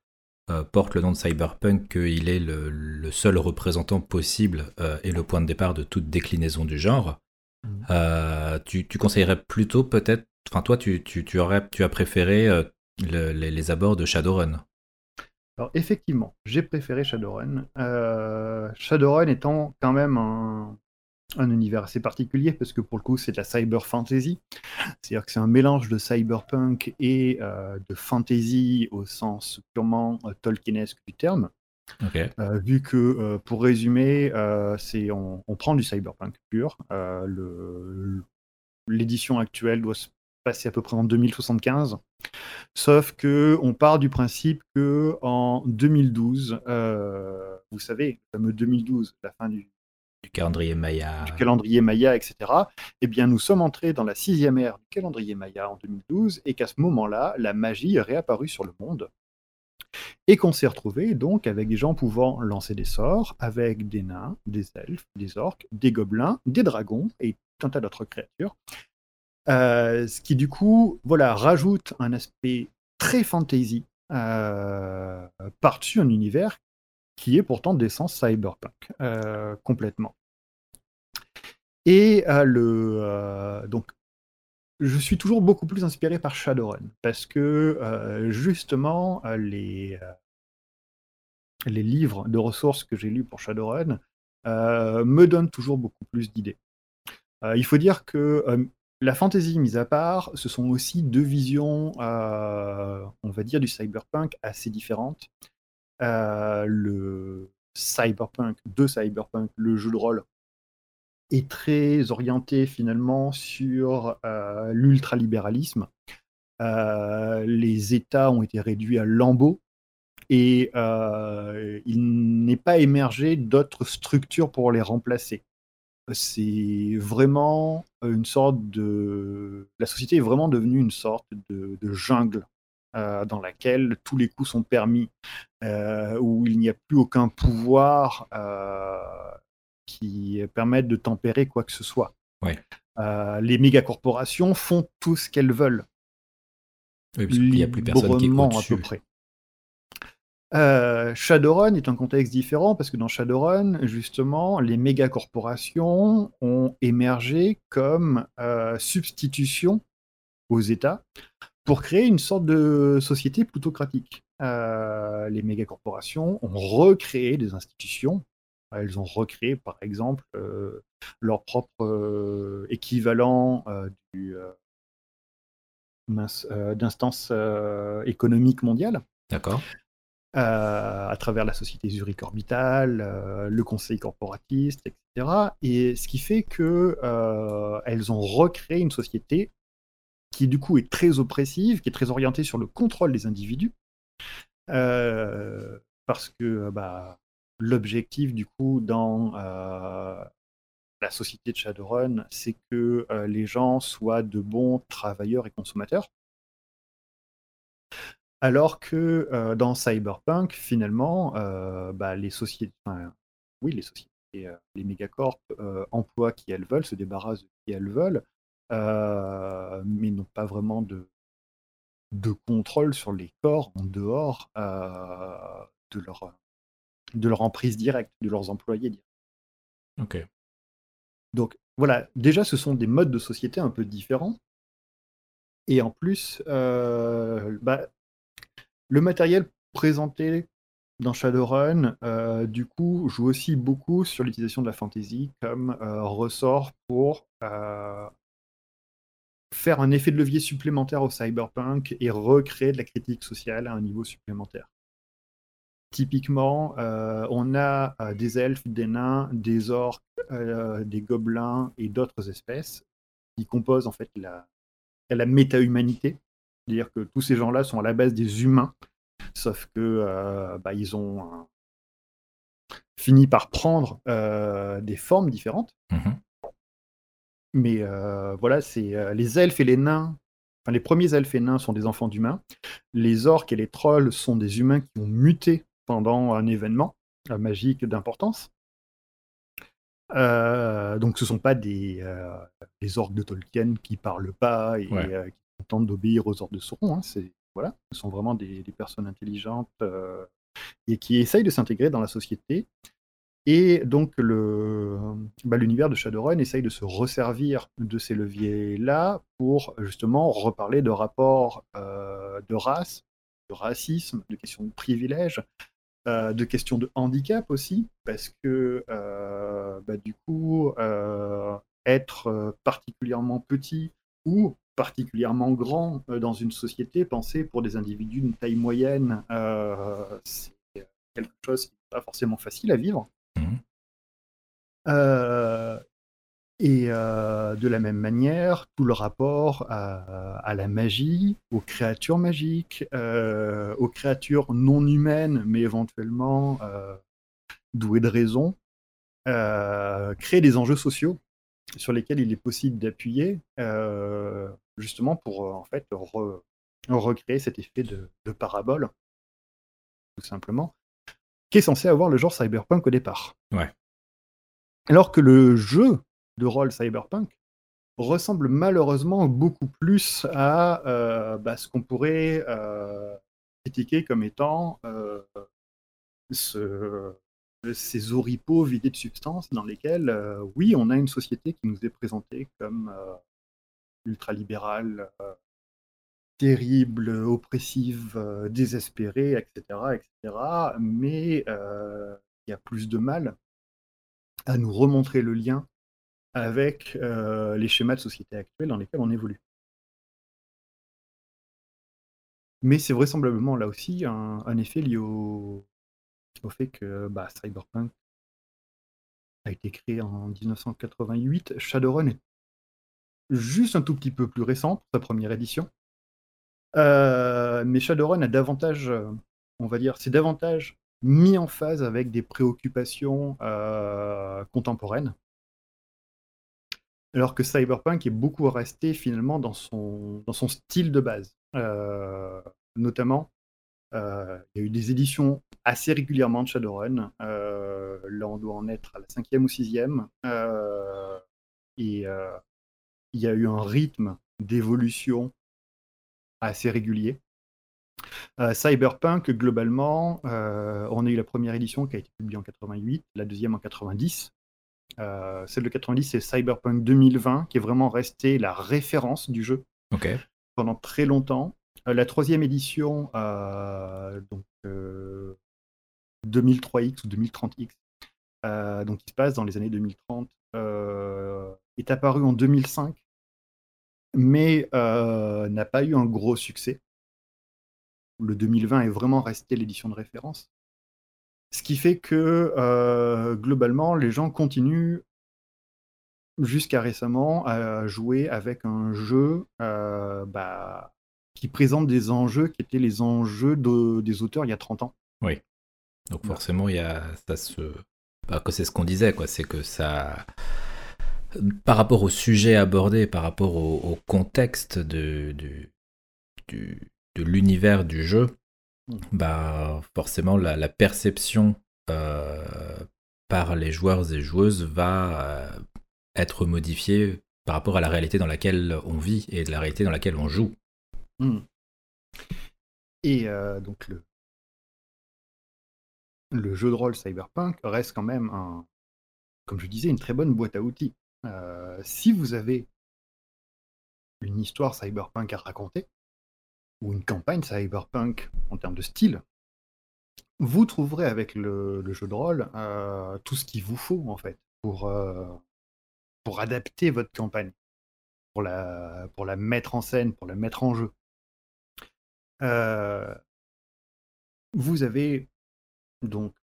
Speaker 1: euh, porte le nom de cyberpunk qu'il est le, seul représentant possible euh, et le point de départ de toute déclinaison du genre. Hmm. Tu, conseillerais plutôt peut-être, enfin toi, tu, tu, aurais, tu as préféré les, abords de Shadowrun.
Speaker 2: Alors effectivement, j'ai préféré Shadowrun. Shadowrun étant quand même un, un univers assez particulier parce que pour le coup c'est de la cyber fantasy, c'est-à-dire que c'est un mélange de cyberpunk et euh, de fantasy au sens purement euh, tolkienesque du terme. Euh, vu que pour résumer, c'est on, prend du cyberpunk pur. L'édition actuelle doit se passer à peu près en 2075. Sauf que on part du principe que en 2012, vous savez, le fameux 2012, la fin du
Speaker 1: du calendrier Maya.
Speaker 2: Du calendrier Maya, etc. Eh bien, nous sommes entrés dans la sixième ère du calendrier Maya en 2012 et qu'à ce moment-là, la magie est réapparue sur le monde. Et qu'on s'est retrouvé donc avec des gens pouvant lancer des sorts, avec des nains, des elfes, des orques, des gobelins, des dragons et tout un tas d'autres créatures. Euh, ce qui du coup, voilà, rajoute un aspect très fantasy euh, par-dessus un univers qui est pourtant d'essence cyberpunk, euh, complètement. Et le, donc, je suis toujours beaucoup plus inspiré par Shadowrun, parce que justement, les, les livres de ressources que j'ai lus pour Shadowrun me donnent toujours beaucoup plus d'idées. il faut dire que la fantasy mise à part, ce sont aussi deux visions, on va dire, du cyberpunk assez différentes. Euh, le cyberpunk, de cyberpunk, le jeu de rôle, est très orienté finalement sur euh, l'ultralibéralisme. Euh, les États ont été réduits à lambeaux et il n'est pas émergé d'autres structures pour les remplacer. C'est vraiment une sorte de... La société est vraiment devenue une sorte de jungle euh, dans laquelle tous les coups sont permis, euh, où il n'y a plus aucun pouvoir euh, qui permette de tempérer quoi que ce soit. les mégacorporations font tout ce qu'elles veulent.
Speaker 1: Oui, il n'y a plus personne qui est à peu près.
Speaker 2: Euh, Shadowrun est un contexte différent parce que dans Shadowrun, justement, les méga corporations ont émergé comme euh, substitution aux États pour créer une sorte de société plutocratique. Euh, les méga corporations ont recréé des institutions. Elles ont recréé, par exemple, leur propre équivalent du, d'instance économique mondiale.
Speaker 1: D'accord.
Speaker 2: À travers la société Zurich Orbital, le conseil corporatiste, etc. Et ce qui fait que elles ont recréé une société qui du coup est très oppressive, qui est très orientée sur le contrôle des individus, euh, parce que bah, l'objectif du coup dans euh, la société de Shadowrun, c'est que euh, les gens soient de bons travailleurs et consommateurs. Alors que dans Cyberpunk, finalement, bah, les sociétés, oui, les sociétés, les mégacorps emploient qui elles veulent, se débarrassent de qui elles veulent, euh, mais n'ont pas vraiment de, de contrôle sur les corps en dehors euh, de, leur, de leur emprise directe, de leurs employés
Speaker 1: Ok.
Speaker 2: Donc voilà, déjà ce sont des modes de société un peu différents. Et en plus, euh, bah, le matériel présenté dans Shadowrun, du coup, joue aussi beaucoup sur l'utilisation de la fantasy comme ressort pour faire un effet de levier supplémentaire au cyberpunk et recréer de la critique sociale à un niveau supplémentaire. Typiquement, euh, on a euh, des elfes, des nains, des orques, euh, des gobelins et d'autres espèces qui composent en fait la méta-humanité. C'est-à-dire que tous ces gens-là sont à la base des humains, sauf que bah, ils ont fini par prendre des formes différentes.
Speaker 1: Mmh
Speaker 2: mais euh, voilà, c'est euh, les elfes et les nains. Enfin, les premiers elfes et nains sont des enfants d'humains. Les orques et les trolls sont des humains qui ont muté pendant un événement euh, magique d'importance. donc ce ne sont pas des, orques de Tolkien qui parlent pas et qui tentent d'obéir aux ordres de Sauron. Hein. C'est voilà, ce sont vraiment des, personnes intelligentes et qui essayent de s'intégrer dans la société et donc bah, l'univers de Shadowrun essaye de se resservir de ces leviers-là pour justement reparler de rapports euh, de race, de racisme, de questions de privilèges, euh, de questions de handicap aussi, parce que euh, bah, du coup, être particulièrement petit ou particulièrement grand dans une société pensée pour des individus d'une taille moyenne, c'est quelque chose qui n'est pas forcément facile à vivre.
Speaker 1: Mmh.
Speaker 2: Euh, et euh, de la même manière, tout le rapport à, la magie, aux créatures magiques, euh, aux créatures non humaines, mais éventuellement douées de raison, crée des enjeux sociaux sur lesquels il est possible d'appuyer, justement pour en fait recréer cet effet de, de parabole, tout simplement qui est censé avoir le genre cyberpunk au départ.
Speaker 1: Ouais.
Speaker 2: Alors que le jeu de rôle cyberpunk ressemble malheureusement beaucoup plus à euh, bah, ce qu'on pourrait euh, critiquer comme étant euh, ces oripeaux vidés de substance dans lesquels, oui, on a une société qui nous est présentée comme ultralibérale, terrible, oppressive, euh, désespérée, etc., etc. Mais euh, il y a plus de mal à nous remontrer le lien avec euh, les schémas de société actuels dans lesquels on évolue. Mais c'est vraisemblablement là aussi un, effet lié au, fait que bah, Cyberpunk a été créé en 1988. Shadowrun est juste un tout petit peu plus récent, sa première édition. Mais Shadowrun a davantage, on va dire, c'est davantage mis en phase avec des préoccupations contemporaines. Alors que Cyberpunk est beaucoup resté finalement dans son style de base. notamment, il y a eu des éditions assez régulièrement de Shadowrun. là, on doit en être à la cinquième ou sixième. et il y a eu un rythme d'évolution assez régulier. Euh, Cyberpunk, globalement, euh, on a eu la première édition qui a été publiée en 88, la deuxième en 90. Euh, celle de 90, c'est Cyberpunk 2020, qui est vraiment resté la référence du jeu pendant très longtemps. Euh, la troisième édition, euh, donc 2003X ou 2030X, euh, donc qui se passe dans les années 2030, euh, est apparue en 2005, mais euh, n'a pas eu un gros succès. Le 2020 est vraiment resté l'édition de référence. Ce qui fait que euh, globalement, les gens continuent jusqu'à récemment à jouer avec un jeu euh, bah, qui présente des enjeux qui étaient les enjeux de- des auteurs il y a 30 ans.
Speaker 1: Donc forcément, il y a ça se. Bah, c'est ce qu'on disait, quoi. C'est que ça. Par rapport au sujet abordé, par rapport au, au contexte de, de l'univers du jeu,
Speaker 2: Mm.
Speaker 1: bah forcément la, la perception euh, par les joueurs et joueuses va euh, être modifiée par rapport à la réalité dans laquelle on vit et de la réalité dans laquelle on joue.
Speaker 2: Hmm. Et euh, donc le, jeu de rôle Cyberpunk reste quand même un, comme je disais, une très bonne boîte à outils. Euh, si vous avez une histoire Cyberpunk à raconter, ou une campagne Cyberpunk en termes de style, vous trouverez avec le, jeu de rôle euh, tout ce qu'il vous faut en fait pour, adapter votre campagne, pour la mettre en scène, pour la mettre en jeu. Euh, vous avez donc,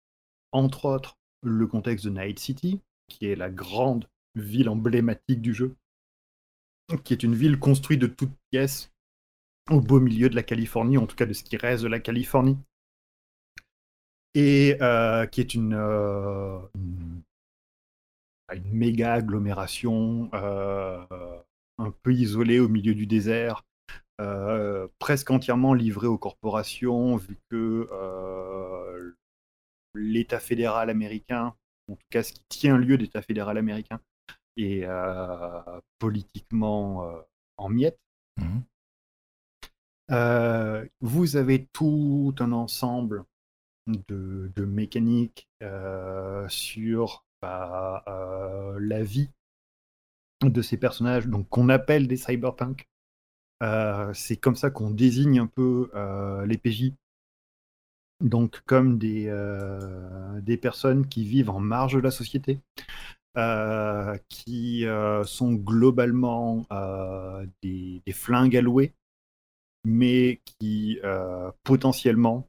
Speaker 2: entre autres, le contexte de Night City, qui est la grande ville emblématique du jeu, qui est une ville construite de toutes pièces au beau milieu de la Californie, en tout cas de ce qui reste de la Californie, et euh, qui est une, euh, une méga agglomération un peu isolée au milieu du désert, euh, presque entièrement livrée aux corporations, vu que euh, l'État fédéral américain, en tout cas ce qui tient lieu d'État fédéral américain, est euh, politiquement en miettes. Euh, vous avez tout un ensemble de, de mécaniques sur bah, la vie de ces personnages, donc qu'on appelle des cyberpunk. Euh, c'est comme ça qu'on désigne un peu euh, les PJ. Donc comme des, euh, des personnes qui vivent en marge de la société, qui sont globalement des, flingues alloués, mais qui potentiellement,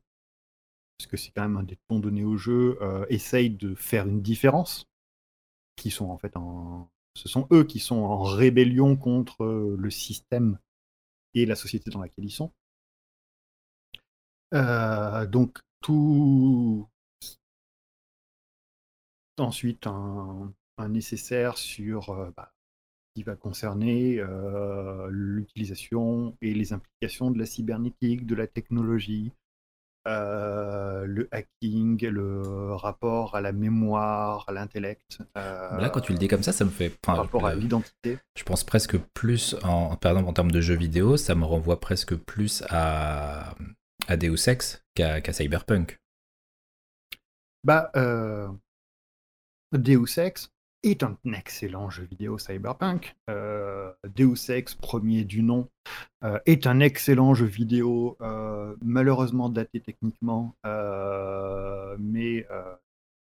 Speaker 2: parce que c'est quand même un des tons donnés au jeu, essayent de faire une différence, qui sont en fait en... Ce sont eux qui sont en rébellion contre le système et la société dans laquelle ils sont. Euh, donc tout ensuite un, nécessaire sur euh, bah, qui va concerner euh, l'utilisation et les implications de la cybernétique, de la technologie, euh, le hacking, le rapport à la mémoire, à l'intellect. euh,
Speaker 1: Là, quand tu le dis comme ça, ça me fait.
Speaker 2: par
Speaker 1: enfin,
Speaker 2: rapport à l'identité.
Speaker 1: Je pense presque plus, en, par exemple en termes de jeux vidéo, ça me renvoie presque plus à, à Deus Ex qu'à qu'à Cyberpunk.
Speaker 2: Bah, euh, Deus Ex est un excellent jeu vidéo cyberpunk. Euh, Deus Ex, premier du nom, euh, est un excellent jeu vidéo, euh, malheureusement daté techniquement, euh, mais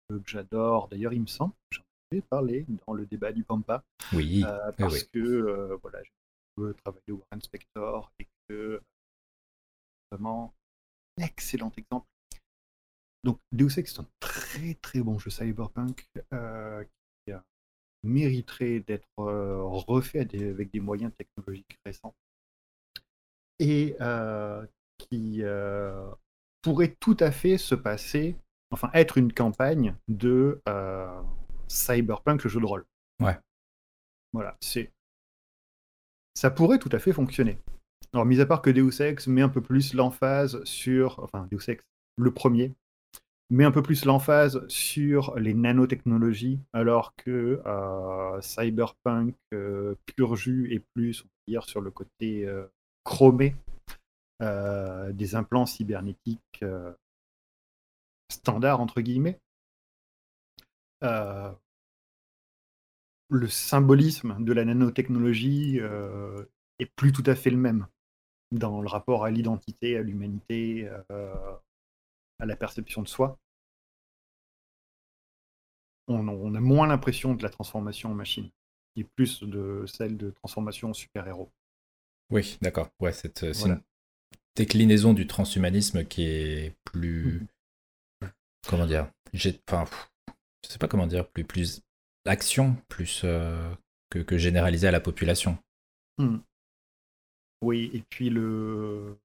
Speaker 2: que j'adore. D'ailleurs, il me semble, j'en ai parlé dans le débat du Pampa,
Speaker 1: Oui,
Speaker 2: parce
Speaker 1: oui.
Speaker 2: que voilà, j'ai un travaillé au Warren Spector et que vraiment excellent exemple. Donc Deus Ex est un très très bon jeu cyberpunk euh, mériterait d'être euh, refait avec des moyens technologiques récents et euh, qui euh, pourrait tout à fait se passer, enfin être une campagne de cyberpunk le jeu de rôle.
Speaker 1: Ouais.
Speaker 2: Voilà, c'est ça pourrait tout à fait fonctionner. Alors, mis à part que Deus Ex met un peu plus l'emphase sur, enfin, Deus Ex, le premier, met un peu plus l'emphase sur les nanotechnologies, alors que euh, Cyberpunk euh, pur jus est plus, on va dire, sur le côté euh, chromé des implants cybernétiques standards, entre guillemets. Le symbolisme de la nanotechnologie est plus tout à fait le même dans le rapport à l'identité, à l'humanité, à la perception de soi. On, on a moins l'impression de la transformation en machine, et plus de celle de transformation en super-héros.
Speaker 1: Oui, d'accord. Ouais, c'est c'est
Speaker 2: Voilà.
Speaker 1: une déclinaison du transhumanisme qui est plus. Comment dire enfin, Je sais pas comment dire. Plus, plus action, plus euh, que, que généralisé à la population.
Speaker 2: Hmm. Oui, et puis le.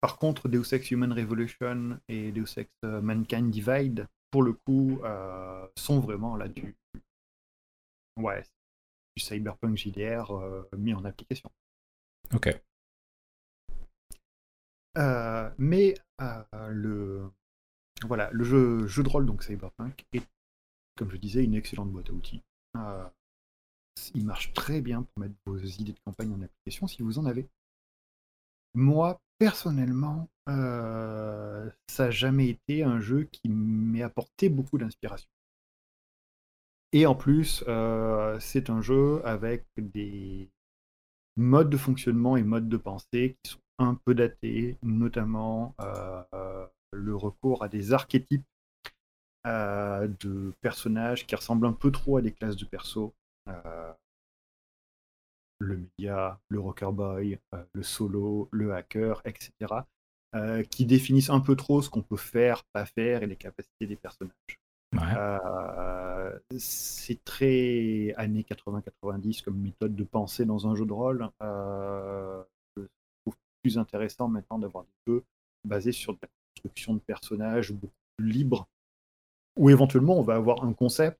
Speaker 2: Par contre, Deus Ex Human Revolution et Deus Ex euh, Mankind Divide, pour le coup, euh, sont vraiment là du. Ouais, du cyberpunk JDR euh, mis en application.
Speaker 1: Ok.
Speaker 2: Euh, mais le. Voilà, le jeu, jeu de rôle, donc Cyberpunk, est, comme je disais, une excellente boîte à outils. Il marche très bien pour mettre vos idées de campagne en application si vous en avez. Moi, personnellement, euh, ça n'a jamais été un jeu qui m'ait apporté beaucoup d'inspiration. Et en plus, euh, c'est un jeu avec des modes de fonctionnement et modes de pensée qui sont un peu datés, notamment euh, le recours à des archétypes de personnages qui ressemblent un peu trop à des classes de perso. Le média, le rocker boy, euh, le solo, le hacker, etc. euh, qui définissent un peu trop ce qu'on peut faire, pas faire et les capacités des personnages.
Speaker 1: Ouais.
Speaker 2: Euh, c'est très années 80-90 comme méthode de penser dans un jeu de rôle. Euh, je trouve plus intéressant maintenant d'avoir des jeux basés sur de la construction de personnages beaucoup plus libres, où éventuellement on va avoir un concept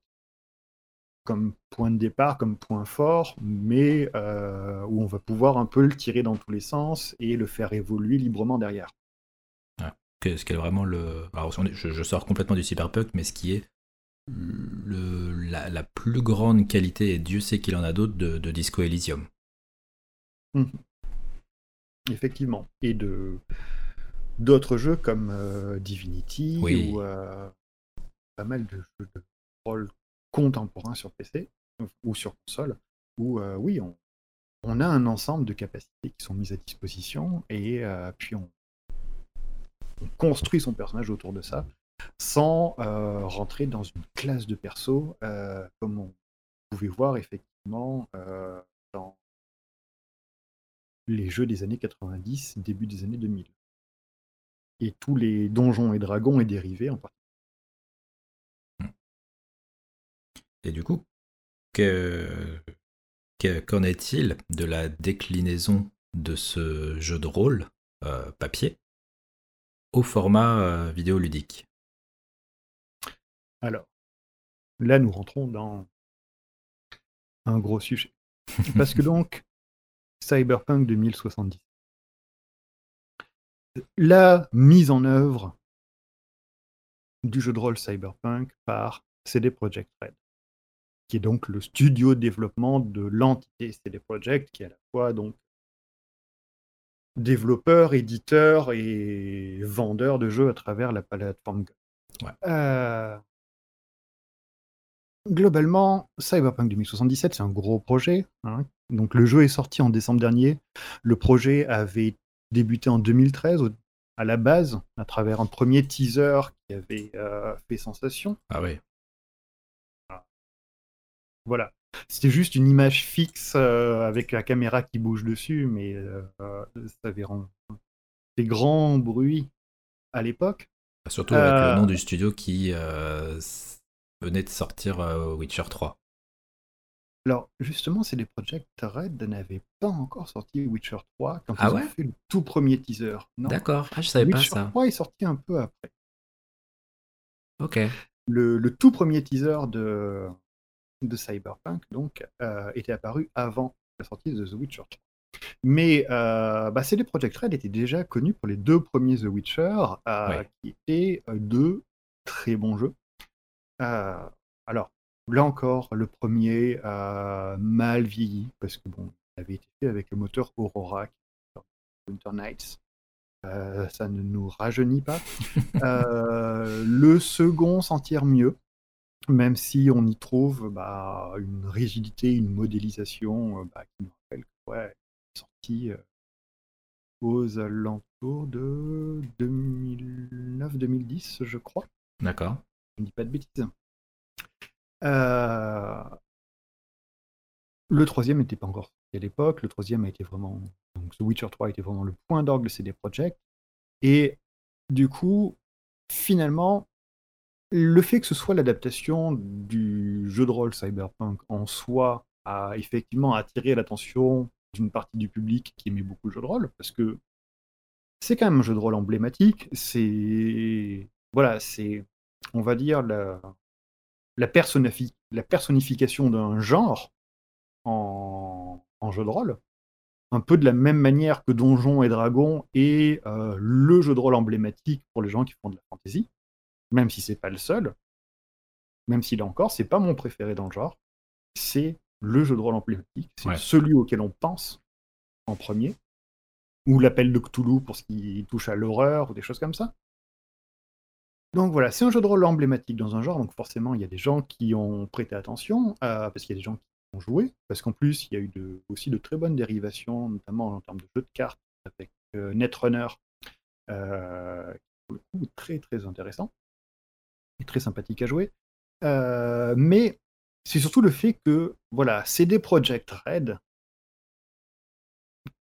Speaker 2: comme point de départ, comme point fort, mais euh, où on va pouvoir un peu le tirer dans tous les sens et le faire évoluer librement derrière.
Speaker 1: Que- ce qui est vraiment le. Alors, je, je sors complètement du cyberpunk, mais ce qui est le, la, la plus grande qualité, et Dieu sait qu'il en a d'autres, de, de Disco Elysium.
Speaker 2: Effectivement. Et de d'autres jeux comme euh, Divinity
Speaker 1: Oui.
Speaker 2: ou euh, pas mal de jeux de rôle contemporains sur PC ou sur console où euh, oui, on, a un ensemble de capacités qui sont mises à disposition et euh, puis on, on construit son personnage autour de ça sans euh, rentrer dans une classe de perso comme on pouvait voir effectivement dans les jeux des années 90, début des années 2000. Et tous les donjons et dragons et dérivés en particulier.
Speaker 1: Et du coup, que- que- qu'en est-il de la déclinaison de ce jeu de rôle euh, papier au format euh, vidéoludique?
Speaker 2: Alors, là, nous rentrons dans un gros sujet. Parce que donc, Cyberpunk 2070. La mise en œuvre du jeu de rôle Cyberpunk par CD Projekt Red, qui est donc le studio de développement de l'entité CD Projekt, qui est à la fois donc développeur, éditeur et vendeur de jeux à travers la plateforme Go.
Speaker 1: Ouais.
Speaker 2: Euh, Globalement, Cyberpunk 2077, c'est un gros projet. hein. Donc le jeu est sorti en décembre dernier. Le projet avait débuté en 2013 au- à la base, à travers un premier teaser qui avait euh, fait sensation.
Speaker 1: Ah oui.
Speaker 2: Voilà. C'était juste une image fixe euh, avec la caméra qui bouge dessus, mais euh, ça avait rendu des grands bruits à l'époque.
Speaker 1: Surtout avec
Speaker 2: Euh,
Speaker 1: le nom du studio qui euh, venait de sortir euh, Witcher 3.
Speaker 2: Alors, justement, c'est des Project Red n'avaient pas encore sorti Witcher 3 quand
Speaker 1: Ah
Speaker 2: ils
Speaker 1: ouais?
Speaker 2: ont fait le tout premier teaser.
Speaker 1: D'accord, ah, je savais pas
Speaker 2: Witcher
Speaker 1: ça.
Speaker 2: 3 est sorti un peu après.
Speaker 1: Ok.
Speaker 2: Le, le tout premier teaser de, de Cyberpunk, donc, euh, était apparu avant la sortie de The Witcher 3. Mais euh, bah, CD Projekt Red était déjà connu pour les deux premiers The Witcher, euh,
Speaker 1: Ouais.
Speaker 2: qui étaient euh, deux très bons jeux. Euh, alors, là encore, le premier mal vieilli, parce que bon, il avait été fait avec le moteur Aurora, Winter Nights. ça ne nous rajeunit pas. Le second s'en tire mieux, même si on y trouve bah, une rigidité, une modélisation euh, bah, qui nous rappelle que ouais, sorti aux alentours de 2009-2010, je crois.
Speaker 1: D'accord.
Speaker 2: Je ne dis pas de bêtises. Le troisième n'était pas encore sorti à l'époque. Le troisième a été vraiment. Donc, The Witcher 3 était vraiment le point d'orgue de CD Projekt. Et du coup, finalement, le fait que ce soit l'adaptation du jeu de rôle cyberpunk en soi a effectivement attiré l'attention d'une partie du public qui aimait beaucoup le jeu de rôle, parce que c'est quand même un jeu de rôle emblématique. C'est voilà, c'est on va dire la, personnification d'un genre en, jeu de rôle. Un peu de la même manière que Donjons et Dragons est euh, le jeu de rôle emblématique pour les gens qui font de la fantasy, même si c'est pas le seul, même s'il est encore, c'est pas mon préféré dans le genre, c'est le jeu de rôle emblématique, c'est celui auquel on pense en premier, ou l'appel de Cthulhu pour ce qui touche à l'horreur ou des choses comme ça. Donc voilà, c'est un jeu de rôle emblématique dans un genre, donc forcément il y a des gens qui ont prêté attention, euh, parce qu'il y a des gens qui ont joué, parce qu'en plus, il y a eu aussi de très bonnes dérivations, notamment en termes de jeux de cartes, avec euh, Netrunner, euh, pour le coup, très très intéressant, très sympathique à jouer. Euh, mais c'est surtout le fait que, voilà, CD Projekt Red,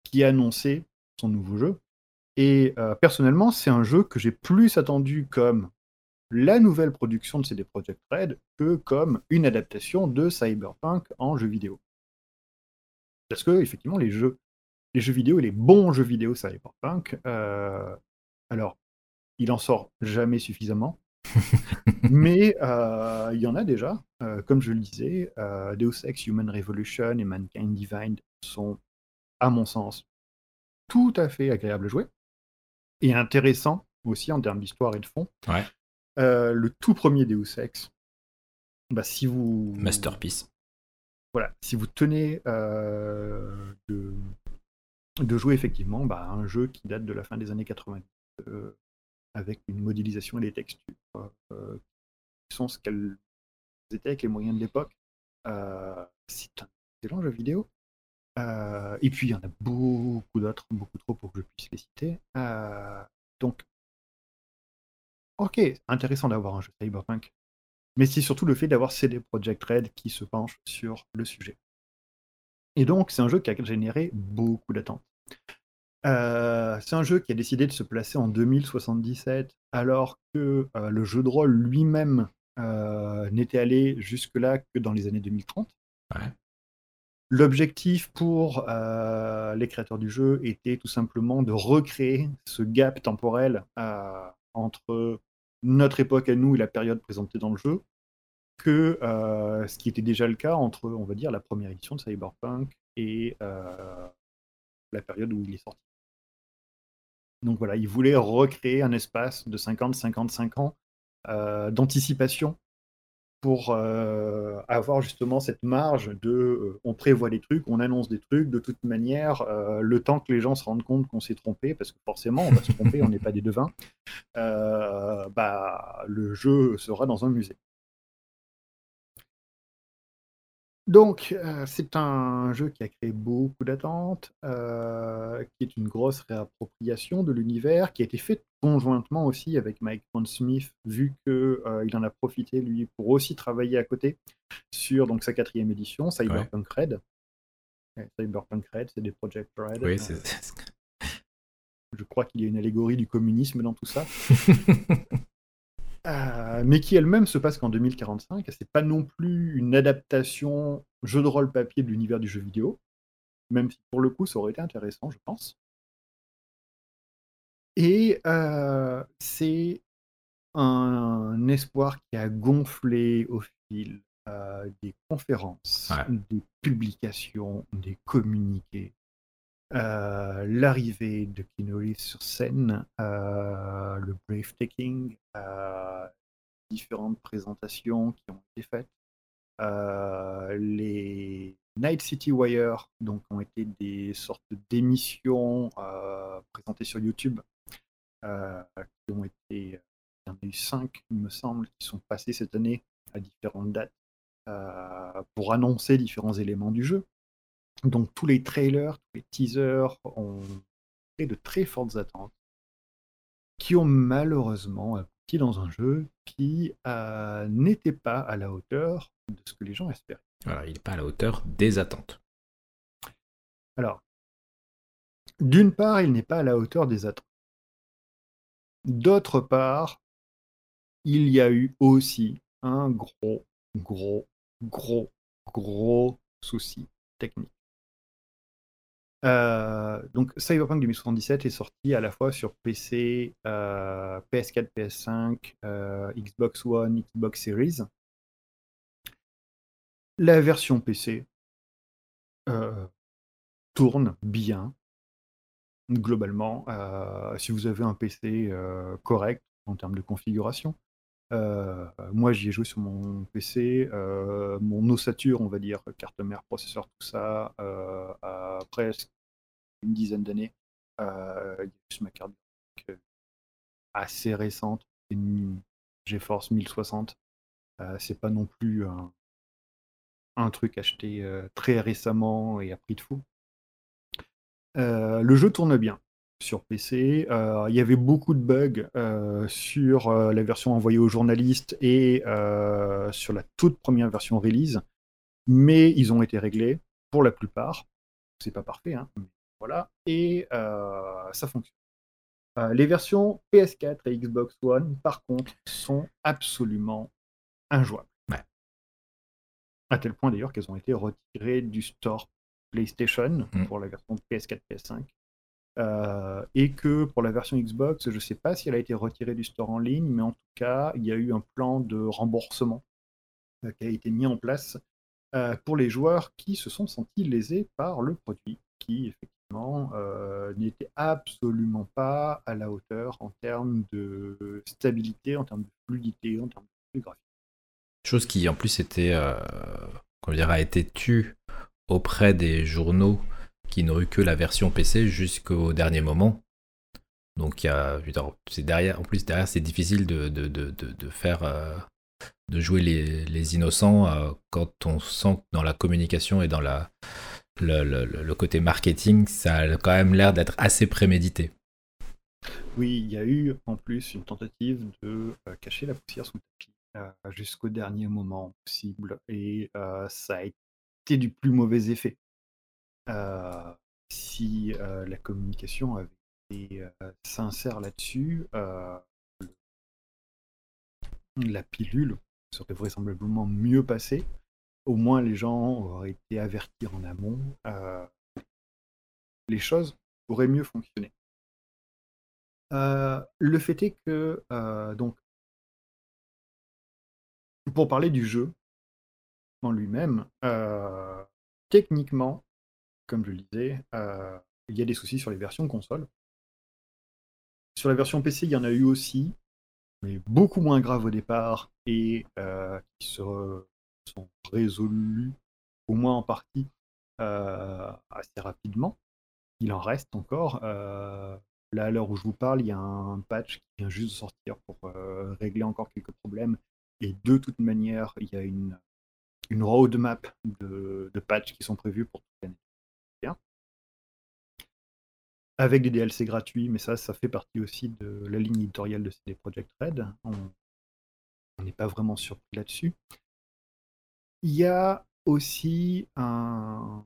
Speaker 2: qui a annoncé son nouveau jeu, et personnellement, c'est un jeu que j'ai plus attendu comme la nouvelle production de CD Projekt Red que comme une adaptation de Cyberpunk en jeu vidéo. Parce que, effectivement, les jeux, les jeux vidéo et les bons jeux vidéo Cyberpunk, euh, alors, il en sort jamais suffisamment, mais euh, il y en a déjà. Euh, comme je le disais, Deus Ex Human Revolution et Mankind Divine sont, à mon sens, tout à fait agréables à jouer et intéressants aussi en termes d'histoire et de fond.
Speaker 1: Ouais.
Speaker 2: Euh, le tout premier Deus Ex, bah, si vous.
Speaker 1: Masterpiece.
Speaker 2: Voilà, si vous tenez euh, de, de, jouer effectivement bah, un jeu qui date de la fin des années 90, euh, avec une modélisation et des textures qui sont ce qu'elles étaient avec les moyens de l'époque, c'est un excellent jeu vidéo. et puis il y en a beaucoup d'autres, beaucoup trop pour que je puisse les citer. donc ok, intéressant d'avoir un jeu cyberpunk. Mais c'est surtout le fait d'avoir CD Projekt Red qui se penche sur le sujet. Et donc, c'est un jeu qui a généré beaucoup d'attentes. Euh, c'est un jeu qui a décidé de se placer en 2077, alors que euh, le jeu de rôle lui-même euh, n'était allé jusque-là que dans les années 2030. L'objectif pour les créateurs du jeu était tout simplement de recréer ce gap temporel entre notre époque à nous et la période présentée dans le jeu que ce qui était déjà le cas entre, on va dire, la première édition de Cyberpunk et euh, la période où il est sorti. Donc voilà, il voulait recréer un espace de 50-55 ans euh, d'anticipation pour euh, avoir justement cette marge de euh, on prévoit des trucs, on annonce des trucs, de toute manière, le temps que les gens se rendent compte qu'on s'est trompé, parce que forcément on va se tromper, on n'est pas des devins, bah, le jeu sera dans un musée. Donc, euh, c'est un jeu qui a créé beaucoup d'attentes, euh, qui est une grosse réappropriation de l'univers, qui a été fait conjointement aussi avec Mike Pondsmith, vu qu'il euh, en a profité, lui, pour aussi travailler à côté sur donc, sa quatrième édition, Cyberpunk Red. Cyberpunk Red, c'est des Project Red.
Speaker 1: Oui, c'est...
Speaker 2: Je crois qu'il y a une allégorie du communisme dans tout ça. Euh, mais qui elle-même se passe qu'en 2045. C'est pas non plus une adaptation jeu de rôle papier de l'univers du jeu vidéo, même si pour le coup ça aurait été intéressant, je pense. Et euh, c'est un espoir qui a gonflé au fil euh, des conférences, des publications, des communiqués, euh, l'arrivée de Keanu sur scène, euh, le breathtaking, euh, différentes présentations qui ont été faites, les Night City Wire, donc ont été des sortes d'émissions présentées sur YouTube euh, qui ont été, il y en a eu cinq, il me semble, qui sont passés cette année à différentes dates euh, pour annoncer différents éléments du jeu. Donc tous les trailers, tous les teasers ont créé de très fortes attentes qui ont malheureusement abouti dans un jeu qui euh, n'était pas à la hauteur de ce que les gens espéraient.
Speaker 1: Voilà, il n'est pas à la hauteur des attentes.
Speaker 2: Alors, d'une part, il n'est pas à la hauteur des attentes. D'autre part, il y a eu aussi un gros, gros, gros, gros souci technique. Euh, donc Cyberpunk 2077 est sorti à la fois sur PC, euh, PS4, PS5, euh, Xbox One, Xbox Series. La version PC euh, tourne bien, globalement. Euh, si vous avez un PC correct en termes de configuration. Euh, moi, j'y ai joué sur mon PC. euh, mon ossature, on va dire, carte mère, processeur, tout ça, euh, a presque une dizaine d'années. Euh, il y a juste ma carte assez récente, une GeForce 1060. Euh, c'est pas non plus un, un truc acheté très récemment et à prix de fou. Le jeu tourne bien sur PC. Euh, il y avait beaucoup de bugs euh, sur euh, la version envoyée aux journalistes et sur la toute première version release, mais ils ont été réglés pour la plupart. C'est pas parfait, hein, mais voilà, et ça fonctionne. Les versions PS4 et Xbox One, par contre, sont absolument injouables.
Speaker 1: Ouais.
Speaker 2: À tel point d'ailleurs qu'elles ont été retirées du store PlayStation
Speaker 1: Mm.
Speaker 2: pour la version PS4, PS5. Euh, et que pour la version Xbox, je ne sais pas si elle a été retirée du store en ligne, mais en tout cas, il y a eu un plan de remboursement euh, qui a été mis en place euh, pour les joueurs qui se sont sentis lésés par le produit, qui effectivement n'était absolument pas à la hauteur en termes de stabilité, en termes de fluidité, en termes de graphique.
Speaker 1: Chose qui en plus était, comment dire, a été tue auprès des journaux qui eu que la version PC jusqu'au dernier moment. Donc c'est derrière, en plus derrière c'est difficile de, de, de, de, faire, euh, de jouer les, les innocents euh, quand on sent que dans la communication et dans la, le, le, le- côté marketing, ça a quand même l'air d'être assez prémédité.
Speaker 2: Oui, il y a eu en plus une tentative de euh, cacher la poussière sous le tapis jusqu'au dernier moment possible, et ça a été du plus mauvais effet. Euh, si euh, la communication avait été euh, sincère là-dessus, la pilule serait vraisemblablement mieux passée. Au moins, les gens auraient été avertis en amont. les choses auraient mieux fonctionné. Le fait est que, donc, pour parler du jeu en lui-même, techniquement, comme je le disais, euh, il y a des soucis sur les versions console. Sur la version PC, il y en a eu aussi, mais beaucoup moins graves au départ et euh, qui se sont résolus, au moins en partie, euh, assez rapidement. Il en reste encore. Là, à l'heure où je vous parle, il y a un patch qui vient juste de sortir pour régler encore quelques problèmes. Et de toute manière, il y a une, roadmap de, de qui sont prévus pour toute l'année. Avec des DLC gratuits, mais ça, ça fait partie aussi de la ligne éditoriale de CD Projekt Red. On on n'est pas vraiment surpris là-dessus. Il y a aussi un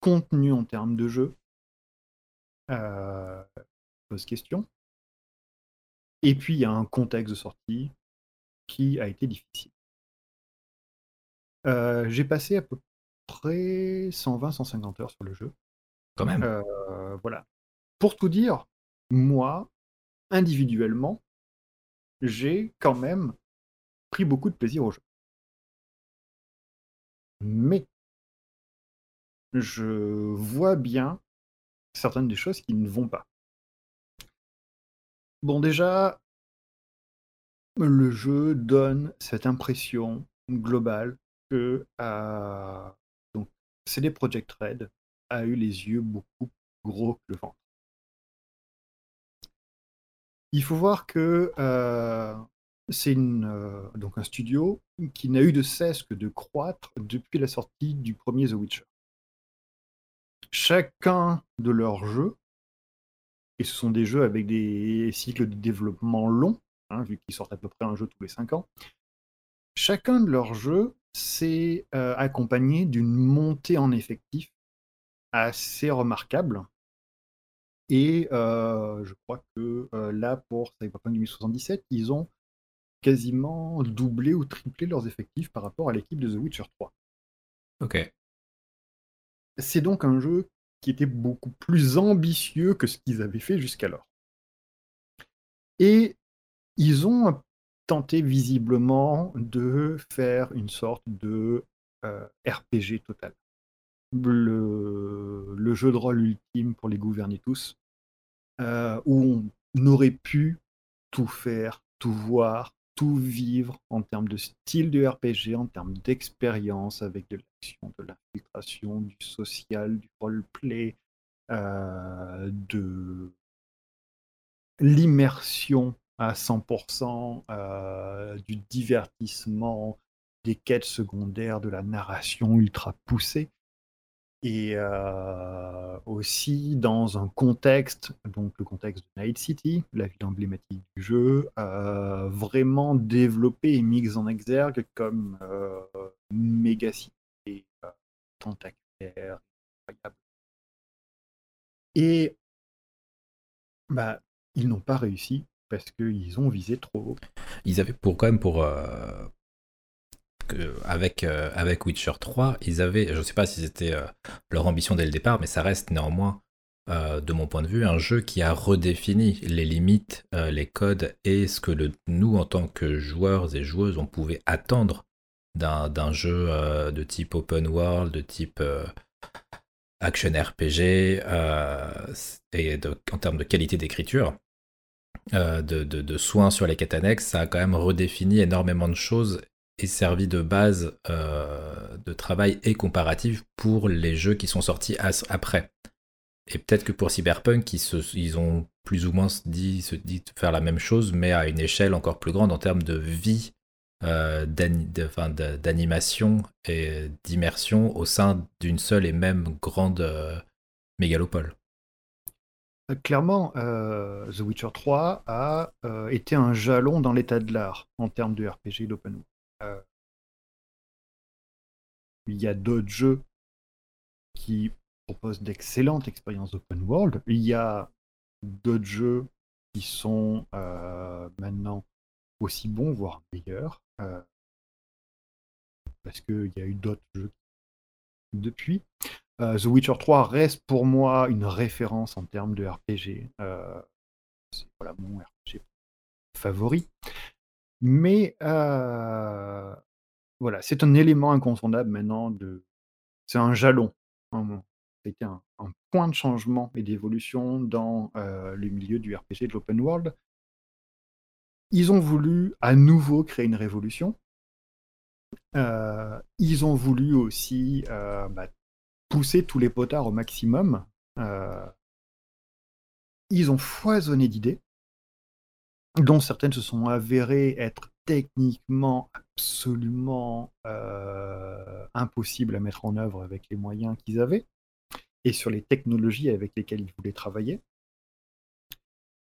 Speaker 2: contenu en termes de jeu. Euh, pose question. Et puis il y a un contexte de sortie qui a été difficile. Euh, J'ai passé à peu près 120-150 heures sur le jeu.
Speaker 1: Quand même.
Speaker 2: Euh, voilà. Pour tout dire, moi, individuellement, j'ai quand même pris beaucoup de plaisir au jeu. Mais je vois bien certaines des choses qui ne vont pas. Bon, déjà, le jeu donne cette impression globale que euh, CD Projekt Red a eu les yeux beaucoup plus gros que le ventre. Il faut voir que euh, c'est euh, donc un studio qui n'a eu de cesse que de croître depuis la sortie du premier The Witcher. Chacun de leurs jeux, et ce sont des jeux avec des cycles de développement longs, hein, vu qu'ils sortent à peu près un jeu tous les 5 ans, chacun de leurs jeux s'est euh, accompagné d'une montée en effectif assez remarquable. Et euh, je crois que euh, là, pour Cyberpunk 2077, ils ont quasiment doublé ou triplé leurs effectifs par rapport à l'équipe de The Witcher 3.
Speaker 1: Ok.
Speaker 2: C'est donc un jeu qui était beaucoup plus ambitieux que ce qu'ils avaient fait jusqu'alors. Et ils ont tenté visiblement de faire une sorte de euh, RPG total. Le, jeu de rôle ultime pour les gouverner tous, euh, où on aurait pu tout faire, tout voir, tout vivre en termes de style de RPG, en termes d'expérience, avec de l'action, de l'infiltration, du social, du roleplay, euh, de l'immersion à 100%, euh, du divertissement, des quêtes secondaires, de la narration ultra poussée et euh, aussi dans un contexte, donc le contexte de Night City, la ville emblématique du jeu, euh, vraiment développé et mis en exergue comme euh, méga cité tentaculaire, incroyable. Et bah, ils n'ont pas réussi parce qu'ils ont visé trop haut.
Speaker 1: Ils avaient pour quand même pour avec, euh, avec Witcher 3, ils avaient, je ne sais pas si c'était euh, leur ambition dès le départ, mais ça reste néanmoins, euh, de mon point de vue, un jeu qui a redéfini les limites, les codes et ce que le, nous, en tant que joueurs et joueuses, on pouvait attendre d'un jeu de type open world, de type action RPG, et en termes de qualité d'écriture. de, de, de, soins sur les quêtes annexes, ça a quand même redéfini énormément de choses est servi de base euh, de travail et comparatif pour les jeux qui sont sortis après. Et peut-être que pour Cyberpunk, ils, ont plus ou moins dit, se dit faire la même chose, mais à une échelle encore plus grande en termes de vie, euh, d'animation et d'immersion au sein d'une seule et même grande euh, mégalopole.
Speaker 2: Clairement, The Witcher 3 a été un jalon dans l'état de l'art en termes de RPG d'open world. Euh, il y a d'autres jeux qui proposent d'excellentes expériences open world. Il y a d'autres jeux qui sont euh, maintenant aussi bons, voire meilleurs. Euh, parce qu'il y a eu d'autres jeux depuis. The Witcher 3 reste pour moi une référence en termes de RPG. c'est mon RPG favori. Mais voilà, c'est un élément incontournable maintenant de. C'est un jalon. C'était un, point de changement et d'évolution dans le milieu du RPG de l'open world. Ils ont voulu à nouveau créer une révolution. Ils ont voulu aussi bah, pousser tous les potards au maximum. ils ont foisonné d'idées dont certaines se sont avérées être techniquement absolument euh, impossibles à mettre en œuvre avec les moyens qu'ils avaient et sur les technologies avec lesquelles ils voulaient travailler.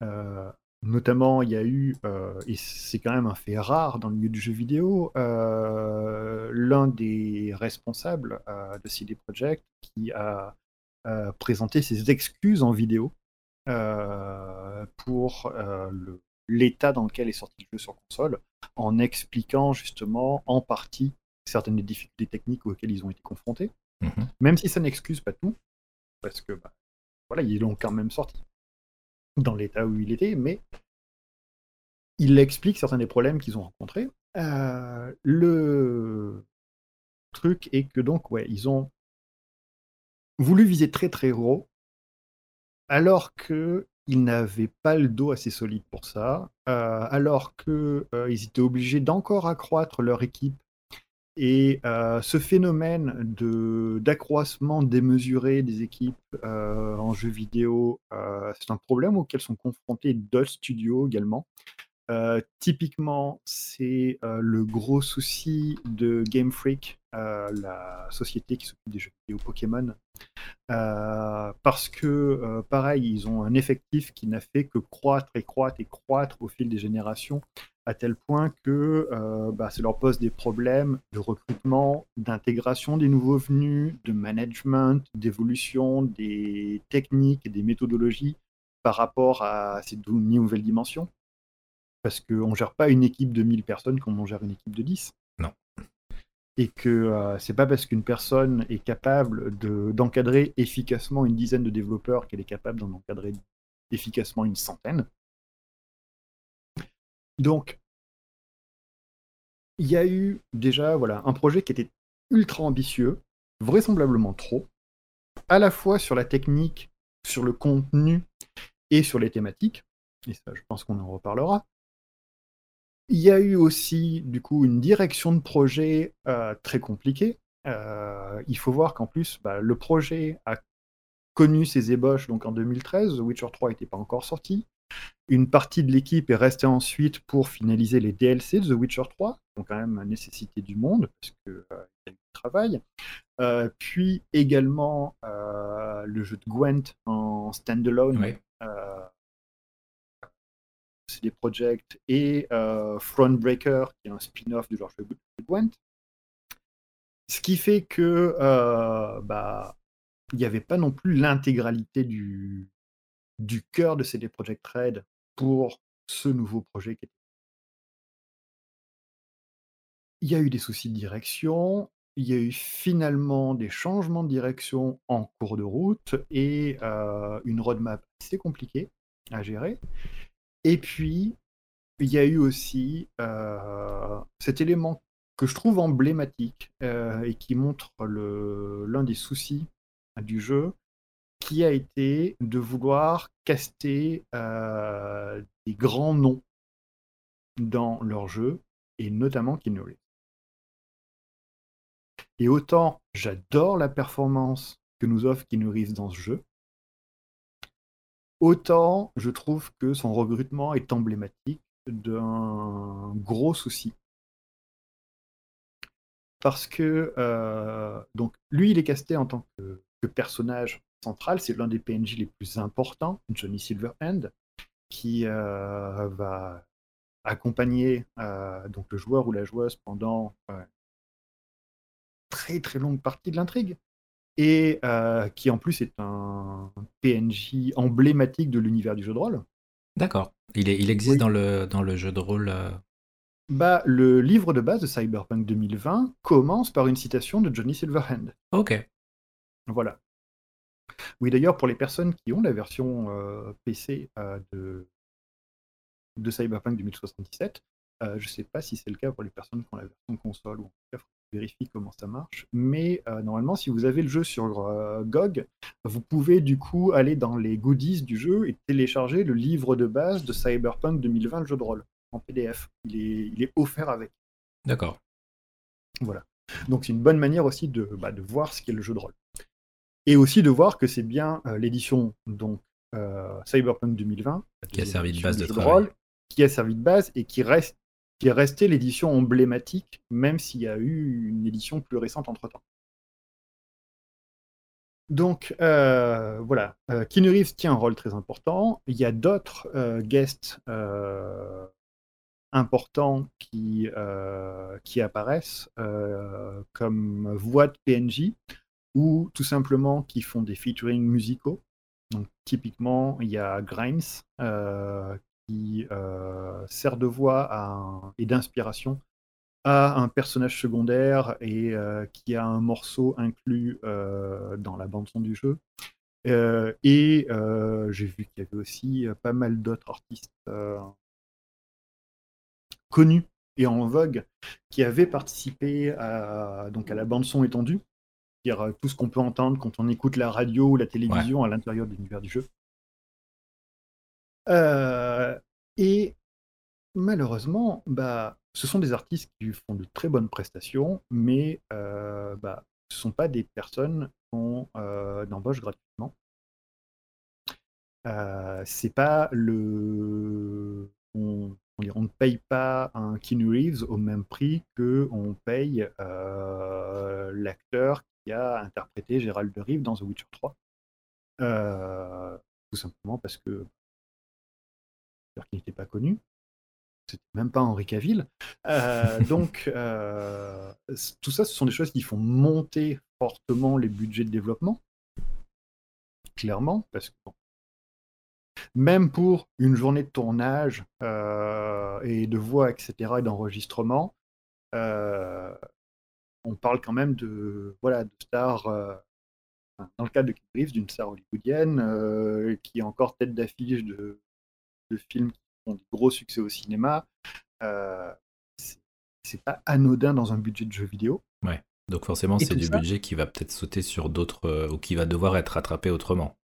Speaker 2: Euh, notamment, il y a eu, euh, et c'est quand même un fait rare dans le milieu du jeu vidéo, l'un des responsables de CD Projekt qui a présenté ses excuses en vidéo pour le l'état dans lequel est sorti le jeu sur console, en expliquant justement en partie certaines des difficultés techniques auxquelles ils ont été confrontés, mhm. même si ça n'excuse pas tout, parce que bah, voilà, ils l'ont quand même sorti dans l'état où il était, mais il explique certains des problèmes qu'ils ont rencontrés. Euh, le truc est que donc, ouais, ils ont voulu viser très très haut, alors que ils n'avaient pas le dos assez solide pour ça, euh, alors qu'ils euh, étaient obligés d'encore accroître leur équipe Et euh, ce phénomène d'accroissement démesuré des équipes en jeux vidéo, c'est un problème auquel sont confrontés d'autres studios également. Typiquement, c'est le gros souci de Game Freak, la société qui s'occupe des jeux vidéo Pokémon. parce que, pareil, ils ont un effectif qui n'a fait que croître et croître et croître au fil des générations à tel point que euh, bah, ça leur pose des problèmes de recrutement, d'intégration des nouveaux venus, de management, d'évolution des techniques et des méthodologies par rapport à ces nouvelles dimensions. Parce qu'on ne gère pas une équipe de 1000 personnes comme on gère une équipe de 10.
Speaker 1: Non.
Speaker 2: Et que euh, c'est pas parce qu'une personne est capable d'encadrer efficacement une dizaine de développeurs qu'elle est capable d'en encadrer efficacement une centaine. Donc, il y a eu déjà voilà, un projet qui était ultra ambitieux, vraisemblablement trop, à la fois sur la technique, sur le contenu et sur les thématiques. Et ça, je pense qu'on en reparlera. Il y a eu aussi, du coup, une direction de projet euh, très compliquée. Euh, il faut voir qu'en plus, bah, le projet a connu ses ébauches donc en 2013. The Witcher 3 n'était pas encore sorti. Une partie de l'équipe est restée ensuite pour finaliser les DLC de The Witcher 3, qui ont quand même nécessité du monde, parce qu'il euh, y a eu du travail. Euh, puis également euh, le jeu de Gwent en standalone.
Speaker 1: Oui.
Speaker 2: CD Projekt et Thronebreaker, qui est un spin-off de leur jeu Gwent. Ce qui fait que bah, il n'y avait pas non plus l'intégralité du, du cœur de CD Projekt Red pour ce nouveau projet Il y a eu des soucis de direction, il y a eu finalement des changements de direction en cours de route et euh, une roadmap assez compliquée à gérer. Et puis, il y a eu aussi euh, cet élément que je trouve emblématique euh, et qui montre l'un des soucis du jeu, qui a été de vouloir caster euh, des grands noms dans leur jeu, et notamment Keanu Et autant j'adore la performance que nous offre Reeves dans ce jeu, autant je trouve que son recrutement est emblématique d'un gros souci. Parce que euh, lui, il est casté en tant que personnage central, c'est l'un des PNJ les plus importants, Johnny Silverhand, qui euh, va accompagner euh, donc le joueur ou la joueuse pendant très très longue partie de l'intrigue et qui en plus est un PNJ emblématique de l'univers du jeu de rôle.
Speaker 1: D'accord. Il, il existe dans, le, dans le jeu de rôle.
Speaker 2: Bah, le livre de base de Cyberpunk 2020 commence par une citation de Johnny Silverhand.
Speaker 1: Ok.
Speaker 2: Voilà. Oui, d'ailleurs, pour les personnes qui ont la version euh, PC euh, de, de Cyberpunk 2077, euh, je ne sais pas si c'est le cas pour les personnes qui ont la version console ou en tout cas, faut vérifier comment ça marche. Mais normalement, si vous avez le jeu sur GOG, vous pouvez du coup aller dans les goodies du jeu et télécharger le livre de base de Cyberpunk 2020, le jeu de rôle, en PDF. Il est, il est offert avec.
Speaker 1: D'accord.
Speaker 2: Voilà. Donc c'est une bonne manière aussi de, bah, de voir ce qu'est le jeu de rôle et aussi de voir que c'est bien euh, l'édition donc euh, Cyberpunk 2020
Speaker 1: qui a servi de base de, travail.
Speaker 2: qui a servi de base et qui reste qui est restée l'édition emblématique, même s'il y a eu une édition plus récente entre temps. Donc euh, voilà, euh, tient un rôle très important. Il y a d'autres guests importants qui, qui apparaissent comme voix de PNJ ou tout simplement qui font des featuring musicaux. Donc typiquement, il y a Grimes euh, qui euh, sert de voix et d'inspiration à un personnage secondaire et euh, qui a un morceau inclus dans la bande son du jeu. et j'ai vu qu'il y avait aussi pas mal d'autres artistes connus et en vogue qui avaient participé à, donc à la bande son étendue euh, tout ce qu'on peut entendre quand on écoute la radio ou la télévision à l'intérieur de l'univers du jeu. Euh, et malheureusement, bah, ce sont des artistes qui font de très bonnes prestations, mais euh, bah, ce ne sont pas des personnes qu'on euh, embauche gratuitement. C'est pas le. On, ne paye pas un Keanu Reeves au même prix que on paye l'acteur qui a interprété Gérald de Rive dans The Witcher 3. tout simplement parce que qu'il n'était pas connu c'était même pas Henri Cavill. Euh, donc, euh, tout ça, ce sont des choses qui font monter fortement les budgets de développement, clairement, parce que même pour une journée de tournage euh, et de voix, etc., et d'enregistrement, on parle quand même de, voilà, de stars, dans le cas de Keith Reeves, d'une star hollywoodienne qui est encore tête d'affiche de, de films des gros succès au cinéma, euh, c'est pas anodin dans un budget de jeu vidéo.
Speaker 1: Ouais. Donc forcément, c'est du budget qui va peut-être sauter sur d'autres euh, ou qui va devoir être rattrapé autrement.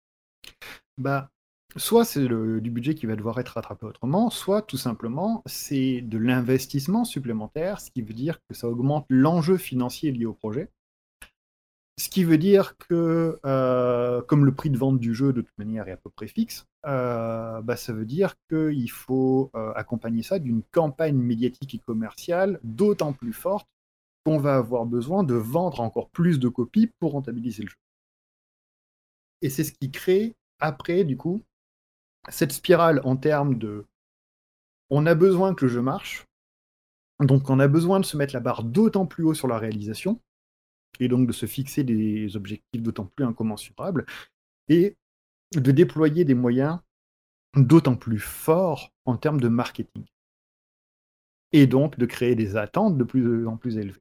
Speaker 2: Bah, soit c'est du budget qui va devoir être rattrapé autrement, soit tout simplement c'est de l'investissement supplémentaire, ce qui veut dire que ça augmente l'enjeu financier lié au projet. Ce qui veut dire que, euh, comme le prix de vente du jeu de toute manière est à peu près fixe, euh, bah, ça veut dire qu'il faut euh, accompagner ça d'une campagne médiatique et commerciale d'autant plus forte qu'on va avoir besoin de vendre encore plus de copies pour rentabiliser le jeu. Et c'est ce qui crée, après, du coup, cette spirale en termes de on a besoin que le jeu marche, donc on a besoin de se mettre la barre d'autant plus haut sur la réalisation, et donc de se fixer des objectifs d'autant plus incommensurables, et de déployer des moyens d'autant plus forts en termes de marketing. Et donc de créer des attentes de plus en plus élevées.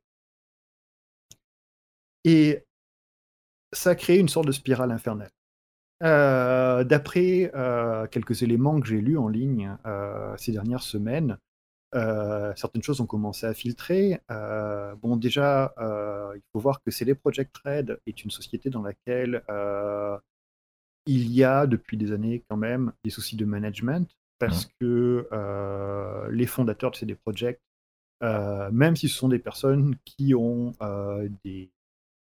Speaker 2: Et ça crée une sorte de spirale infernale. Euh, d'après euh, quelques éléments que j'ai lus en ligne euh, ces dernières semaines, euh, certaines choses ont commencé à filtrer. Euh, bon, déjà, euh, il faut voir que CD Projekt Red est une société dans laquelle il y a depuis des années quand même des soucis de management parce mmh. que les fondateurs de CD Projekt, même si ce sont des personnes qui ont des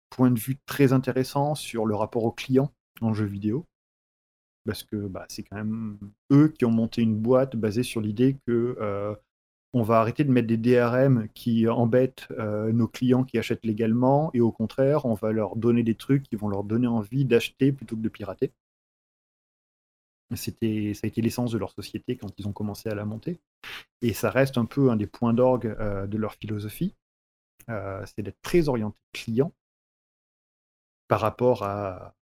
Speaker 2: points de vue très intéressants sur le rapport au client en jeu vidéo, parce que bah, c'est quand même eux qui ont monté une boîte basée sur l'idée que on va arrêter de mettre des DRM qui embêtent euh, nos clients qui achètent légalement et au contraire, on va leur donner des trucs qui vont leur donner envie d'acheter plutôt que de pirater. Ça a été l'essence de leur société quand ils ont commencé à la monter. Et ça reste un peu un des points d'orgue euh, de leur philosophie. Euh, c'est d'être très orienté client par rapport à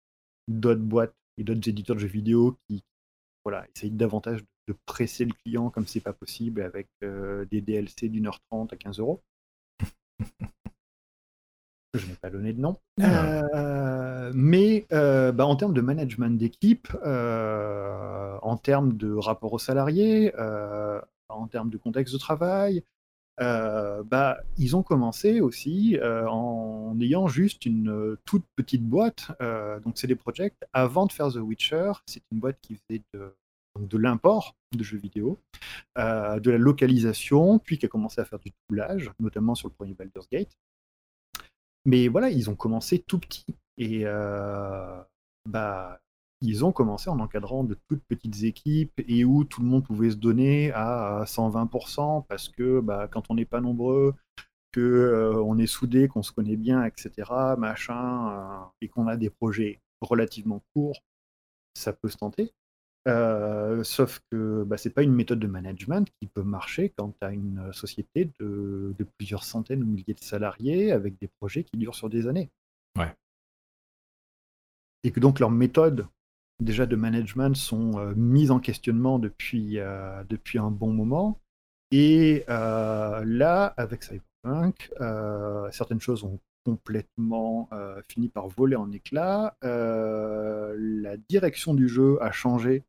Speaker 2: d'autres boîtes et d'autres éditeurs de jeux vidéo qui voilà, essayent davantage de presser le client comme c'est pas possible avec euh, des DLC d'une heure trente à 15 euros. Je n'ai pas donné de nom. Ah. Euh, mais euh, bah, en termes de management d'équipe, en termes de rapport aux salariés, en termes de contexte de travail, bah, ils ont commencé aussi en ayant juste une toute petite boîte. donc c'est des projets. Avant de faire The Witcher, c'est une boîte qui faisait de de l'import de jeux vidéo, euh, de la localisation, puis qui a commencé à faire du doublage, notamment sur le premier Baldur's Gate. Mais voilà, ils ont commencé tout petit. Et euh, bah, ils ont commencé en encadrant de toutes petites équipes et où tout le monde pouvait se donner à 120% parce que bah, quand on n'est pas nombreux, que euh, on est soudé, qu'on se connaît bien, etc., machin, et qu'on a des projets relativement courts, ça peut se tenter. Euh, sauf que bah, c'est pas une méthode de management qui peut marcher quand tu as une société de, plusieurs centaines ou milliers de salariés avec des projets qui durent sur des années.
Speaker 1: Ouais.
Speaker 2: Et que donc leurs méthodes déjà de management sont euh, mises en questionnement depuis, euh, depuis un bon moment. Et là, avec Cyberpunk, certaines choses ont complètement fini par voler en éclats. la direction du jeu a changé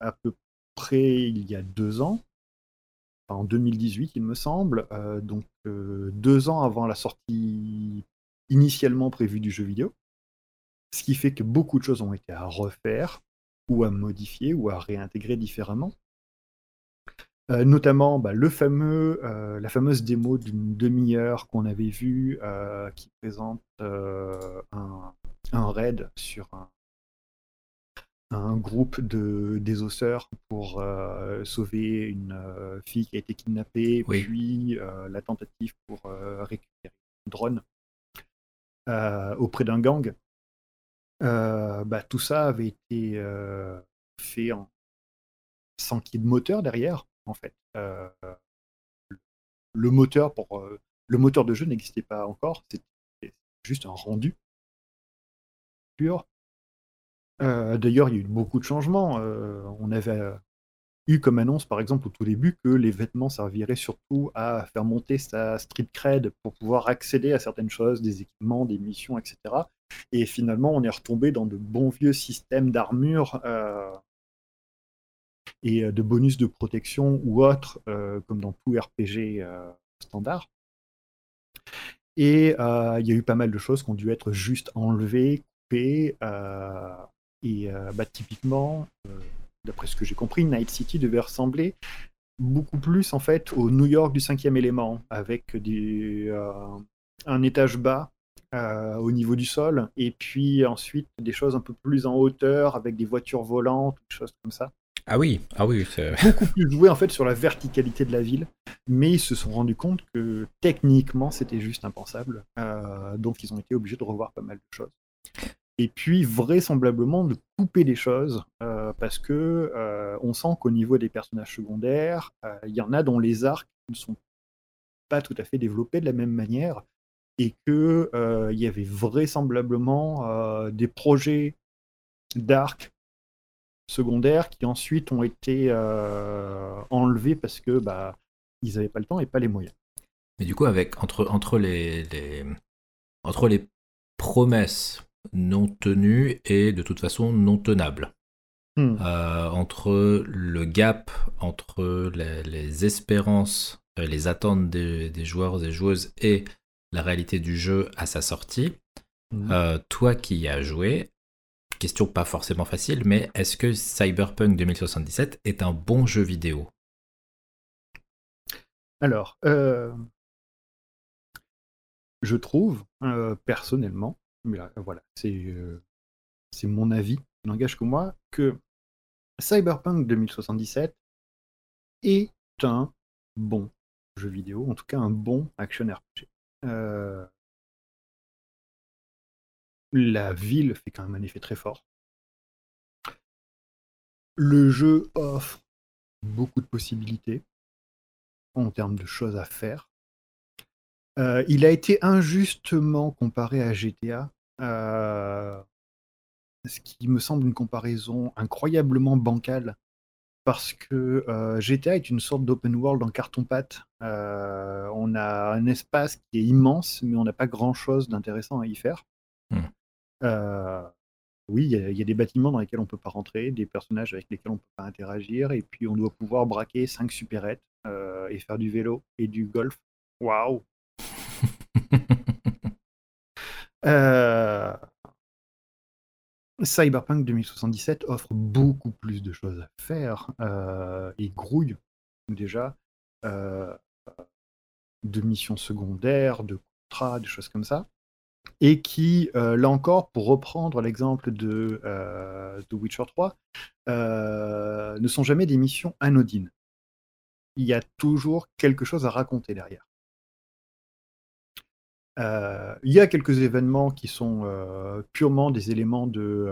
Speaker 2: à peu près il y a deux ans, en 2018 il me semble, euh, donc euh, deux ans avant la sortie initialement prévue du jeu vidéo. Ce qui fait que beaucoup de choses ont été à refaire, ou à modifier, ou à réintégrer différemment. Euh, notamment bah, le fameux, euh, la fameuse démo d'une demi-heure qu'on avait vue euh, qui présente un, un, raid sur un, un groupe de désosseurs pour sauver une fille qui a été kidnappée, puis la tentative pour récupérer un drone auprès d'un gang. Bah, tout ça avait été fait en... sans qu'il y ait de moteur derrière en fait. Le moteur pour le moteur de jeu n'existait pas encore, c'était juste un rendu pur. D'ailleurs, il y a eu beaucoup de changements. on avait eu comme annonce, par exemple, au tout début, que les vêtements serviraient surtout à faire monter sa street cred pour pouvoir accéder à certaines choses, des équipements, des missions, etc. Et finalement, on est retombé dans de bons vieux systèmes d'armure et euh, de bonus de protection ou autres, euh, comme dans tout RPG euh, standard. Et il y a eu pas mal de choses qui ont dû être juste enlevées, coupées. et bah, typiquement, d'après ce que j'ai compris, Night City devait ressembler beaucoup plus en fait au New York du cinquième élément, avec des, un étage bas au niveau du sol, et puis ensuite des choses un peu plus en hauteur, avec des voitures volantes, des choses comme ça.
Speaker 1: Ah oui, ah oui,
Speaker 2: beaucoup plus joué en fait sur la verticalité de la ville, mais ils se sont rendus compte que techniquement c'était juste impensable, euh, donc ils ont été obligés de revoir pas mal de choses. Et puis vraisemblablement de couper des choses euh, parce que euh, on sent qu'au niveau des personnages secondaires, il y en a dont les arcs ne sont pas tout à fait développés de la même manière et que il y avait vraisemblablement des projets d'arcs secondaires qui ensuite ont été euh, enlevés parce que bah, ils n'avaient pas le temps et pas les moyens.
Speaker 1: Mais du coup, avec entre, entre, les, entre les promesses non tenues et de toute façon non tenables, hmm. euh, entre le gap entre les, espérances, euh, les attentes des, joueurs et joueuses et la réalité du jeu à sa sortie, hmm. toi qui y as joué, question pas forcément facile, mais est-ce que Cyberpunk 2077 est un bon jeu vidéo?
Speaker 2: Alors, euh, je trouve euh, personnellement, mais voilà, euh, c'est mon avis, n'engage que moi, que Cyberpunk 2077 est un bon jeu vidéo, en tout cas un bon action RPG la ville fait quand même un effet très fort. Le jeu offre beaucoup de possibilités en termes de choses à faire. Euh, il a été injustement comparé à GTA, euh, ce qui me semble une comparaison incroyablement bancale, parce que euh, GTA est une sorte d'open world en carton-pâte. on a un espace qui est immense, mais on n'a pas grand-chose d'intéressant à y faire. Euh, oui, il y, a des bâtiments dans lesquels on ne peut pas rentrer, des personnages avec lesquels on ne peut pas interagir, et puis on doit pouvoir braquer 5 supérettes euh, et faire du vélo et du golf. Waouh euh, Cyberpunk 2077 offre beaucoup plus de choses à faire et grouille déjà de missions secondaires, de contrats, des choses comme ça et qui, euh, là encore, pour reprendre l'exemple de euh, Witcher 3, euh, ne sont jamais des missions anodines. Il y a toujours quelque chose à raconter derrière. il y a quelques événements qui sont purement des éléments de,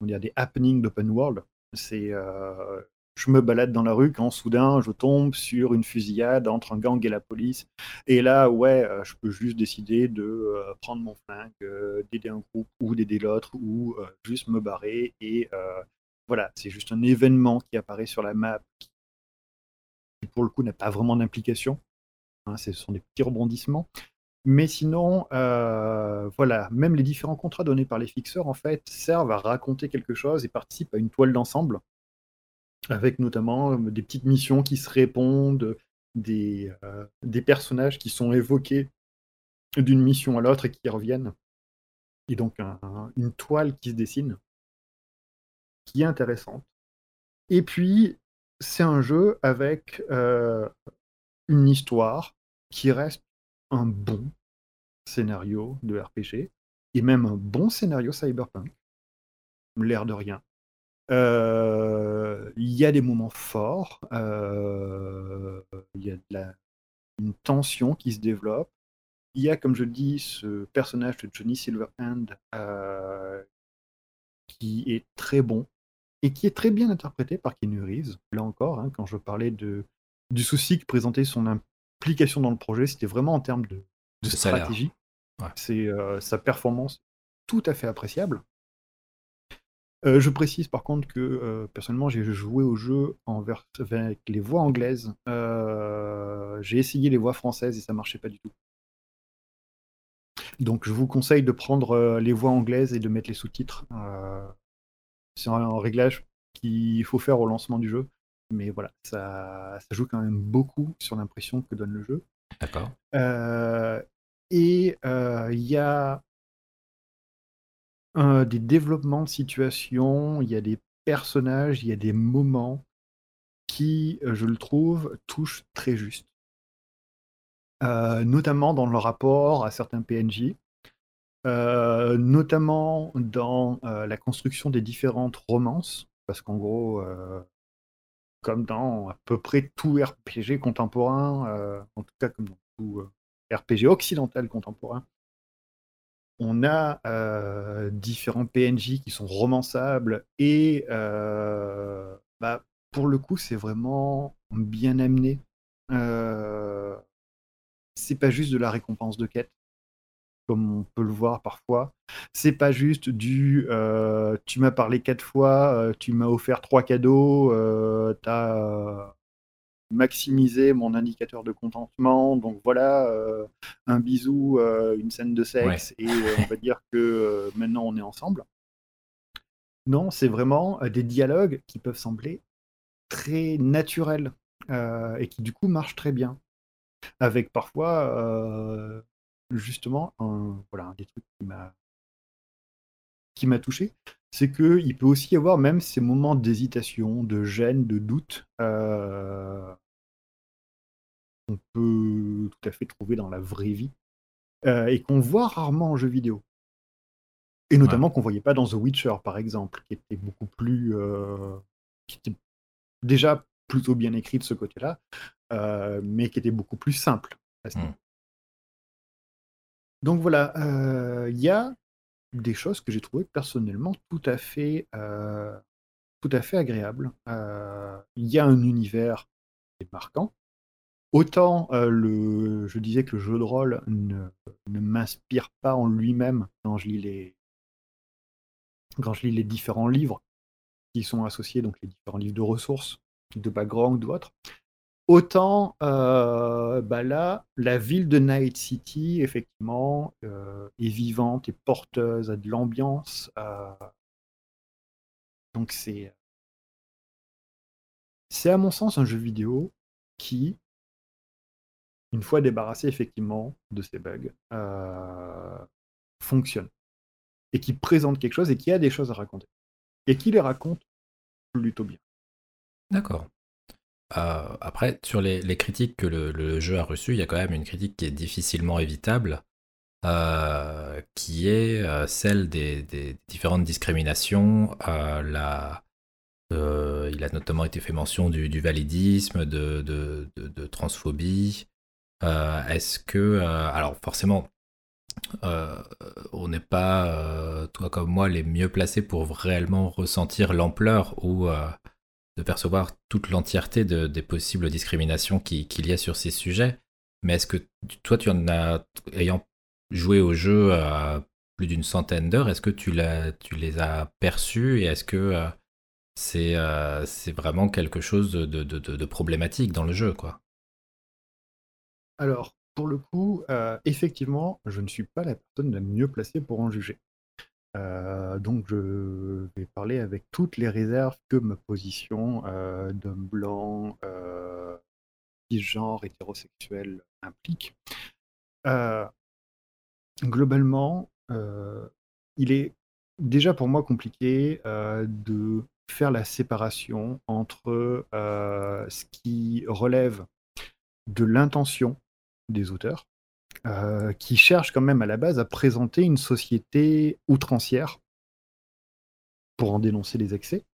Speaker 2: on des happenings d'open world. C'est je me balade dans la rue quand soudain je tombe sur une fusillade entre un gang et la police. Et là, ouais, euh, je peux juste décider de euh, prendre mon flingue, euh, d'aider un groupe ou d'aider l'autre ou juste me barrer. Et voilà, c'est juste un événement qui apparaît sur la map qui, pour le coup, n'a pas vraiment d'implication. Hein, ce sont des petits rebondissements. Mais sinon, voilà, même les différents contrats donnés par les fixeurs, en fait, servent à raconter quelque chose et participent à une toile d'ensemble avec notamment euh, des petites missions qui se répondent, des, euh, des personnages qui sont évoqués d'une mission à l'autre et qui reviennent. Et donc une toile qui se dessine, qui est intéressante. Et puis, c'est un jeu avec euh, une histoire qui reste un bon scénario de RPG et même un bon scénario cyberpunk, l'air de rien. Euh, Il y a des moments forts, euh, il y a de la, une tension qui se développe. Il y a, comme je le dis, ce personnage de Johnny Silverhand euh, qui est très bon et qui est très bien interprété par Keanu Reeves. Là encore, hein, quand je parlais de, du souci que présentait son implication dans le projet, c'était vraiment en termes de, stratégie.
Speaker 1: Ouais.
Speaker 2: C'est euh, sa performance tout à fait appréciable. Euh, je précise par contre que euh, personnellement j'ai joué au jeu en vers- avec les voix anglaises. Euh, j'ai essayé les voix françaises et ça marchait pas du tout. Donc je vous conseille de prendre les voix anglaises et de mettre les sous-titres. C'est un, un réglage qu'il faut faire au lancement du jeu. Mais voilà, ça, ça joue quand même beaucoup sur l'impression que donne le jeu.
Speaker 1: D'accord.
Speaker 2: Et il y a des développements de situation, il y a des personnages, il y a des moments qui, euh, je le trouve, touchent très juste. Euh, notamment dans le rapport à certains PNJ, euh, notamment dans la construction des différentes romances, parce qu'en gros, comme dans à peu près tout RPG contemporain, en tout cas comme dans tout RPG occidental contemporain, on a euh, différents PNJ qui sont romançables et euh, bah, pour le coup, c'est vraiment bien amené. Euh, c'est pas juste de la récompense de quête, comme on peut le voir parfois. C'est pas juste du tu m'as parlé quatre fois, tu m'as offert trois cadeaux, t'as maximisé mon indicateur de contentement, donc voilà, euh, un bisou, euh, une scène de sexe, et euh, on va dire que maintenant on est ensemble. Non, c'est vraiment des dialogues qui peuvent sembler très naturels et qui du coup marchent très bien. Avec parfois, justement, un, voilà, un des trucs qui m'a qui m'a touché, c'est qu'il peut aussi y avoir même ces moments d'hésitation, de gêne, de doute euh, qu'on peut tout à fait trouver dans la vraie vie euh, et qu'on voit rarement en jeu vidéo. Et notamment qu'on voyait pas dans The Witcher, par exemple, qui était beaucoup plus, euh, qui était déjà plutôt bien écrit de ce côté-là, euh, mais qui était beaucoup plus simple.
Speaker 1: Mm.
Speaker 2: niveau. Donc voilà, euh, il y a des choses que j'ai trouvées personnellement tout à fait, euh, agréables. Euh, Il y a un univers marquant. Autant euh, le, je disais que le jeu de rôle ne, m'inspire pas en lui-même quand je lis les quand je lis les différents livres qui sont associés, donc les différents livres de ressources, de background ou autres. Autant euh, bah là, la ville de Night City, effectivement, euh, est vivante et porteuse, a de l'ambiance. euh, donc c'est, c'est à mon sens un jeu vidéo qui, une fois débarrassé effectivement de ses bugs, fonctionne et qui présente quelque chose et qui a des choses à raconter et qui les raconte plutôt bien.
Speaker 1: D'accord. Euh, après, sur les, critiques que le, jeu a reçues, il y a quand même une critique qui est difficilement évitable, euh, qui est euh, celle des, différentes discriminations. il a notamment été fait mention du, validisme, de, transphobie. Est-ce que, alors forcément, on n'est pas, toi comme moi, les mieux placés pour réellement ressentir l'ampleur ou de percevoir toute l'entièreté de- des possibles discriminations qui- qu'il y a sur ces sujets. Mais est-ce que toi, tu en as, ayant joué au jeu à plus d'une centaine d'heures, est-ce que tu, les as perçus et est-ce que euh, c'est, euh, c'est vraiment quelque chose de, problématique dans le jeu, quoi?
Speaker 2: Alors, pour le coup, euh, effectivement, je ne suis pas la personne la mieux placée pour en juger. Euh, donc, je vais parler avec toutes les réserves que ma position euh, d'homme blanc, euh, hétérosexuel implique. Euh, globalement, il est déjà pour moi compliqué de faire la séparation entre ce qui relève de l'intention des auteurs, euh, qui cherchent quand même à la base à présenter une société outrancière pour en dénoncer les excès,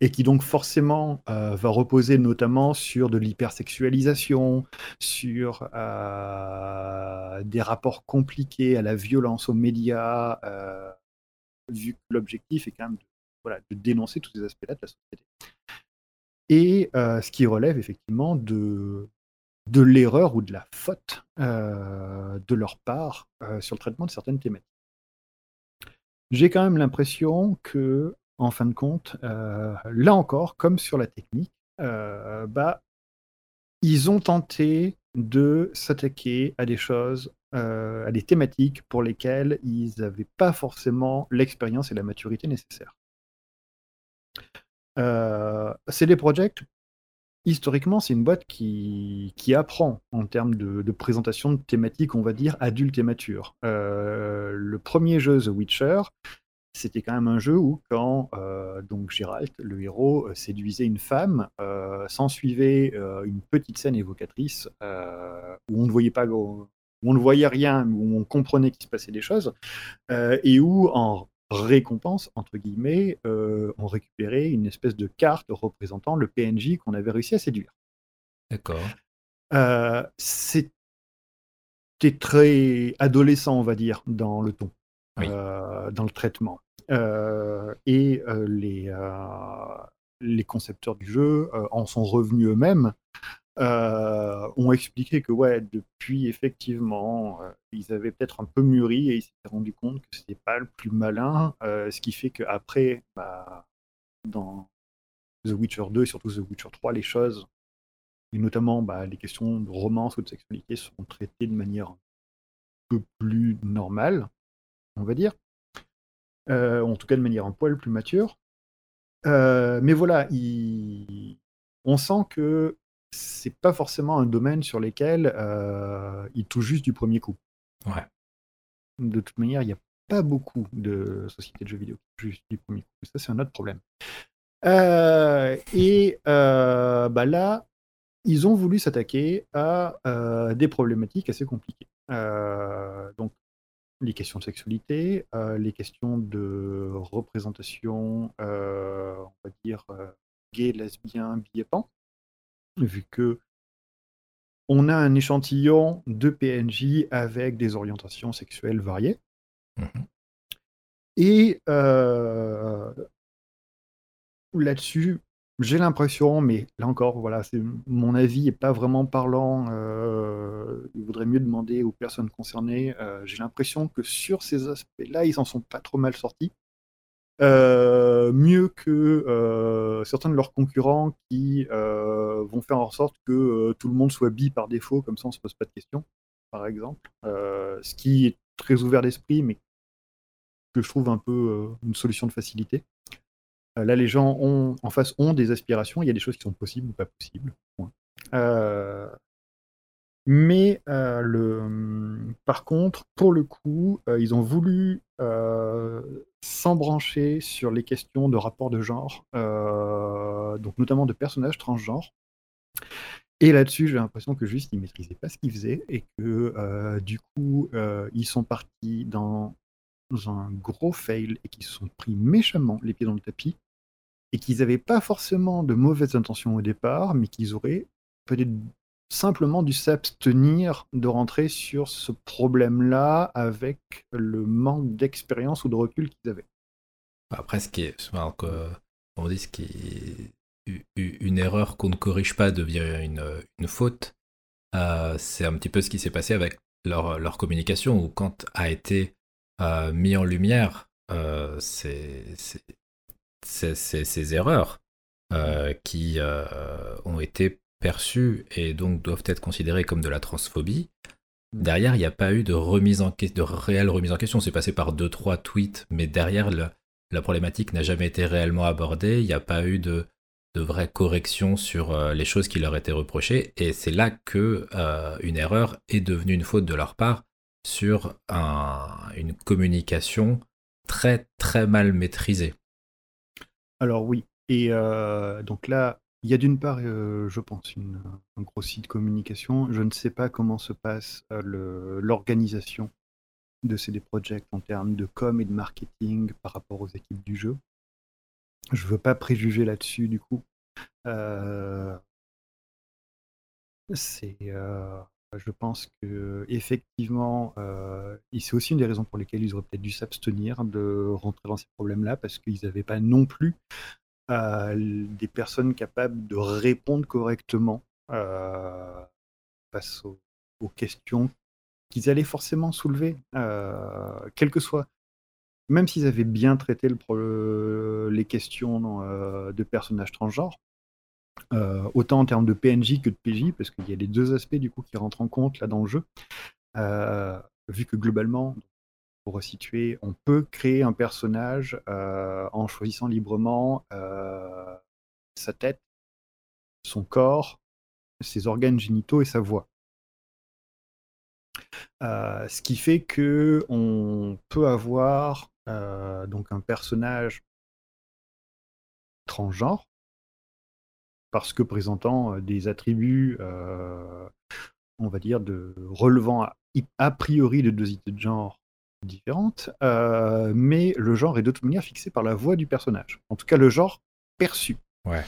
Speaker 2: et qui donc forcément euh, va reposer notamment sur de l'hypersexualisation, sur euh, des rapports compliqués à la violence aux médias, vu que l'objectif est quand même voilà, de dénoncer tous ces aspects-là de la société. Et ce qui relève effectivement de, de l'erreur ou de la faute de leur part sur le traitement de certaines thématiques. J'ai quand même l'impression que en fin de compte, euh, là encore, comme sur la technique, euh, bah, ils ont tenté de s'attaquer à des choses, euh, à des thématiques pour lesquelles ils n'avaient pas forcément l'expérience et la maturité nécessaires. CD Projekt, historiquement, c'est une boîte qui, qui, apprend en termes de, présentation de thématiques, on va dire, adultes et matures. le premier jeu, The Witcher, c'était quand même un jeu où quand euh, donc Gérald, le héros, euh, séduisait une femme, euh, s'ensuivait une petite scène évocatrice où on ne voyait pas, où on ne voyait rien, où on comprenait qu'il se passait des choses, et où en récompense entre guillemets, on récupérait une espèce de carte représentant le PNJ qu'on avait réussi à séduire.
Speaker 1: D'accord.
Speaker 2: C'était très adolescent, on va dire, dans le ton. dans le traitement. Euh, et euh, les, euh, les concepteurs du jeu en sont revenus eux-mêmes. Ont expliqué que ouais, depuis effectivement, ils avaient peut-être un peu mûri et ils s'étaient rendu compte que c'était pas le plus malin, ce qui fait qu'après, bah, dans The Witcher 2 et surtout The Witcher 3, les choses, et notamment bah, les questions de romance ou de sexualité, sont traitées de manière un peu plus normale, on va dire. Euh, en tout cas de manière un poil plus mature. Euh, mais voilà, on sent que c'est pas forcément un domaine sur lequel euh, il touche juste du premier coup.
Speaker 1: Ouais.
Speaker 2: De toute manière, il n'y a pas beaucoup de sociétés de jeux vidéo qui touchent juste du premier coup. Ça, c'est un autre problème. et bah là, ils ont voulu s'attaquer à des problématiques assez compliquées. donc, les questions de sexualité, euh, les questions de représentation, euh, on va dire, euh, gay, lesbien, bi vu que on a un échantillon de PNJ avec des orientations sexuelles variées. Mmh Et là-dessus, j'ai l'impression, mais là encore, voilà, c'est mon avis n'est pas vraiment parlant. Euh, il vaudrait mieux demander aux personnes concernées. Euh, j'ai l'impression que sur ces aspects-là, ils en sont pas trop mal sortis. Euh, mieux que certains de leurs concurrents qui vont faire en sorte que tout le monde soit bi par défaut, comme ça on se pose pas de questions, par exemple. ce qui est très ouvert d'esprit, mais que je trouve un peu une solution de facilité. Euh, là, les gens en face ont des aspirations. Il y a des choses qui sont possibles ou pas possibles. Euh, mais euh, le, par contre, pour le coup, ils ont voulu s'embrancher sur les questions de rapport de genre, donc notamment de personnages transgenres. Et là-dessus, j'ai l'impression que juste ils maîtrisaient pas ce qu'ils faisaient et que du coup, ils sont partis dans un gros fail et qu'ils se sont pris méchamment les pieds dans le tapis et qu'ils n'avaient pas forcément de mauvaises intentions au départ, mais qu'ils auraient peut-être simplement dû s'abstenir de rentrer sur ce problème-là avec le manque d'expérience ou de recul qu'ils avaient.
Speaker 1: Après, ce qui est, on dit, ce une erreur qu'on ne corrige pas devient une, faute. Euh, c'est un petit peu ce qui s'est passé avec leur, communication, où quand a été euh, mis en lumière euh, ces, erreurs qui ont été perçues et donc doivent être considérées comme de la transphobie. Derrière, il n'y a pas eu de remise en de réelle remise en question. C'est passé par deux trois tweets, mais derrière, la problématique n'a jamais été réellement abordée. Il n'y a pas eu de, de vraie correction sur euh, les choses qui leur étaient reprochées. Et c'est là que une erreur est devenue une faute de leur part sur une communication très très mal maîtrisée.
Speaker 2: Alors oui. Et euh, donc là, il y a d'une part, euh, je pense, un gros site communication. Je ne sais pas comment se passe euh, l'organisation de CD Projekt en termes de com et de marketing par rapport aux équipes du jeu. Je ne veux pas préjuger là-dessus du coup. c'est, je pense que effectivement, c'est aussi une des raisons pour lesquelles ils auraient peut-être dû s'abstenir de rentrer dans ces problèmes-là, parce qu'ils n'avaient pas non plus des personnes capables de répondre correctement face aux, questions qu'ils allaient forcément soulever, quel que soit. Même s'ils avaient bien traité le, les questions de personnages transgenres, euh, autant en termes de PNJ que de PJ, parce qu'il y a les deux aspects du coup qui rentrent en compte là dans le jeu. Euh, vu que globalement, on peut créer un personnage euh, en choisissant librement sa tête, son corps, ses organes génitaux et sa voix. ce qui fait que on peut avoir donc un personnage transgenre parce que présentant euh, des attributs, euh, on va dire, de relevant a, priori de deux de genre différentes, euh, mais le genre est de toute manière fixé par la voix du personnage. En tout cas, le genre perçu.
Speaker 1: Ouais.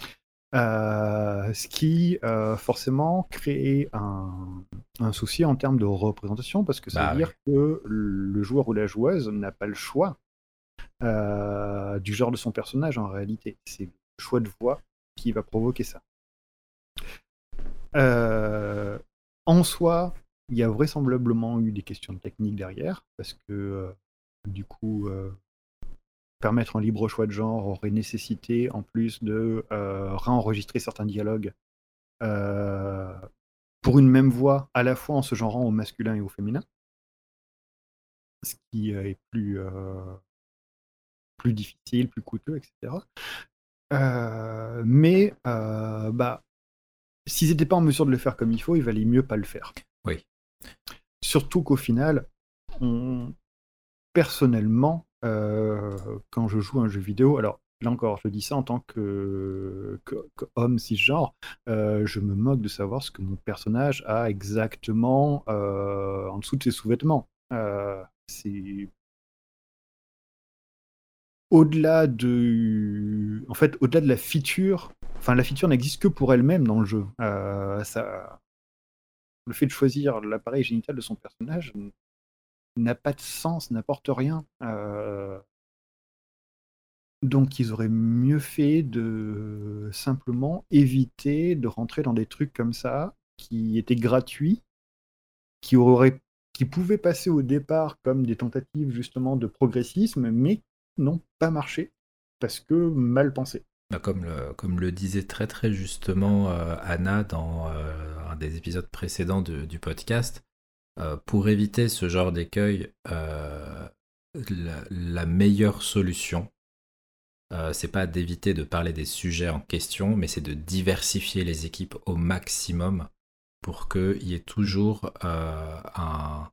Speaker 2: ce qui forcément crée un, souci en termes de représentation, parce que ça bah veut dire que le joueur ou la joueuse n'a pas le choix du genre de son personnage en réalité. C'est le choix de voix qui va provoquer ça. Euh, en soi, il y a vraisemblablement eu des questions de technique derrière, parce que euh, du coup, euh, permettre un libre choix de genre aurait nécessité, en plus de réenregistrer certains dialogues pour une même voix, à la fois en se genrant au masculin et au féminin, ce qui est plus, plus difficile, plus coûteux, etc. Euh, mais euh, bah, s'ils n'étaient pas en mesure de le faire comme il faut, il valait mieux pas le faire.
Speaker 1: Oui.
Speaker 2: Surtout qu'au final, on... personnellement, euh, quand je joue un jeu vidéo, alors là encore, je dis ça en tant que, homme cisgenre, je me moque de savoir ce que mon personnage a exactement en dessous de ses sous-vêtements. c'est au-delà de, en fait, au-delà de la feature, enfin la feature n'existe que pour elle-même dans le jeu. Euh, ça, le fait de choisir l'appareil génital de son personnage n'a pas de sens, n'apporte rien. Euh, donc ils auraient mieux fait de simplement éviter de rentrer dans des trucs comme ça qui étaient gratuits, qui pouvaient passer au départ comme des tentatives justement de progressisme, mais n'ont pas marché parce que mal pensé.
Speaker 1: Bah, comme le, disait très très justement euh, Anna dans euh, des épisodes précédents du podcast, euh, pour éviter ce genre d'écueil, la, meilleure solution, c'est pas d'éviter de parler des sujets en question, mais c'est de diversifier les équipes au maximum pour qu'il y ait toujours un,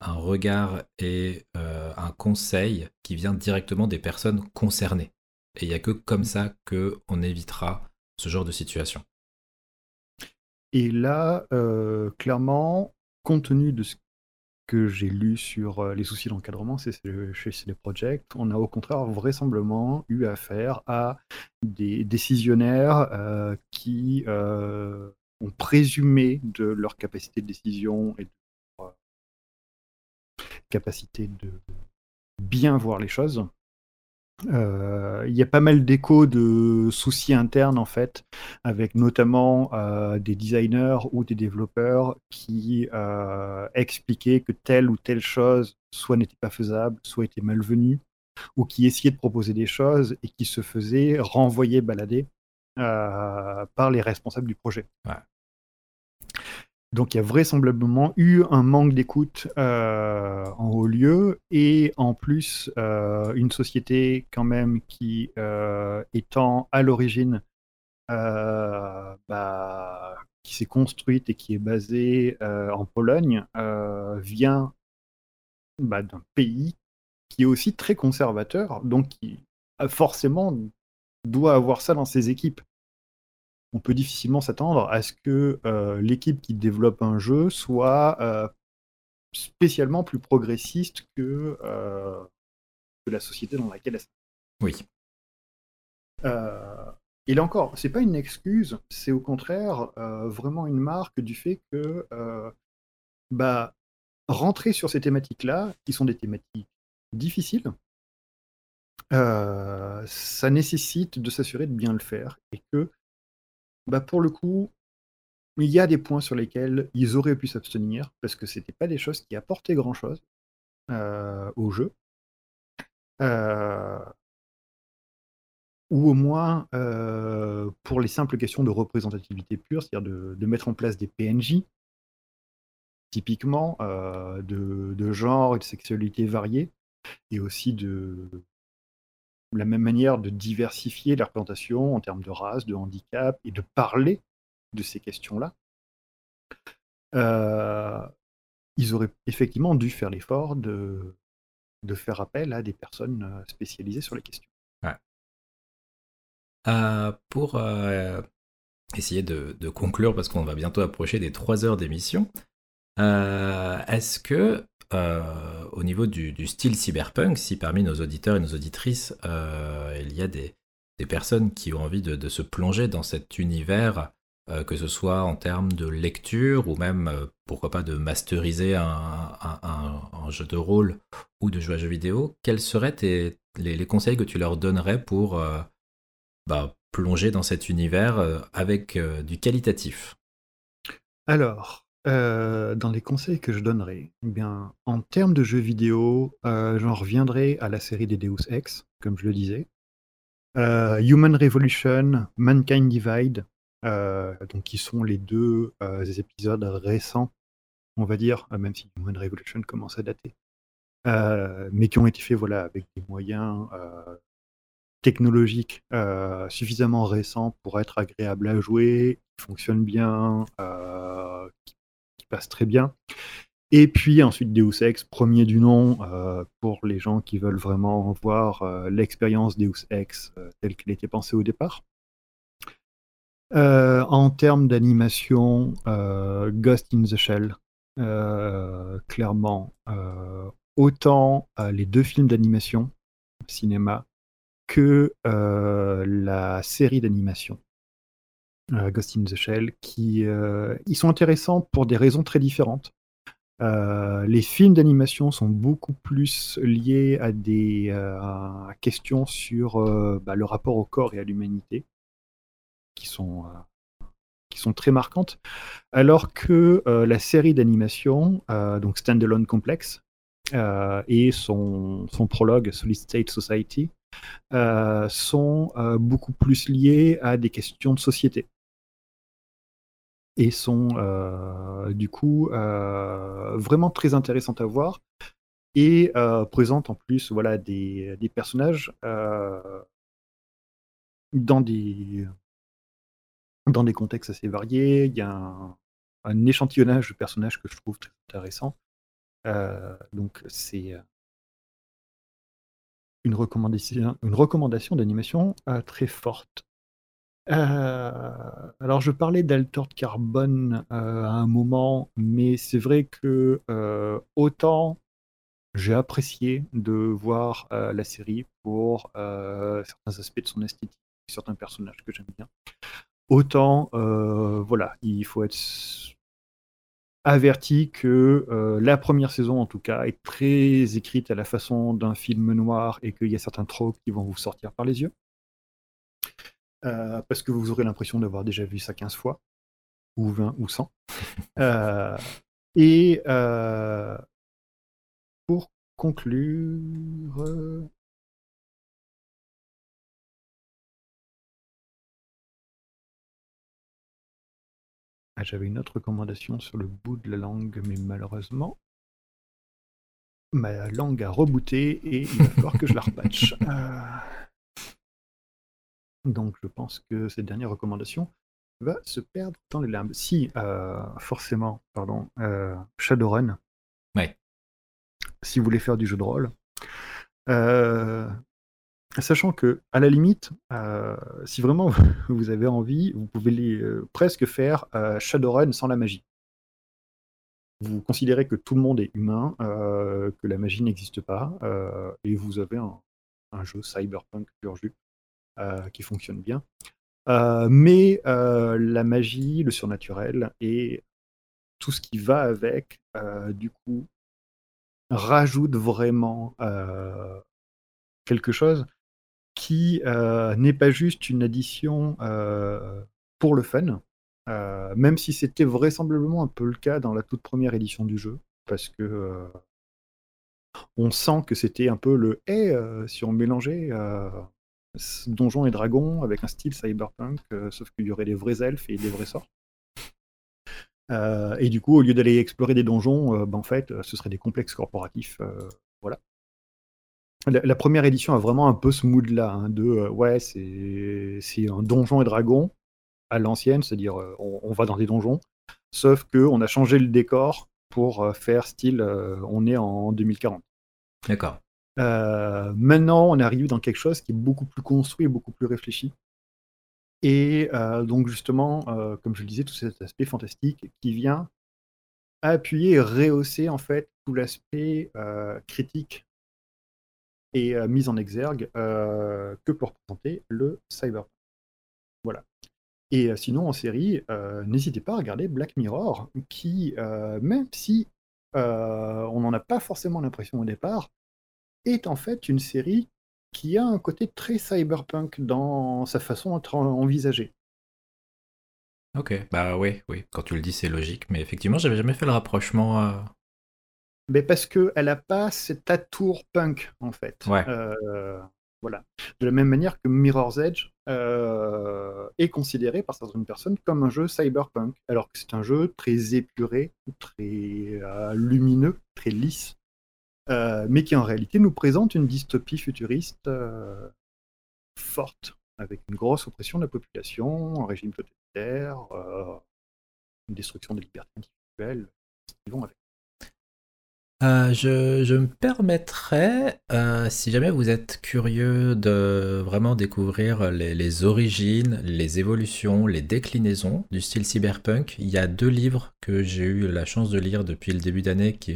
Speaker 1: regard et euh, un conseil qui vient directement des personnes concernées. Et il n'y a que comme ça qu'on évitera ce genre de situation.
Speaker 2: Et là, euh, clairement, compte tenu de ce que j'ai lu sur euh, les soucis d'encadrement chez CD Projekt, on a au contraire vraisemblablement eu affaire à des décisionnaires qui ont présumé de leur capacité de décision et de capacité de bien voir les choses. Euh, il y a pas mal d'échos de soucis internes en fait, avec notamment euh, des designers ou des développeurs qui euh, expliquaient que telle ou telle chose soit n'était pas faisable, soit était malvenue, ou qui essayaient de proposer des choses et qui se faisaient renvoyer balader par les responsables du projet. Donc il y a vraisemblablement eu un manque d'écoute euh, en haut lieu et en plus euh, une société quand même qui euh, étant à l'origine bah, qui s'est construite et qui est basée en Pologne vient bah, d'un pays qui est aussi très conservateur donc qui forcément doit avoir ça dans ses équipes. On peut difficilement s'attendre à ce que euh, l'équipe qui développe un jeu soit euh, spécialement plus progressiste que, euh, que la société dans laquelle elle
Speaker 1: Oui.
Speaker 2: euh, et là encore, c'est pas une excuse, c'est au contraire vraiment une marque du fait que bah, rentrer sur ces thématiques-là, qui sont des thématiques difficiles, ça nécessite de s'assurer de bien le faire et que bah, pour le coup, il y a des points sur lesquels ils auraient pu s'abstenir parce que c'était pas des choses qui apportaient grand-chose euh, au jeu. Euh, ou au moins euh, pour les simples questions de représentativité pure, c'est-à-dire de, mettre en place des PNJ, typiquement, de, de genre et de sexualité variée, et aussi de la même manière de diversifier la représentation en termes de race, de handicap, et de parler de ces questions-là. Euh, ils auraient effectivement dû faire l'effort de, faire appel à des personnes euh, spécialisées sur les questions.
Speaker 1: Euh, pour essayer de, de conclure, parce qu'on va bientôt approcher des 3 heures d'émission, est-ce que euh, au niveau du, style cyberpunk, si parmi nos auditeurs et nos auditrices, euh, il y a des, personnes qui ont envie de, se plonger dans cet univers, euh, que ce soit en termes de lecture ou même, pourquoi pas, de masteriser un, jeu de rôle ou de jouer à jeux vidéo, quels seraient les, conseils que tu leur donnerais pour bah, plonger dans cet univers avec du qualitatif?
Speaker 2: Alors, euh, dans les conseils que je donnerais, eh bien, en termes de jeux vidéo, euh, j'en reviendrai à la série des Deus Ex, comme je le disais. Euh, Human Revolution, Mankind Divide, donc qui sont les deux épisodes récents, on va dire, même si Human Revolution commence à dater, mais qui ont été faits voilà, avec des moyens technologiques suffisamment récents pour être agréables à jouer, qui fonctionnent bien, qui, qui passent très bien. Et puis ensuite Deus Ex, premier du nom, euh, pour les gens qui veulent vraiment voir euh, l'expérience Deus Ex euh, telle qu'elle était pensée au départ. Euh, en termes d'animation, Ghost in the Shell, clairement, autant les deux films d'animation cinéma que la série d'animation Ghost in the Shell, qui euh, ils sont intéressants pour des raisons très différentes. Euh, les films d'animation sont beaucoup plus liés à des euh, questions sur euh, bah, le rapport au corps et à l'humanité, qui sont euh, qui sont très marquantes, alors que euh, la série d'animation, euh, donc Standalone Complex, euh, et son, prologue Solid State Society, euh, sont euh, beaucoup plus liés à des questions de société et sont euh, du coup euh, vraiment très intéressantes à voir et euh, présentent en plus voilà, des, personnages dans, des, contextes assez variés. Il y a un, échantillonnage de personnages que je trouve très intéressant. Donc c'est une recommandation, d'animation très forte. Euh, alors je parlais d'Altered Carbone euh, à un moment, mais c'est vrai que euh, autant j'ai apprécié de voir la série pour certains aspects de son esthétique, certains personnages que j'aime bien, autant voilà, il faut être averti que la première saison, en tout cas, est très écrite à la façon d'un film noir et qu'il y a certains tropes qui vont vous sortir par les yeux. Euh, parce que vous aurez l'impression d'avoir déjà vu ça 15 fois, ou 20 ou 100. Euh, et euh, pour conclure, ah, j'avais une autre recommandation sur le bout de la langue, mais malheureusement, ma langue a rebooté et il va falloir que je la repatche. Donc je pense que cette dernière recommandation va se perdre dans les limbes. Si, euh, forcément, pardon, euh, Shadowrun,
Speaker 1: Ouais.
Speaker 2: si vous voulez faire du jeu de rôle, euh, Sachant que, à la limite, si vraiment vous avez envie, vous pouvez les, presque faire Shadowrun sans la magie. Vous considérez que tout le monde est humain, que la magie n'existe pas, et vous avez un, un jeu cyberpunk pur jus qui fonctionne bien. mais la magie, le surnaturel et tout ce qui va avec, du coup, rajoute vraiment quelque chose qui euh, n'est pas juste une addition euh, pour le fun, euh, même si c'était vraisemblablement un peu le cas dans la toute première édition du jeu, parce que on sent que c'était un peu le hey, si on mélangeait donjons et dragons avec un style cyberpunk, sauf qu'il y aurait des vrais elfes et des vrais sorts. et du coup, au lieu d'aller explorer des donjons, ben, en fait, ce serait des complexes corporatifs. voilà. La, première édition a vraiment un peu ce mood-là, hein, de euh, ouais, c'est un donjon et dragon à l'ancienne, c'est-à-dire euh, on, va dans des donjons, sauf qu'on a changé le décor pour euh, faire style on est en 2040.
Speaker 1: D'accord.
Speaker 2: Maintenant, on arrive dans quelque chose qui est beaucoup plus construit beaucoup plus réfléchi. Et donc justement, comme je le disais, tout cet aspect fantastique qui vient appuyer et rehausser en fait tout l'aspect critique et euh, mise en exergue euh, que pour présenter le cyberpunk. Voilà. Et euh, sinon, en série, n'hésitez pas à regarder Black Mirror, qui, même si on n'en a pas forcément l'impression au départ, est en fait une série qui a un côté très cyberpunk dans sa façon d'être envisagée.
Speaker 1: Ok, bah oui, oui, quand tu le dis c'est logique, mais effectivement j'avais jamais fait le rapprochement
Speaker 2: mais parce qu'elle n'a pas cet atour punk, en fait.
Speaker 1: Euh,
Speaker 2: voilà. De la même manière que Mirror's Edge euh, est considéré par certaines personnes comme un jeu cyberpunk, alors que c'est un jeu très épuré, très euh, lumineux, très lisse, mais qui en réalité nous présente une dystopie futuriste forte, avec une grosse oppression de la population, un régime totalitaire, une destruction des libertés individuelles, qui vont avec.
Speaker 1: Euh, je, me permettrais, euh, si jamais vous êtes curieux de vraiment découvrir les, origines, les évolutions, les déclinaisons du style cyberpunk, il y a deux livres que j'ai eu la chance de lire depuis le début d'année qui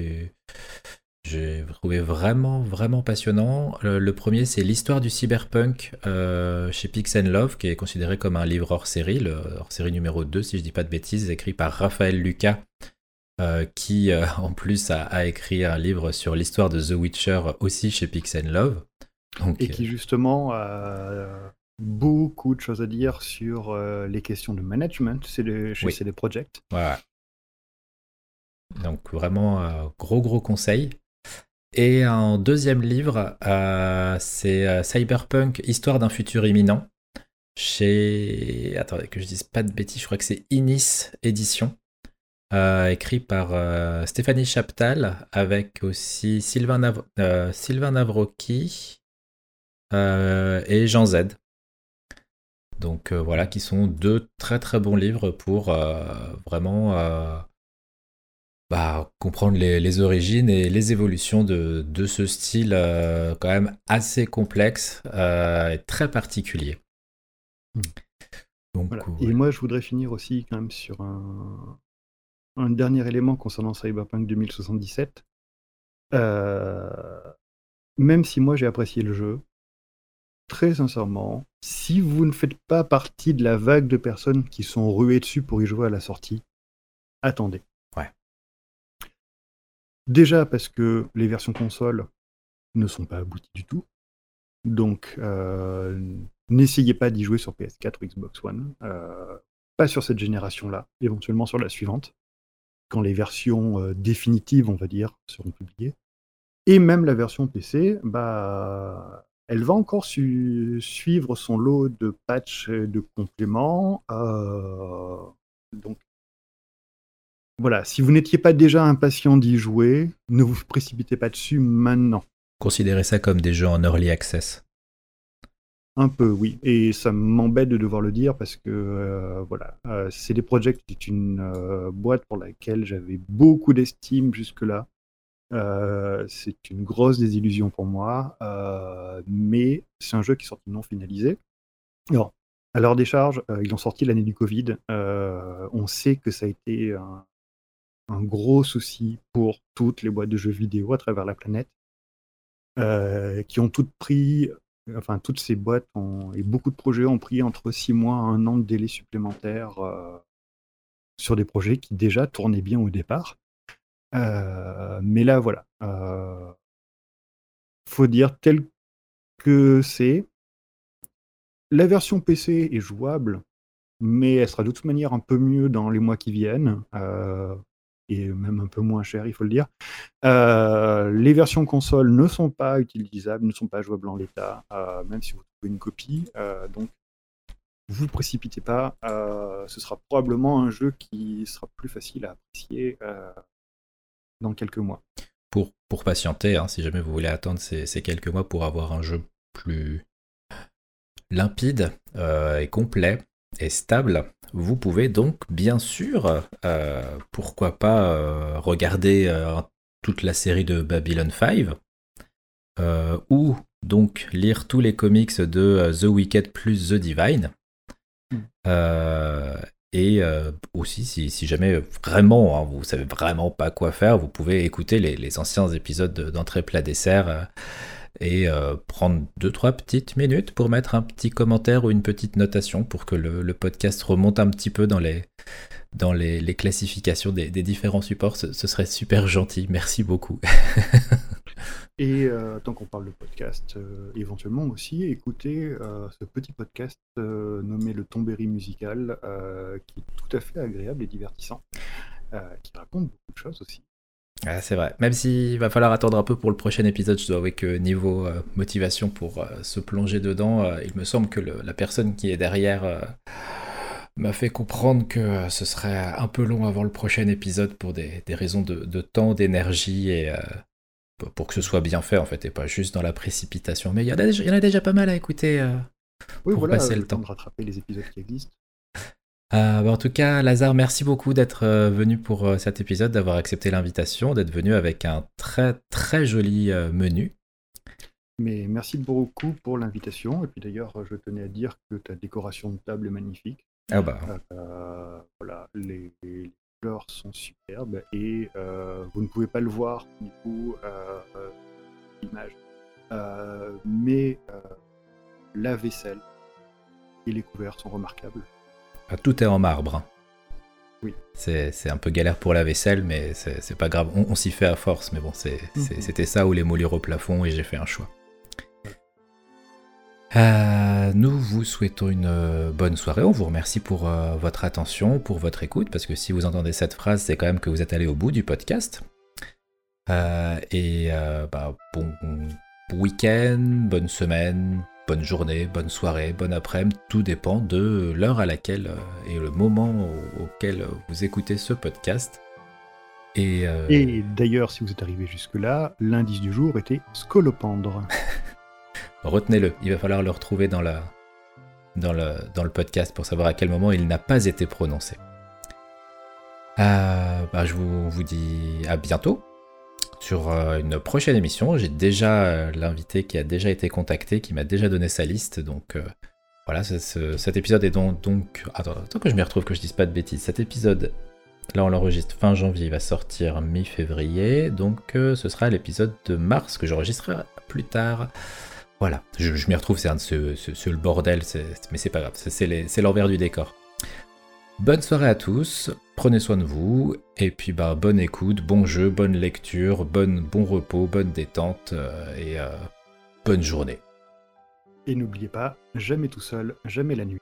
Speaker 1: j'ai trouvé vraiment vraiment passionnant. Le, premier c'est l'histoire du cyberpunk euh, chez Pix Love qui est considéré comme un livre hors série, le hors série numéro 2 si je dis pas de bêtises, écrit par Raphaël Lucas euh, qui euh, en plus a, écrit un livre sur l'histoire de The Witcher aussi chez Pix Love.
Speaker 2: et qui justement a beaucoup de choses à dire sur les questions de management chez CD Projekt.
Speaker 1: Ouais. Donc vraiment gros gros conseil. Et un deuxième livre, c'est Cyberpunk, Histoire d'un futur imminent, chez... Attendez que je dise pas de bêtises, je crois que c'est Inis Édition. Euh, écrit par euh, Stéphanie Chaptal, avec aussi Sylvain, Nav euh, Navroki et Jean Z. Donc voilà, qui sont deux très très bons livres pour vraiment bah, comprendre les, origines et les évolutions de, ce style quand même assez complexe et très particulier.
Speaker 2: Donc, Et moi, je voudrais finir aussi quand même sur un, un dernier élément concernant Cyberpunk 2077. Euh, même si moi j'ai apprécié le jeu, très sincèrement, si vous ne faites pas partie de la vague de personnes qui sont ruées dessus pour y jouer à la sortie, attendez. Déjà parce que les versions console ne sont pas abouties du tout. Donc, euh, n'essayez pas d'y jouer sur PS4 ou Xbox One. Euh, pas sur cette génération-là, éventuellement sur la suivante quand les versions euh, définitives, on va dire, seront publiées. Et même la version PC, bah, elle va encore suivre son lot de patchs et de compléments. Donc, voilà, si vous n'étiez pas déjà impatient d'y jouer, ne vous précipitez pas dessus maintenant.
Speaker 1: Considérez ça comme des jeux en early access.
Speaker 2: Un peu, oui. Et ça m'embête de devoir le dire parce que, euh, voilà, euh, CD Projekt est une euh, boîte pour laquelle j'avais beaucoup d'estime jusque-là. Euh, c'est une grosse désillusion pour moi, euh, mais c'est un jeu qui est sorti non finalisé. Alors, à l'heure des charges, euh, ils ont sorti l'année du Covid. On sait que ça a été un, un gros souci pour toutes les boîtes de jeux vidéo à travers la planète, euh, qui ont toutes pris, enfin toutes ces boîtes et beaucoup de projets ont pris entre six mois à un an de délai supplémentaire euh, sur des projets qui déjà tournaient bien au départ. Euh, mais là, voilà. Euh, faut dire tel que c'est. La version PC est jouable, mais elle sera de toute manière un peu mieux dans les mois qui viennent, euh, et même un peu moins cher, il faut le dire. Euh, les versions console ne sont pas utilisables, ne sont pas jouables en l'état, euh, même si vous trouvez une copie. euh, donc, vous précipitez pas. ce sera probablement un jeu qui sera plus facile à apprécier dans quelques mois.
Speaker 1: Pour, pour patienter, hein, si jamais vous voulez attendre ces, ces quelques mois pour avoir un jeu plus limpide et complet et stable, vous pouvez donc bien sûr, euh, pourquoi pas, euh, regarder euh, toute la série de Babylon 5 euh, ou donc lire tous les comics de The Wicked plus The Divine.
Speaker 2: Mm.
Speaker 1: Euh, et aussi, si, si jamais vraiment hein, vous savez vraiment pas quoi faire, vous pouvez écouter les, les anciens épisodes de- d'entrée plat dessert et euh, prendre deux trois petites minutes pour mettre un petit commentaire ou une petite notation pour que le, podcast remonte un petit peu dans les dans les, classifications des, différents supports. Ce, serait super gentil. Merci beaucoup.
Speaker 2: Et euh, tant qu'on parle de podcast, euh, éventuellement aussi, écoutez ce petit podcast nommé Le Tombéry Musical, qui est tout à fait agréable et divertissant, qui raconte beaucoup de choses aussi.
Speaker 1: Ah, c'est vrai. Même s'il va falloir attendre un peu pour le prochain épisode, je dois avouer que niveau euh, motivation pour euh, se plonger dedans, euh, il me semble que le- la personne qui est derrière m'a fait comprendre que ce serait un peu long avant le prochain épisode pour des, des raisons de, de temps, d'énergie et pour- que ce soit bien fait en fait et pas juste dans la précipitation. Mais il y, en a déjà- il y en a déjà pas mal à écouter.
Speaker 2: Oui,
Speaker 1: Pour
Speaker 2: voilà,
Speaker 1: passer le
Speaker 2: temps rattraper les épisodes qui existent.
Speaker 1: Euh, bah, en tout cas, Lazare, merci beaucoup d'être euh, venu pour euh, cet épisode, d'avoir accepté l'invitation, d'être venu avec un très très joli menu.
Speaker 2: Mais merci beaucoup pour l'invitation. Et puis d'ailleurs, je tenais à dire que ta décoration de table est magnifique.
Speaker 1: Ah bah,
Speaker 2: Euh, voilà, les, les fleurs sont superbes et euh, vous ne pouvez pas le voir du coup, l'image. Mais la vaisselle et les couverts sont remarquables.
Speaker 1: Ah, tout est en marbre. hein.
Speaker 2: Oui.
Speaker 1: C'est un peu galère pour la vaisselle, mais c'est pas grave. On, on s'y fait à force, mais bon,
Speaker 2: Mhm.
Speaker 1: c'était ça ou les moulures au plafond et j'ai fait un choix. Euh, nous vous souhaitons une euh, bonne soirée. On vous remercie pour euh, votre attention, pour votre écoute, parce que si vous entendez cette phrase, c'est quand même que vous êtes allé au bout du podcast. Euh, et bah, bon week-end, bonne semaine, bonne journée, bonne soirée, bonne après-midi. Tout dépend de l'heure à laquelle euh, et le moment au- auquel vous écoutez ce podcast. Et, euh,
Speaker 2: Et d'ailleurs, si vous êtes arrivé jusque-là, l'indice du jour était scolopendre.
Speaker 1: retenez-le, il va falloir le retrouver dans, la, dans, le, dans le podcast pour savoir à quel moment il n'a pas été prononcé. Euh, bah, je vous, vous dis à bientôt sur euh, une prochaine émission. J'ai déjà euh, l'invité qui a déjà été contacté, qui m'a déjà donné sa liste. Donc euh, voilà, ce- ce- cet épisode est donc... attends, attends que je m'y retrouve, que je dise pas de bêtises. Cet épisode, là on l'enregistre fin janvier, il va sortir mi-février. Donc ce sera l'épisode de mars que j'enregistrerai plus tard. Voilà, je, m'y retrouve, c'est un de ce, le bordel, mais c'est pas grave, c'est l'envers du décor. Bonne soirée à tous, prenez soin de vous, et puis bah bonne écoute, bon jeu, bonne lecture, bonne, bon repos, bonne détente, euh, et euh, bonne journée.
Speaker 2: Et n'oubliez pas, jamais tout seul, jamais la nuit.